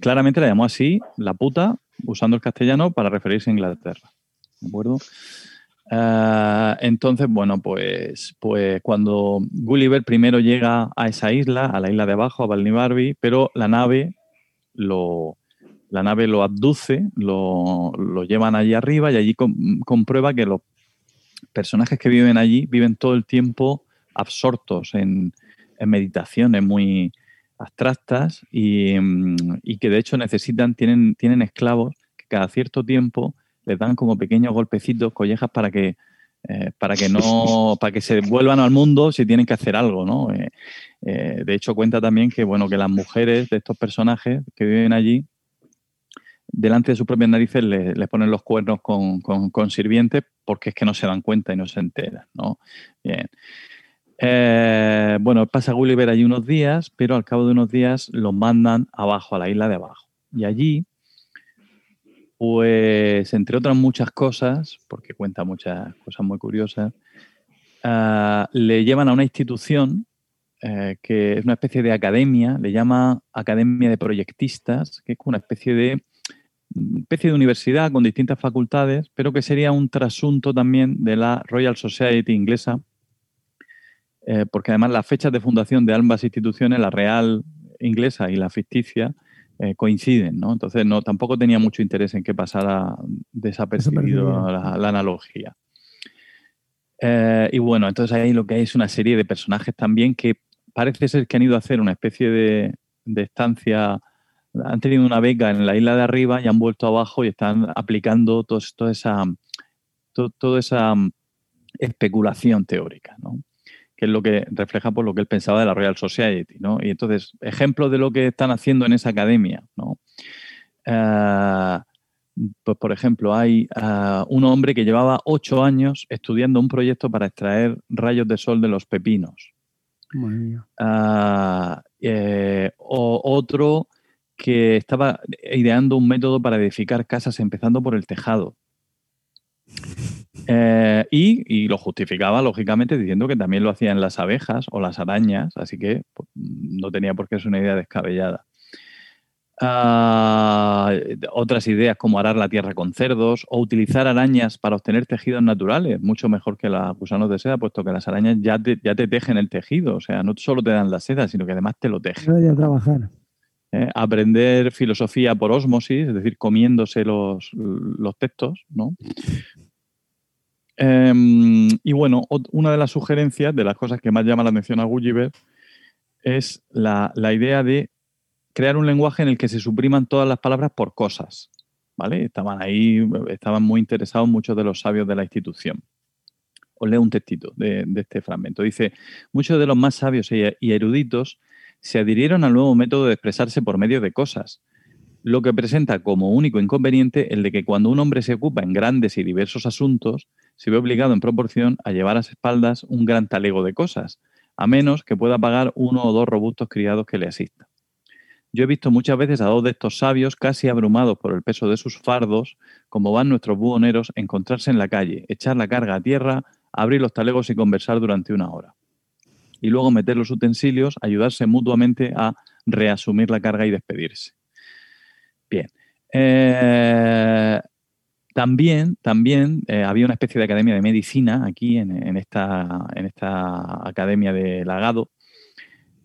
claramente la llamó así, la puta, usando el castellano para referirse a Inglaterra. ¿De acuerdo? Eh, entonces, bueno, pues, pues cuando Gulliver primero llega a esa isla, a la isla de abajo, a Balnibarbi, pero la nave lo, la nave lo abduce, lo, llevan allí arriba y allí comprueba que los personajes que viven allí viven todo el tiempo absortos en, meditaciones muy abstractas y, que de hecho necesitan, tienen, tienen esclavos que cada cierto tiempo les dan como pequeños golpecitos, collejas para que eh, para que no, para que se vuelvan al mundo si tienen que hacer algo, ¿no? Eh, eh, de hecho, cuenta también que bueno, que las mujeres de estos personajes que viven allí, delante de sus propias narices les, ponen los cuernos con, sirvientes porque es que no se dan cuenta y no se enteran, ¿no? Bien. Bueno, pasa Gulliver allí unos días, pero al cabo de unos días los mandan abajo, a la isla de abajo. Y allí pues, entre otras muchas cosas, porque cuenta muchas cosas muy curiosas, ah, le llevan a una institución eh, que es una especie de academia, le llama Academia de Proyectistas, que es una especie de, especie de universidad con distintas facultades, pero que sería un trasunto también de la Royal Society inglesa, eh, porque además las fechas de fundación de ambas instituciones, la real inglesa y la ficticia, eh, coinciden, ¿no? Entonces no, tampoco tenía mucho interés en que pasara desapercibido la, la, analogía. Eh, y bueno, entonces ahí lo que hay es una serie de personajes también que parece ser que han ido a hacer una especie de, estancia, han tenido una beca en la isla de arriba y han vuelto abajo y están aplicando todo, toda esa, toda esa mm, especulación teórica, ¿no? Que es lo que refleja por lo que él pensaba de la Royal Society, ¿no? Y entonces, ejemplos de lo que están haciendo en esa academia, ¿no? Eh, pues, por ejemplo, hay eh, un hombre que llevaba ocho años estudiando un proyecto para extraer rayos de sol de los pepinos. Eh, o otro que estaba ideando un método para edificar casas empezando por el tejado. Eh, y, lo justificaba, lógicamente, diciendo que también lo hacían las abejas o las arañas, así que pues, no tenía por qué ser una idea descabellada. Ah, otras ideas como arar la tierra con cerdos o utilizar arañas para obtener tejidos naturales, mucho mejor que los gusanos de seda, puesto que las arañas ya te, ya te tejen el tejido, o sea, no solo te dan la seda, sino que además te lo tejen. trabajar. ¿eh? aprender filosofía por osmosis, es decir, comiéndose los, textos, ¿no? Em, y bueno, una de las sugerencias, de las cosas que más llama la atención a Gulliver, es la, idea de crear un lenguaje en el que se supriman todas las palabras por cosas. ¿Vale? Estaban ahí, estaban muy interesados muchos de los sabios de la institución. Os leo un textito de, de este fragmento. Dice, muchos de los más sabios y eruditos se adhirieron al nuevo método de expresarse por medio de cosas, lo que presenta como único inconveniente el de que cuando un hombre se ocupa en grandes y diversos asuntos, se ve obligado en proporción a llevar a las espaldas un gran talego de cosas, a menos que pueda pagar uno o dos robustos criados que le asistan. Yo he visto muchas veces a dos de estos sabios, casi abrumados por el peso de sus fardos, como van nuestros buhoneros, encontrarse en la calle, echar la carga a tierra, abrir los talegos y conversar durante una hora y luego meter los utensilios, ayudarse mutuamente a reasumir la carga y despedirse. Bien. Eh, también, también eh, había una especie de academia de medicina aquí en, esta, academia de Lagado,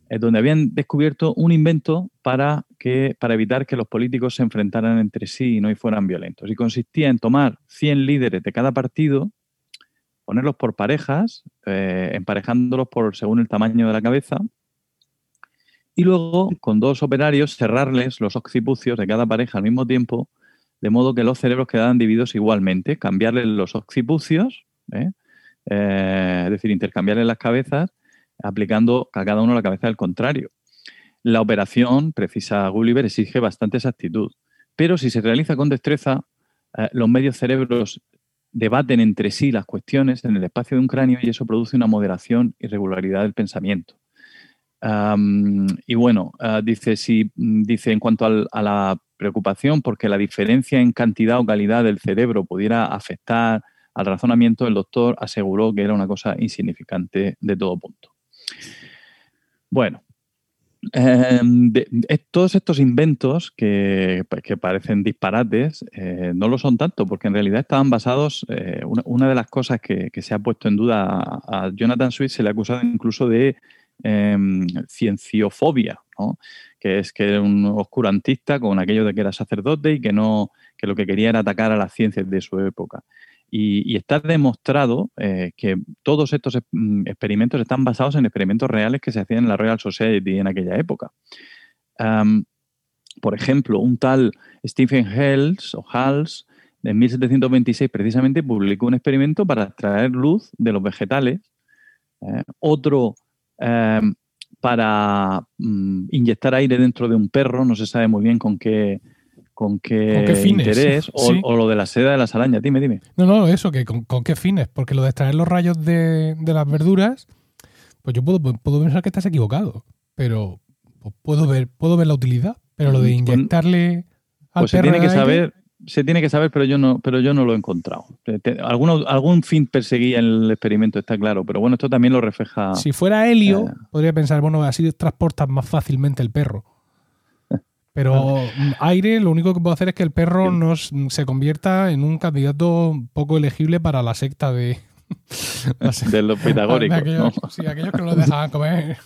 eh, donde habían descubierto un invento para, que, para evitar que los políticos se enfrentaran entre sí y no fueran violentos. Y consistía en tomar 100 líderes de cada partido ponerlos por parejas, eh, emparejándolos por según el tamaño de la cabeza, y luego con dos operarios cerrarles los occipucios de cada pareja al mismo tiempo, de modo que los cerebros quedaran divididos igualmente, cambiarles los occipucios, ¿eh? Eh, es decir, intercambiarles las cabezas, aplicando a cada uno la cabeza del contrario. La operación, precisa Gulliver, exige bastante exactitud, pero si se realiza con destreza, los medios cerebros debaten entre sí las cuestiones en el espacio de un cráneo y eso produce una moderación y regularidad del pensamiento. y bueno, ah, dice, si, dice en cuanto a la preocupación porque la diferencia en cantidad o calidad del cerebro pudiera afectar al razonamiento, el doctor aseguró que era una cosa insignificante de todo punto. Bueno, Em, todos estos inventos que, parecen disparates eh, no lo son tanto, porque en realidad estaban basados. Eh, una, de las cosas que, se ha puesto en duda a, Jonathan Swift se le ha acusado incluso de em, que es que era un oscurantista con aquello de que era sacerdote y que, no, que lo que quería era atacar a las ciencias de su época. Y, está demostrado eh, que todos estos mm, experimentos están basados en experimentos reales que se hacían en la Royal Society en aquella época. por ejemplo, un tal Stephen Hales o Hals en 1726 precisamente publicó un experimento para extraer luz de los vegetales, ¿eh? otro em, para mm, inyectar aire dentro de un perro, no se sabe muy bien con qué, con qué, interés o, lo de la seda de las arañas. Dime, dime. No, no, eso, que con, qué fines. Porque lo de extraer los rayos de, las verduras, pues yo puedo, puedo pensar que estás equivocado, pero pues puedo ver, puedo ver la utilidad. Pero lo de mm, pues inyectarle al pues se tiene que saber, se tiene que saber, pero yo no, pero yo no lo he encontrado. Alguno, algún fin perseguía el experimento, está claro, pero bueno, esto también lo refleja. Si fuera helio, eh, podría pensar, bueno, así transportas más fácilmente el perro. Pero aire, lo único que puedo hacer es que el perro no se convierta en un candidato poco elegible para la secta de, de los pitagóricos. aquellos, Sí, aquellos que no lo dejaban comer.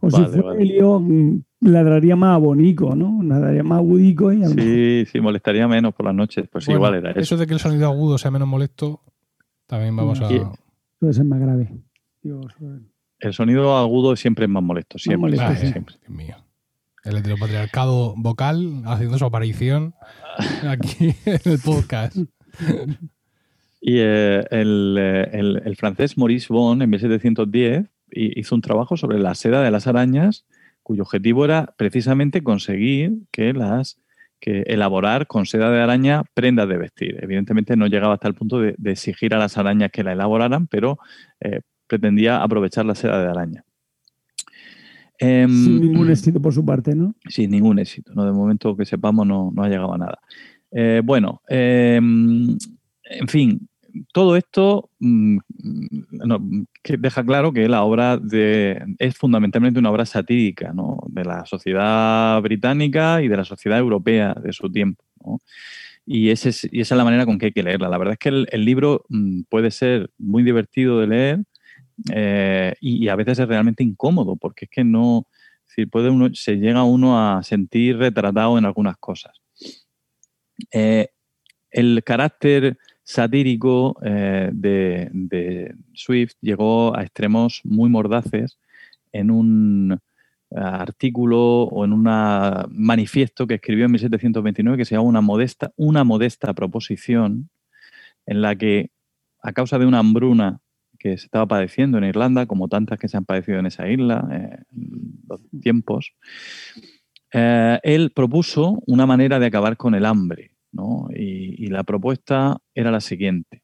O si fuera Helio, mm, ladraría más abonico, ¿no? Ladraría más agudico. Y sí, sí, molestaría menos por las noches. Pues igual era eso. Eso de que el sonido agudo sea menos molesto, también vamos a. Puede ser más grave. el sonido agudo siempre es más molesto, siempre. siempre. Dios mío. El heteropatriarcado vocal haciendo su aparición aquí en el podcast. Y eh, eh, el, francés Maurice Bon, en 1710, hizo un trabajo sobre la seda de las arañas, cuyo objetivo era precisamente conseguir que las que elaborar con seda de araña prendas de vestir. Evidentemente no llegaba hasta el punto de, exigir a las arañas que la elaboraran, pero eh, pretendía aprovechar la seda de araña. Em, sin ningún éxito por su parte, ¿no? Sin ningún éxito, ¿no? De momento que sepamos no, ha llegado a nada. Eh, bueno, em, en fin, todo esto mm, deja claro que la obra es fundamentalmente una obra satírica de la sociedad británica y de la sociedad europea de su tiempo. Y, esa es la manera con que hay que leerla. La verdad es que el, libro mm, puede ser muy divertido de leer eh, y, a veces es realmente incómodo porque es que no, puede uno, se llega uno a sentir retratado en algunas cosas. Eh, el carácter satírico eh, de, Swift llegó a extremos muy mordaces en un eh, artículo o en un manifiesto que escribió en 1729 que se llama una modesta, una modesta proposición en la que a causa de una hambruna que se estaba padeciendo en Irlanda, como tantas que se han padecido en esa isla eh, en los tiempos, él propuso una manera de acabar con el hambre y, la propuesta era la siguiente.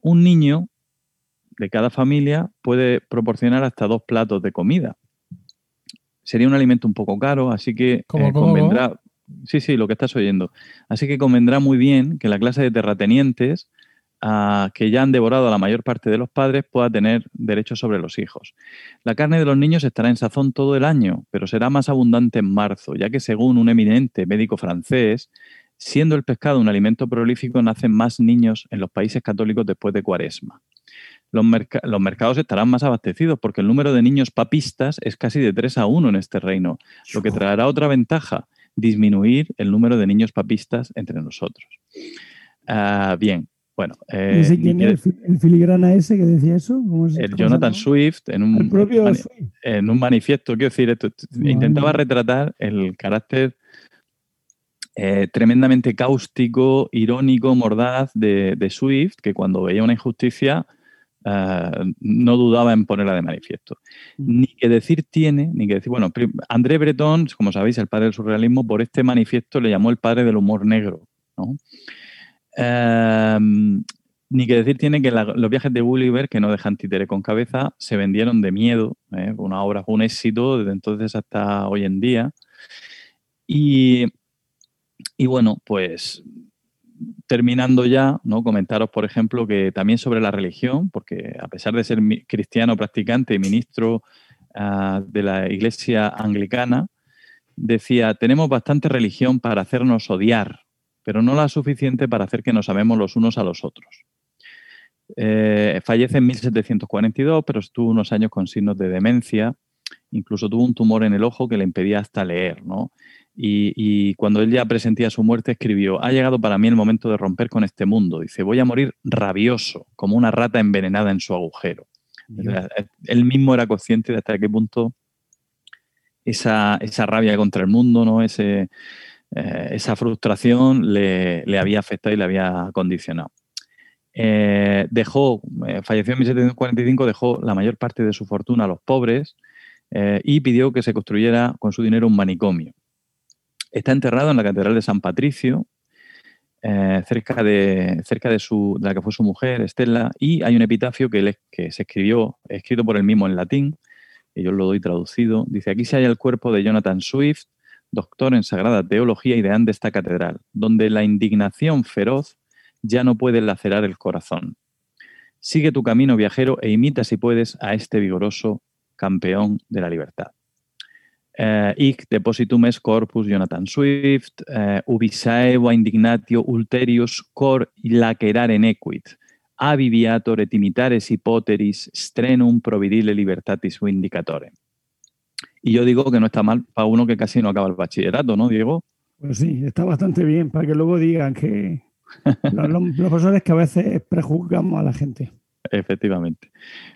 Un niño de cada familia puede proporcionar hasta dos platos de comida. Sería un alimento un poco caro, así que eh, convendrá... Sí, sí, lo que estás oyendo. Así que convendrá muy bien que la clase de terratenientes ah, que ya han devorado a la mayor parte de los padres pueda tener derecho sobre los hijos. La carne de los niños estará en sazón todo el año, pero será más abundante en marzo, ya que según un eminente médico francés, Siendo el pescado un alimento prolífico, nacen más niños en los países católicos después de Cuaresma. Los, mercados estarán más abastecidos porque el número de niños papistas es casi de 3 a 1 en este reino, lo que traerá otra ventaja, disminuir el número de niños papistas entre nosotros. Ah, bien, bueno. Eh, quién es el, filigrana ese que decía eso? el Jonathan Swift, en un, en un manifiesto, quiero decir, intentaba retratar el carácter eh, tremendamente cáustico, irónico, mordaz de, Swift, que cuando veía una injusticia eh, no dudaba en ponerla de manifiesto. Mm. Ni que decir tiene, ni que decir, bueno, André Breton, como sabéis, el padre del surrealismo, por este manifiesto le llamó el padre del humor negro. Em, ni que decir tiene que los viajes de Gulliver, que no dejan títere con cabeza, se vendieron de miedo. ¿eh? Una obra fue un éxito desde entonces hasta hoy en día. Y y bueno, pues terminando ya, ¿no? comentaros, por ejemplo, que también sobre la religión, porque a pesar de ser cristiano practicante y ministro ah, de la Iglesia anglicana, decía, tenemos bastante religión para hacernos odiar, pero no la suficiente para hacer que nos amemos los unos a los otros. Eh, fallece en 1742, pero estuvo unos años con signos de demencia, incluso tuvo un tumor en el ojo que le impedía hasta leer, ¿no? Y, cuando él ya presentía su muerte, escribió, ha llegado para mí el momento de romper con este mundo. Dice, voy a morir rabioso, como una rata envenenada en su agujero. Él mismo era consciente de hasta qué punto esa, rabia contra el mundo, ¿no? Ese, eh, esa frustración le, había afectado y le había condicionado. Eh, dejó, eh, falleció en 1745, dejó la mayor parte de su fortuna a los pobres y pidió que se construyera con su dinero un manicomio. Está enterrado en la Catedral de San Patricio, eh, cerca, de, cerca de, su, la que fue su mujer, Estela, y hay un epitafio que, que se escribió, escrito por él mismo en latín, y yo lo doy traducido. Dice, aquí se halla el cuerpo de Jonathan Swift, doctor en Sagrada Teología y deán de esta catedral, donde la indignación feroz ya no puede lacerar el corazón. Sigue tu camino viajero e imita si puedes a este vigoroso campeón de la libertad. Eh, ic depositum es corpus Jonathan Swift, eh, ubisaevo indignatio ulterius cor lacerare nequit, aviviator et imitares hipoteris strenum providile libertatis indicatore. Y yo digo que no está mal para uno que casi no acaba el bachillerato, ¿no, Diego? Pues sí, está bastante bien, para que luego digan que los, los profesores que a veces prejuzgamos a la gente. Efectivamente.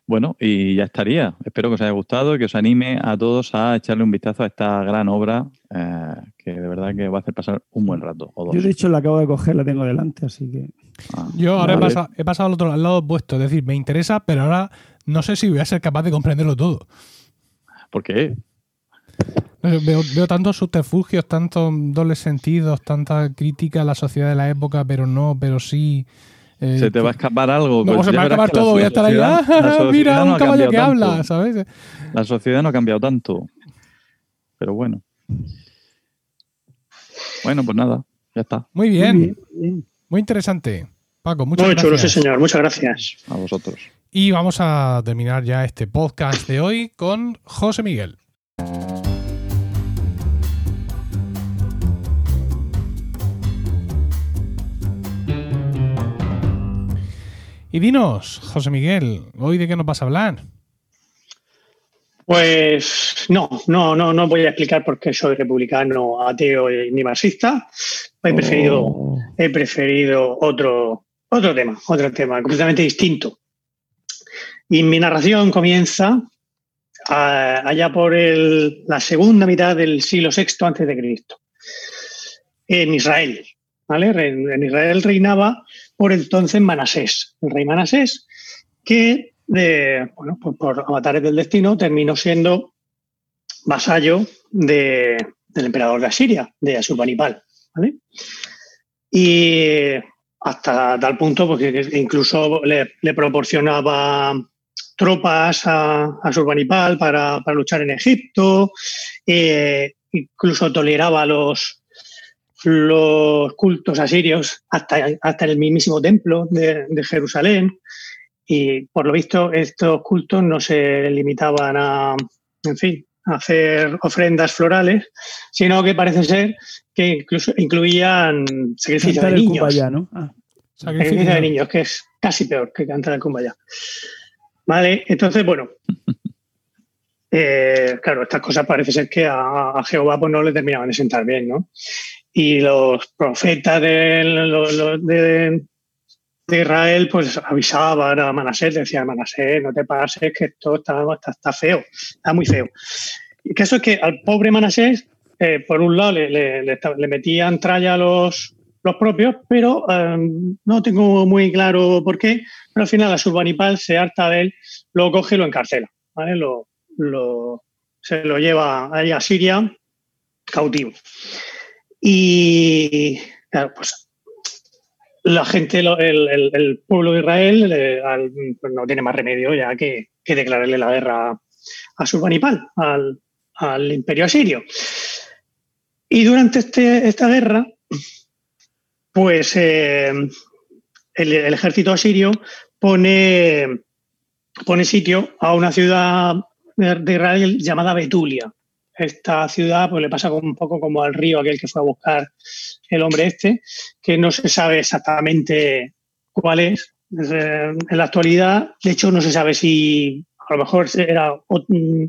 Bueno, y ya estaría. Espero que os haya gustado y que os anime a todos a echarle un vistazo a esta gran obra eh, que de verdad que va a hacer pasar un buen rato. Yo de hecho la acabo de coger, la tengo delante, así que... Ah, Yo ahora he, pasado, al otro lado opuesto, es decir, me interesa, pero ahora no sé si voy a ser capaz de comprenderlo todo. ¿Por qué? Veo, veo, tantos subterfugios, tantos dobles sentidos, tanta crítica a la sociedad de la época, pero no, pero sí. Eh, se te va a escapar algo. No, pues se me va a escapar todo, voy a estar ahí. Ah, mira, un caballo que habla, ¿sabes? La sociedad no ha cambiado tanto. Pero bueno. Bueno, pues nada, ya está. Muy bien. Muy, interesante. Paco, muchas Muy gracias. chulo, sí, señor. Muchas gracias. A vosotros. Y vamos a terminar ya este podcast de hoy con José Miguel. Y dinos, José Miguel, ¿hoy de qué nos vas a hablar? Pues no, no, no, no voy a explicar por qué soy republicano, ateo ni marxista. He preferido, Oh. he preferido otro, otro tema, otro tema completamente distinto. Y mi narración comienza ah, allá por el- la segunda mitad del siglo VI antes de Cristo, en Israel. ¿vale? En Israel reinaba por entonces Manasés, el rey Manasés, que bueno, pues por avatares del destino terminó siendo vasallo de- del emperador de Asiria, de Asurbanipal. ¿vale? Y hasta tal punto porque incluso le, proporcionaba tropas a, a Asurbanipal para, para luchar en Egipto, eh, incluso toleraba los, los cultos asirios hasta, hasta el mismísimo templo de, de Jerusalén. Y por lo visto, estos cultos no se limitaban a, en fin, a hacer ofrendas florales, sino que parece ser que incluso incluían sacrificios Cantar de niños. Kumbaya, ¿no? Ah, Sacrificio de niños, que es casi peor que cantar el Kumbaya. Vale, entonces, bueno. eh, claro, estas cosas parece ser que a, a Jehová pues, no le terminaban de sentar bien, ¿no? Y los profetas de, de, Israel pues avisaban a Manasés, decían, Manasés, no te pases, que esto está, está, feo, está muy feo. Y que eso es que al pobre Manasés, eh, por un lado, le, metían tralla a los, los propios, pero eh, no tengo muy claro por qué. Pero al final la Surbanipal se harta de él, lo coge y lo encarcela. Lo, lo- se lo lleva ahí a Siria cautivo. Y claro, pues la gente, el, el- el pueblo de Israel al- pues no tiene más remedio ya que, que declararle la guerra a Surbanipal, al, al imperio asirio. Y durante este- esta guerra, pues eh, el, el ejército asirio pone, pone sitio a una ciudad de Israel llamada Betulia. Esta ciudad pues, le pasa como un poco como al río aquel que fue a buscar el hombre este, que no se sabe exactamente cuál es. Eh, En la actualidad, de hecho, no se sabe si a lo mejor era ot- mm,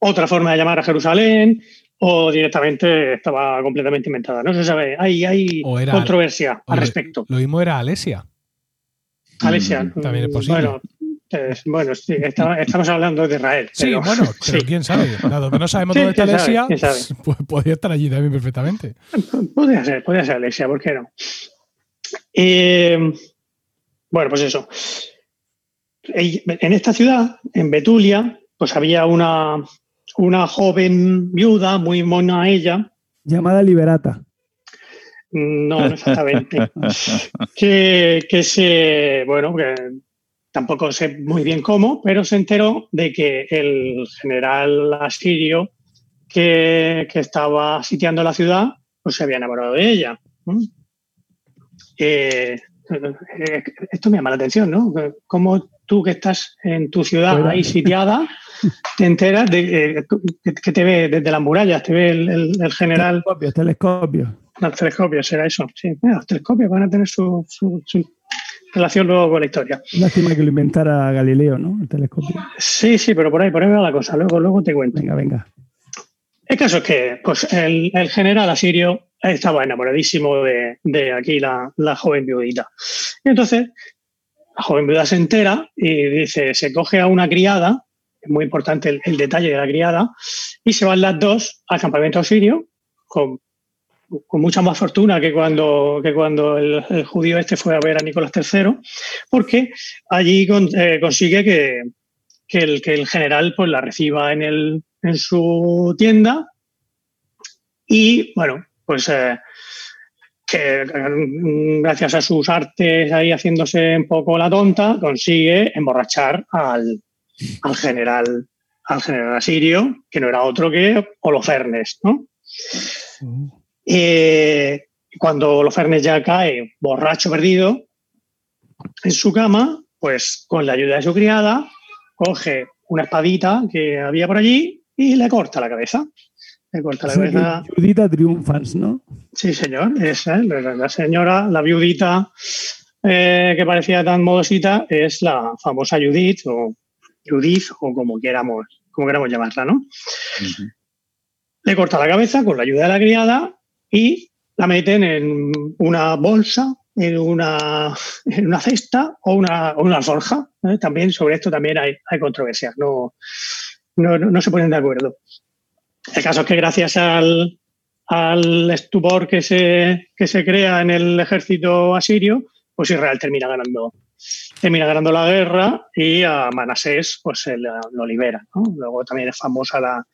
otra forma de llamar a Jerusalén o directamente estaba completamente inventada. No se sabe. Hay, hay controversia al respecto. Lo mismo era Alesia. Alesia, Mm, también es posible. Bueno, eh, bueno sí, está- estamos hablando de Israel. Sí, pero- bueno, pero sí. quién sabe. Dado que no sabemos Sí, dónde está Alesia, pues, podría estar allí también perfectamente. Podría ser, podría ser Alexia, ¿por qué no? Eh, bueno, pues eso. En esta ciudad, en Betulia, pues había una, una joven viuda, muy mona ella, Llamada Liberata. no no exactamente, que, que se, bueno, que tampoco sé muy bien cómo, pero se enteró de que el general asirio que, que estaba sitiando la ciudad, pues se había enamorado de ella. Eh, eh, esto me llama la atención, ¿no? Cómo tú que estás en tu ciudad Fuera. ahí sitiada, te enteras de eh, que, te ve desde las murallas, te ve el, el- el general Telescopios, telescopios. los telescopios, será eso. Sí, los telescopios van a tener su, su- su relación luego con la historia. Lástima que lo inventara Galileo, ¿no? El telescopio. Sí, sí, pero por ahí, por ahí va la cosa. Luego, luego te cuento. Venga, venga. El caso es que pues, el, el general asirio estaba enamoradísimo de, de aquí la, la joven viudita. Y entonces, la joven viuda se entera y dice, se coge a una criada, es muy importante el, el detalle de la criada, y se van las dos al campamento asirio con, con mucha más fortuna que cuando, que cuando el, judío este fue a ver a Nicolás III, porque allí eh, consigue que, que el, que el general pues, la reciba en, el, en su tienda y, bueno, pues eh, que mm, gracias a sus artes ahí haciéndose un poco la tonta, consigue emborrachar al, al general al general asirio, que no era otro que Holofernes, ¿no? Eh, cuando Holofernes ya cae borracho perdido en su cama, pues con la ayuda de su criada, coge una espadita que había por allí y le corta la cabeza. Le corta la cabeza. Viudita triunfans, ¿no? Sí, señor. Esa, la señora, la viudita eh, que parecía tan modosita, es la famosa Judith o Judith o como queramos, como queramos llamarla, ¿no? Le corta la cabeza con la ayuda de la criada y la meten en una bolsa, en una, en una cesta o una, una alforja. ¿eh? También sobre esto también hay, hay controversias, no, no, no, se ponen de acuerdo. El caso es que gracias al, al estupor que se, que se crea en el ejército asirio, pues Israel termina ganando, termina ganando la guerra y a Manasés pues se lo libera. Luego también es famosa la,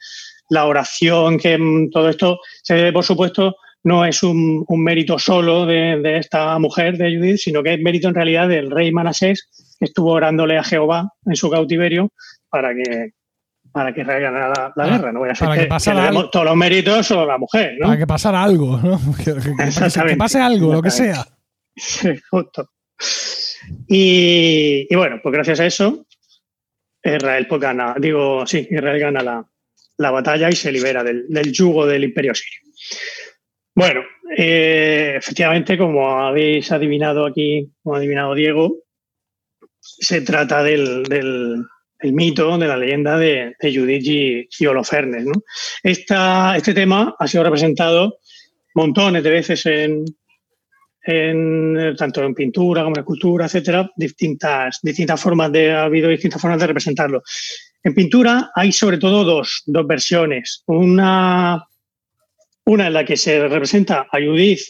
la oración, que todo esto se debe, por supuesto, no es un, mérito solo de, esta mujer, de Judith, sino que es mérito en realidad del rey Manasés, que estuvo orándole a Jehová en su cautiverio para que para que ganara la, guerra. No voy a ser que, todos los méritos o la mujer. ¿no? Para que pasara algo, ¿no? Que, pase algo, lo que sea. justo. Y, bueno, pues gracias a eso, Israel pues gana, digo, sí, Israel gana la, batalla y se libera del, del yugo del imperio sirio. Bueno, eh, efectivamente, como habéis adivinado aquí, como ha adivinado Diego, se trata del, mito, de la leyenda de, de y, Holofernes. este tema ha sido representado montones de veces en, tanto en pintura como en escultura, etcétera, distintas, distintas formas de, ha habido distintas formas de representarlo. En pintura hay sobre todo dos, dos versiones. Una una en la que se representa a Judith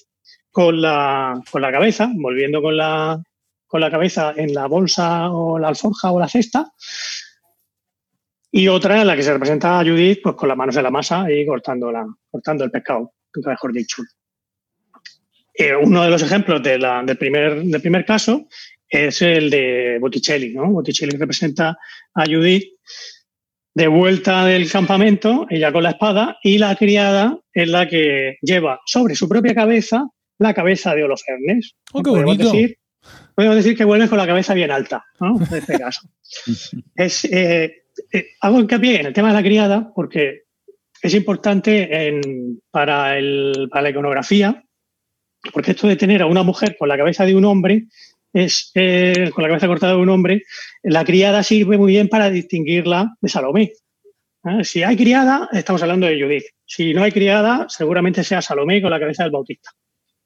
con la, con la cabeza, volviendo con la, con la cabeza en la bolsa o la alforja o la cesta. Y otra en la que se representa a Judith pues, con las manos en la masa y cortando, la, cortando el pescado, mejor dicho. Eh, uno de los ejemplos del, primer, del primer caso es el de Botticelli. ¿no? Botticelli representa a Judith de vuelta del campamento, ella con la espada, y la criada es la que lleva sobre su propia cabeza la cabeza de Holofernes. Oh, podemos, decir, podemos decir que vuelve con la cabeza bien alta, ¿no? En este caso. es, eh, eh, hago hincapié en el tema de la criada porque es importante en, para, el, para la iconografía, porque esto de tener a una mujer con la cabeza de un hombre es eh, con la cabeza cortada de un hombre, la criada sirve muy bien para distinguirla de Salomé. ¿Eh? Si hay criada, estamos hablando de Judith. Si no hay criada, seguramente sea Salomé con la cabeza del Bautista.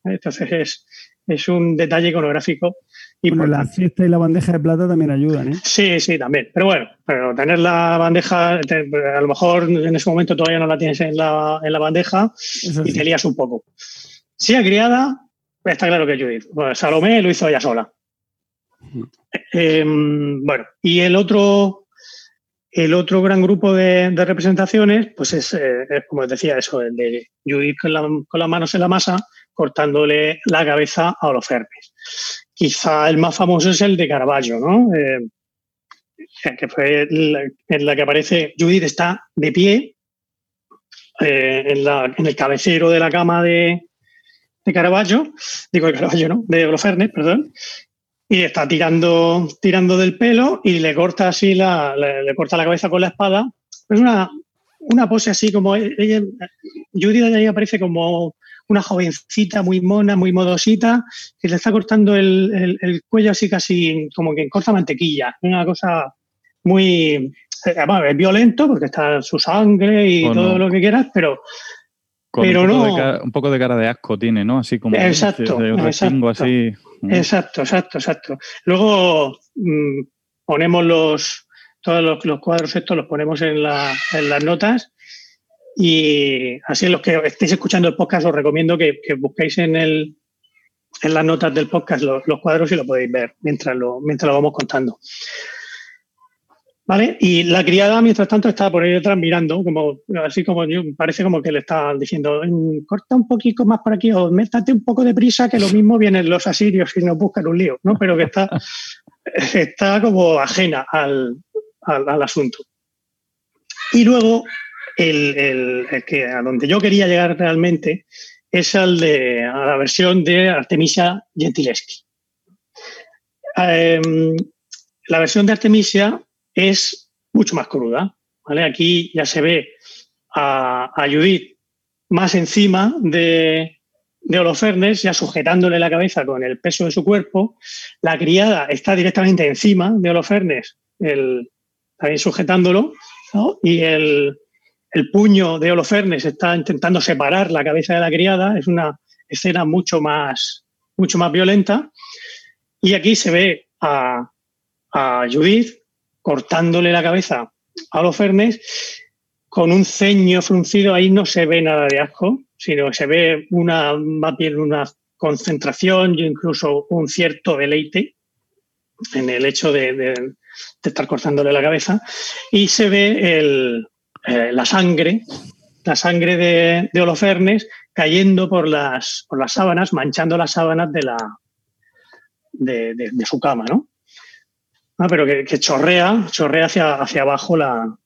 ¿Eh? Entonces es, es, un detalle iconográfico. Y la fiesta y la bandeja de plata también ayudan, ¿eh? Sí, sí, también. Pero bueno, pero tener la bandeja, a lo mejor en ese momento todavía no la tienes en la, en la bandeja y te lías un poco. Si hay criada, está claro que Judith. Salomé lo hizo ella sola. Em, bueno, y el otro, el otro gran grupo de, representaciones, pues es, eh, como os decía, eso, el de Judith con, las manos en la masa, cortándole la cabeza a Holofernes. Quizá el más famoso es el de Caravaggio, ¿no? Eh, que fue en la que aparece Judith está de pie eh, en, en, el cabecero de la cama de, de Caravaggio, digo de Caravaggio, ¿no? De Holofernes, perdón, y está tirando, tirando del pelo y le corta así la, le, corta la cabeza con la espada. Es una, una pose así como ella, Judith ahí aparece como una jovencita muy mona, muy modosita, que le está cortando el, el, cuello así casi como que corta mantequilla. Una cosa muy además, es violento porque está su sangre y todo lo que quieras, pero pero un no. De un poco de cara de asco tiene, ¿no? Así como. Exacto. exacto. así. Exacto, exacto, exacto. Luego mm, ponemos los. Todos los, cuadros estos los ponemos en, la, en, las notas. Y así los que estéis escuchando el podcast os recomiendo que, busquéis en, el, en las notas del podcast los, los, cuadros y lo podéis ver mientras lo, mientras lo vamos contando. ¿Vale? Y la criada, mientras tanto, está por ahí detrás mirando, como, así como yo, parece como que le está diciendo, mm, corta un poquito más por aquí o métate un poco de prisa, que lo mismo vienen los asirios y nos buscan un lío, ¿no? Pero que está, está como ajena al, al, asunto. Y luego, el, el, que a donde yo quería llegar realmente es al de la versión de Artemisia Gentileschi. Em, la versión de Artemisia es mucho más cruda. ¿vale? Aquí ya se ve a, Judith más encima de, de Holofernes, ya sujetándole la cabeza con el peso de su cuerpo. La criada está directamente encima de Holofernes, el, también sujetándolo, y el, el, puño de Holofernes está intentando separar la cabeza de la criada. Es una escena mucho más, mucho más violenta. Y aquí se ve a, a Judith cortándole la cabeza a Holofernes con un ceño fruncido. Ahí no se ve nada de asco, sino que se ve una, más bien una concentración e incluso un cierto deleite en el hecho de, estar cortándole la cabeza. Y se ve el, eh, la sangre, la sangre de, de, Holofernes cayendo por las, por las sábanas, manchando las sábanas de, la, de su cama, ¿no? Ah, pero que, chorrea, chorrea hacia, hacia abajo la,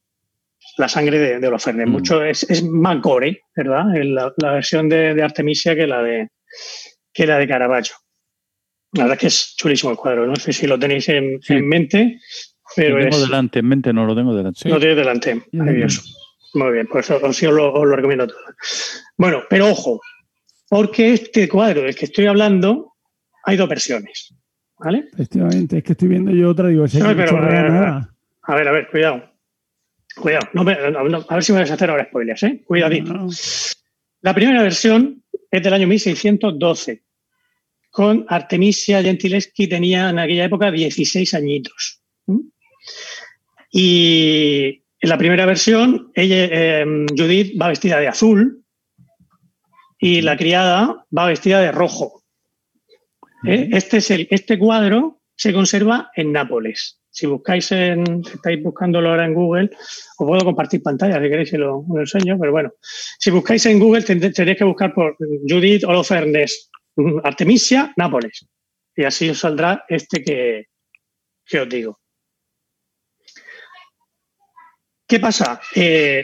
la sangre de, de Holofernes. Mm. Mucho, es, es, más gore, ¿verdad? La, la versión de, de, Artemisia que la de, que la de Caravaggio. La verdad es que es chulísimo el cuadro. No sé si lo tenéis en, en mente. Pero lo tengo delante, en mente no lo tengo delante. Lo tienes delante, maravilloso. Muy bien, pues os, os, lo, os lo recomiendo todo. Bueno, pero ojo, porque este cuadro del que estoy hablando hay dos versiones. ¿Vale? Efectivamente, es que estoy viendo yo otra, digo, no, pero, a, ver, nada. a ver, a ver, cuidado. Cuidado, no, no, a ver si me vas a hacer ahora spoilers, ¿eh? Cuidadito. La primera versión es del año 1612, con Artemisia Gentileschi tenía en aquella época 16 añitos. Y en la primera versión, ella, eh, Judith va vestida de azul y la criada va vestida de rojo. ¿Eh? Este, es el, este cuadro se conserva en Nápoles. Si buscáis en, si estáis buscándolo ahora en Google, os puedo compartir pantalla si queréis y lo, lo, enseño, pero bueno, si buscáis en Google tendréis que buscar por Judith Holofernes, Artemisia, Nápoles. Y así os saldrá este que, que os digo. ¿Qué pasa? Eh,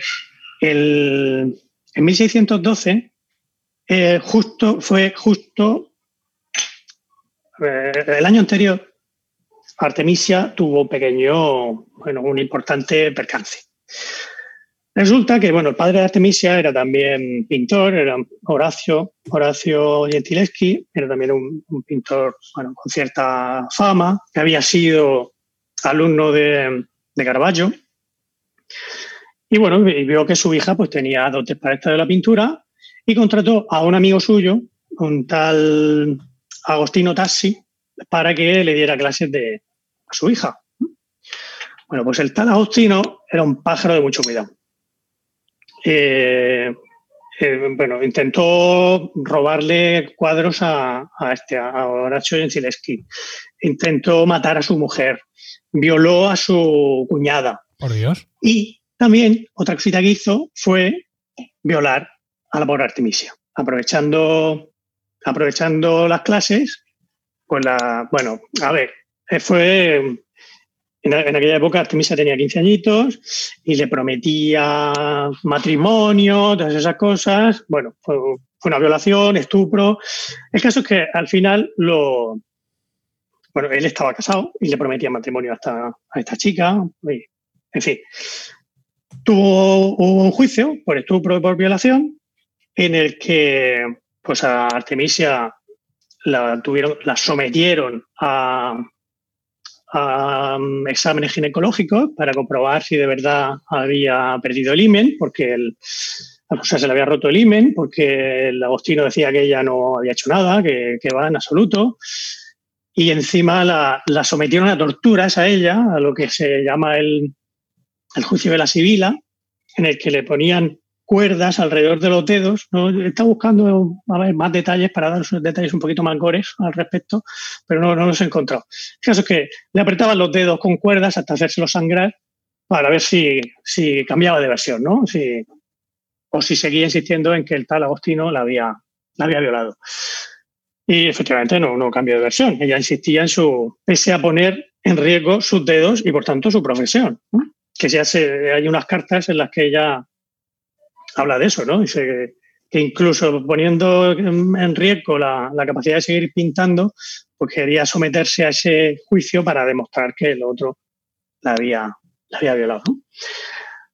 el, en 1612 eh, justo, fue justo eh, el año anterior, Artemisia tuvo un pequeño, bueno, un importante percance. Resulta que, bueno, el padre de Artemisia era también pintor, era Horacio, Horacio Gentileschi, era también un, pintor, bueno, con cierta fama, que había sido alumno de, de Caravaggio. Y bueno, vio que su hija pues tenía dotes para esta de la pintura y contrató a un amigo suyo, un tal Agostino Tassi para que le diera clases de, a su hija. Bueno, pues el tal Agostino era un pájaro de mucho cuidado. Eh, eh, bueno, intentó robarle cuadros a, a este, a Horacio Gentileschi. Intentó matar a su mujer. Violó a su cuñada. Por Dios. Y también otra cosita que hizo fue violar a la pobre Artemisia, aprovechando aprovechando las clases, pues la, bueno, a ver, eh, fue en, en, aquella época Artemisia tenía 15 añitos y le prometía matrimonio, todas esas cosas. Bueno, fue, fue, una violación, estupro. El caso es que al final lo. Bueno, él estaba casado y le prometía matrimonio a esta, a esta chica. Y, en fin. Tuvo un juicio por estupro y por violación en el que pues a Artemisia la, tuvieron, la sometieron a, um, exámenes ginecológicos para comprobar si de verdad había perdido el imen, porque el, se le había roto el imen, porque el Agostino decía que ella no había hecho nada, que, que va en absoluto. Y encima la, la, sometieron a torturas a ella, a lo que se llama el, el juicio de la Sibila, en el que le ponían cuerdas alrededor de los dedos. ¿no? Está buscando más detalles para dar detalles un poquito más gores al respecto, pero no, no los he encontrado. El caso es que le apretaban los dedos con cuerdas hasta hacérselo sangrar para ver si, cambiaba de versión, ¿no? O si seguía insistiendo en que el tal Agostino la había, la había violado. Y efectivamente no, no cambió de versión. Ella insistía en su, pese a poner en riesgo sus dedos y por tanto su profesión. Que ya hay unas cartas en las que ella habla de eso, ¿no? Dice que, incluso poniendo en riesgo la, capacidad de seguir pintando, pues quería someterse a ese juicio para demostrar que el otro la había, la había violado.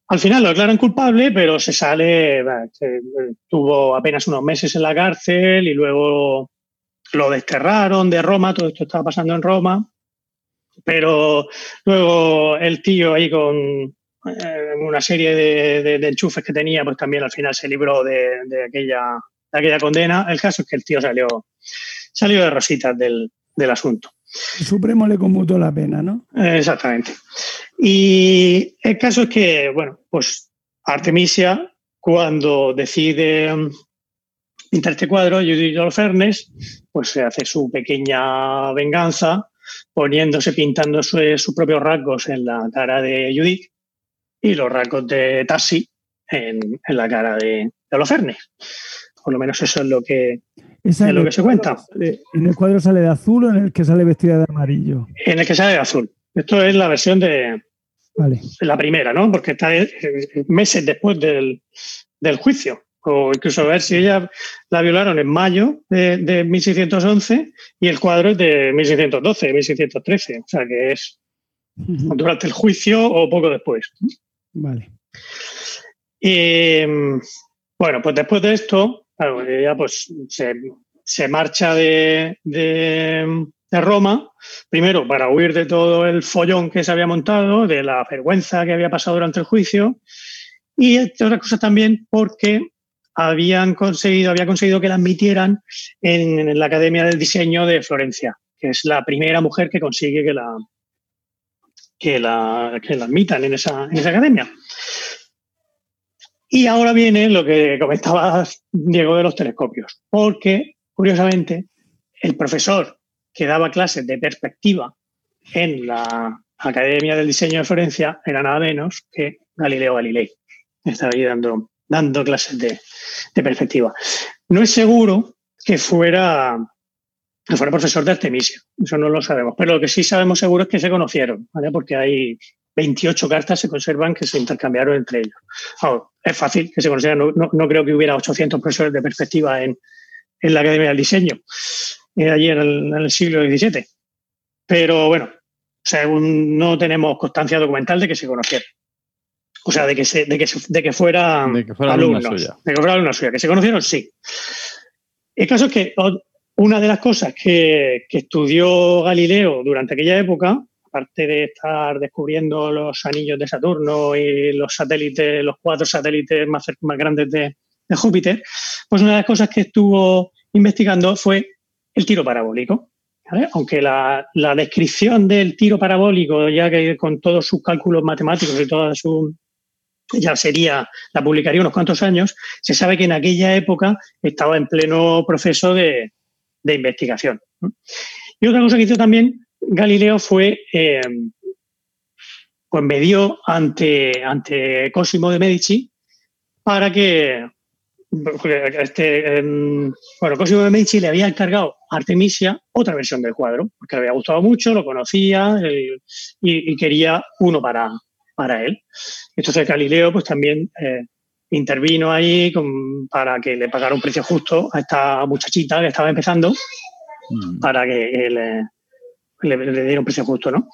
Al final lo declaran culpable, pero se sale, tuvo apenas unos meses en la cárcel y luego lo desterraron de Roma, todo esto estaba pasando en Roma, pero luego el tío ahí con, eh, una serie de, enchufes que tenía, pues también al final se libró de, aquella, aquella condena. El caso es que el tío salió, salió de rositas del, asunto. El Supremo le conmutó la pena, ¿no? exactamente. Y el caso es que, bueno, pues Artemisia, cuando decide pintar este cuadro, Judith Olfernes, pues se hace su pequeña venganza, poniéndose, pintando sus propios rasgos en la cara de Judith y los rasgos de Tassi en, la cara de, de Holofernes. Por lo menos eso es lo que, es lo que se cuenta. ¿En el cuadro sale de azul o en el que sale vestida de amarillo? En el que sale de azul. Esto es la versión de la primera, ¿no? Porque está eh, meses después del, juicio. O incluso a ver si ella la violaron en mayo de, de 1611 y el cuadro es de 1612, 1613. O sea que es durante el juicio o poco después. Vale. Y bueno, pues después de esto, ella pues se, marcha de, Roma, primero para huir de todo el follón que se había montado, de la vergüenza que había pasado durante el juicio, y otra cosa también porque habían conseguido, había conseguido que la admitieran en, la Academia del Diseño de Florencia, que es la primera mujer que consigue que la, que la, que la admitan en esa, en esa academia. Y ahora viene lo que comentaba Diego de los telescopios, porque, curiosamente, el profesor que daba clases de perspectiva en la Academia del Diseño de Florencia era nada menos que Galileo Galilei. Estaba ahí dando, dando clases de, de perspectiva. No es seguro que fuera fuera profesor de Artemisia. Eso no lo sabemos. Pero lo que sí sabemos seguro es que se conocieron, ¿vale? Porque hay 28 cartas se conservan que se intercambiaron entre ellos. es fácil que se conocieran. No, creo que hubiera 800 profesores de perspectiva en, la Academia del Diseño, eh, allí en el, siglo XVII. Pero bueno, según no tenemos constancia documental de que se conocieran. O sea, de que, se, de que, de que fuera, de que fuera alumnos. Suya. De que fuera alumna suya. Que se conocieron, sí. El caso es que una de las cosas que, estudió Galileo durante aquella época, aparte de estar descubriendo los anillos de Saturno y los satélites, los cuatro satélites más, más grandes de, Júpiter, pues una de las cosas que estuvo investigando fue el tiro parabólico. Aunque la, descripción del tiro parabólico, ya que con todos sus cálculos matemáticos y toda su, ya sería, la publicaría unos cuantos años, se sabe que en aquella época estaba en pleno proceso de, de investigación. Y otra cosa que hizo también Galileo fue, eh, pues medió ante, ante Cosimo de Medici para que, este, em, bueno, Cosimo de Medici le había encargado a Artemisia otra versión del cuadro, porque le había gustado mucho, lo conocía eh, y, quería uno para, para él. Entonces Galileo pues también eh, intervino ahí para que le pagara un precio justo a esta muchachita que estaba empezando, mm. para que le, le, diera un precio justo, ¿no?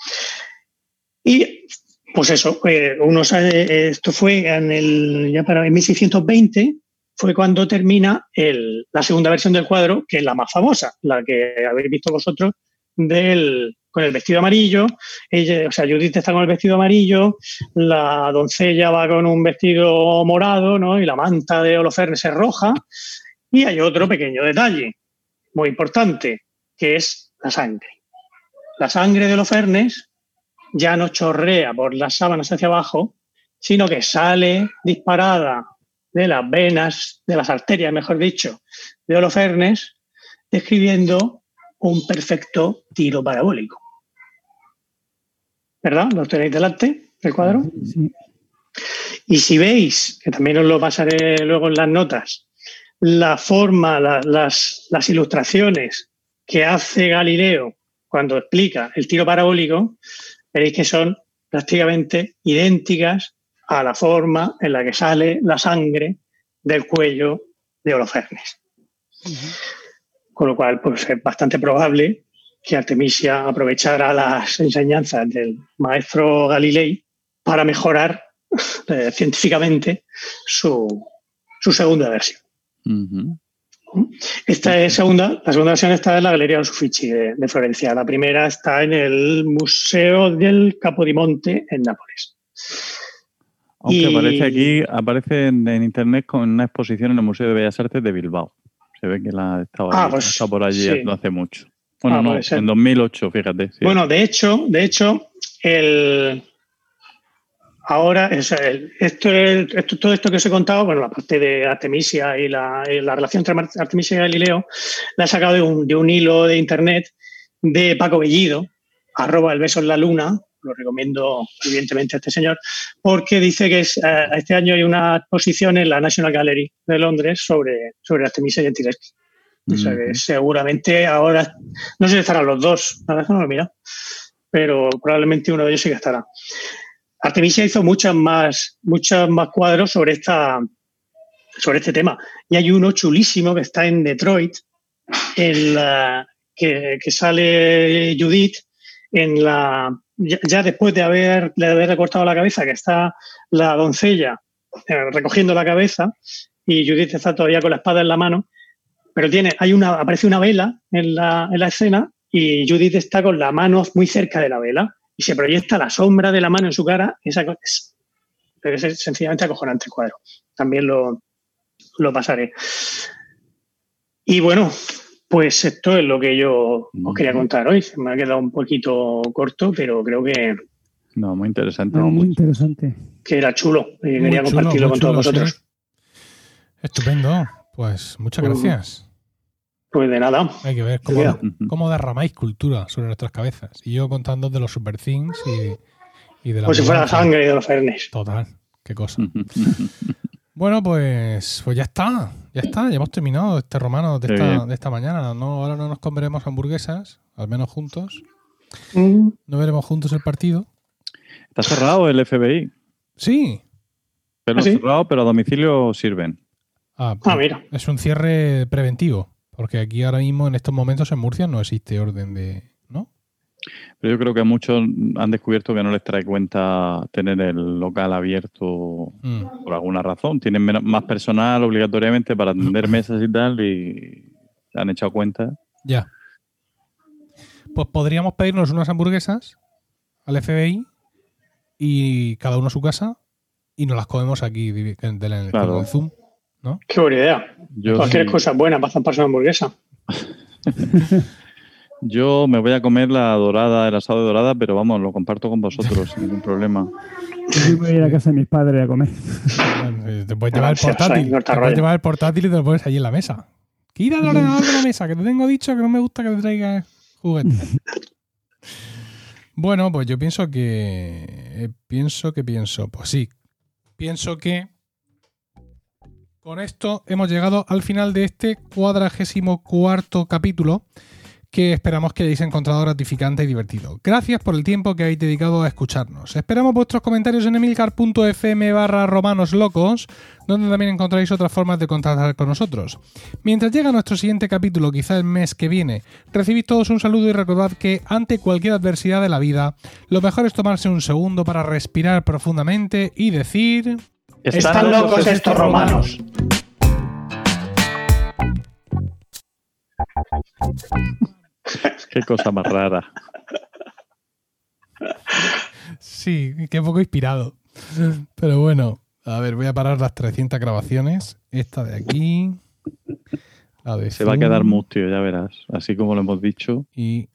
Y pues eso, eh, uno esto fue en el, ya para en 1620, fue cuando termina el, la segunda versión del cuadro, que es la más famosa, la que habéis visto vosotros, del, con el vestido amarillo, o sea, Judith está con el vestido amarillo, la doncella va con un vestido morado, ¿no? Y la manta de Holofernes es roja. Y hay otro pequeño detalle, muy importante, que es la sangre. La sangre de Holofernes ya no chorrea por las sábanas hacia abajo, sino que sale disparada de las venas, de las arterias, mejor dicho, de Holofernes, describiendo un perfecto tiro parabólico. ¿Verdad? Lo tenéis delante del cuadro. Y si veis, que también os lo pasaré luego en las notas, la forma, las, las ilustraciones que hace Galileo cuando explica el tiro parabólico, veréis que son prácticamente idénticas a la forma en la que sale la sangre del cuello de Holofernes. Con lo cual, pues es bastante probable que Artemisia aprovechara las enseñanzas del maestro Galilei para mejorar eh, científicamente su, segunda versión. Esta es segunda, la segunda versión está en la Galería los Uffizi de, Florencia. La primera está en el Museo del Capodimonte en Nápoles. Aunque aparece aquí, aparece en, internet con una exposición en el Museo de Bellas Artes de Bilbao. Se ve que la estaba, ah, pues por allí no hace mucho. Bueno, ah, no, en 2008, fíjate. Bueno, de hecho, de hecho, el, Ahora, esto, esto, todo esto que os he contado, bueno, la parte de Artemisia y la, relación entre Artemisia y Galileo, la he sacado de un, de un, hilo de internet de Paco Bellido, arroba el beso en la luna, lo recomiendo evidentemente a este señor, porque dice que es, eh, este año hay una exposición en la National Gallery de Londres sobre, sobre Artemisia y O sea que seguramente ahora, no sé si estarán los dos, no lo mira, pero probablemente uno de ellos sí que estará. Artemisia hizo muchas más, muchos más cuadros sobre, esta, sobre este tema. Y hay uno chulísimo que está en Detroit, en que, sale Judith en la ya, después de haber, de haber recortado la cabeza, que está la doncella eh, recogiendo la cabeza y Judith está todavía con la espada en la mano, pero tiene, hay una, aparece una vela en la, en la escena y Judith está con la mano muy cerca de la vela y se proyecta la sombra de la mano en su cara, esa es, es sencillamente acojonante el cuadro. También lo, lo pasaré. Y bueno, pues esto es lo que yo os quería contar hoy. Me ha quedado un poquito corto, pero creo que. No, muy interesante. muy interesante. Que era chulo y quería compartirlo con todos vosotros. Estupendo. Pues muchas gracias. Pues de nada. Hay que ver cómo, derramáis cultura sobre nuestras cabezas. Y yo contando de los super things y, de la. Pues si fuera la sangre de los fernes. Total. Qué cosa. bueno, pues, pues ya está. Ya está. Ya hemos terminado este romano de esta, mañana. No, ahora no nos comeremos hamburguesas, al menos juntos. Mm. No veremos juntos el partido. Está cerrado el FBI. Sí. Pero ¿Ah, cerrado, pero a domicilio sirven. Ah, ah, mira. Es un cierre preventivo. Porque aquí ahora mismo, en estos momentos en Murcia, no existe orden de. ¿No? Pero yo creo que muchos han descubierto que no les trae cuenta tener el local abierto mm. por alguna razón. Tienen más personal obligatoriamente para atender mesas y tal y se han echado cuenta. Ya. Pues podríamos pedirnos unas hamburguesas al FBI y cada uno a su casa y nos las comemos aquí en el Zoom. Qué buena idea. Cualquier cosa buena para para una hamburguesa. Yo me voy a comer la dorada, el asado de dorada, pero vamos, lo comparto con vosotros, sin ningún problema. Yo voy a ir a casa de mis padres a comer. te puedes llevar el portátil. Te puedes llevar el portátil y te lo pones allí en la mesa. Quita el ordenador de la mesa, que te tengo dicho que no me gusta que te traigas juguetes. bueno, pues yo pienso que. Eh, pienso que pienso. Pues sí. Pienso que con esto hemos llegado al final de este cuadragésimo cuarto capítulo que esperamos que hayáis encontrado gratificante y divertido. Gracias por el tiempo que habéis dedicado a escucharnos. Esperamos vuestros comentarios en emilcar.fm barra romanoslocos, donde también encontráis otras formas de contactar con nosotros. Mientras llega nuestro siguiente capítulo, quizá el mes que viene, recibid todos un saludo y recordad que ante cualquier adversidad de la vida, lo mejor es tomarse un segundo para respirar profundamente y decir... Están locos estos romanos. Qué cosa más rara. Sí, qué poco inspirado. Pero bueno, a ver, voy a parar las 300 grabaciones. Esta de aquí. La de Se va a quedar mustio, ya verás. Así como lo hemos dicho. Y.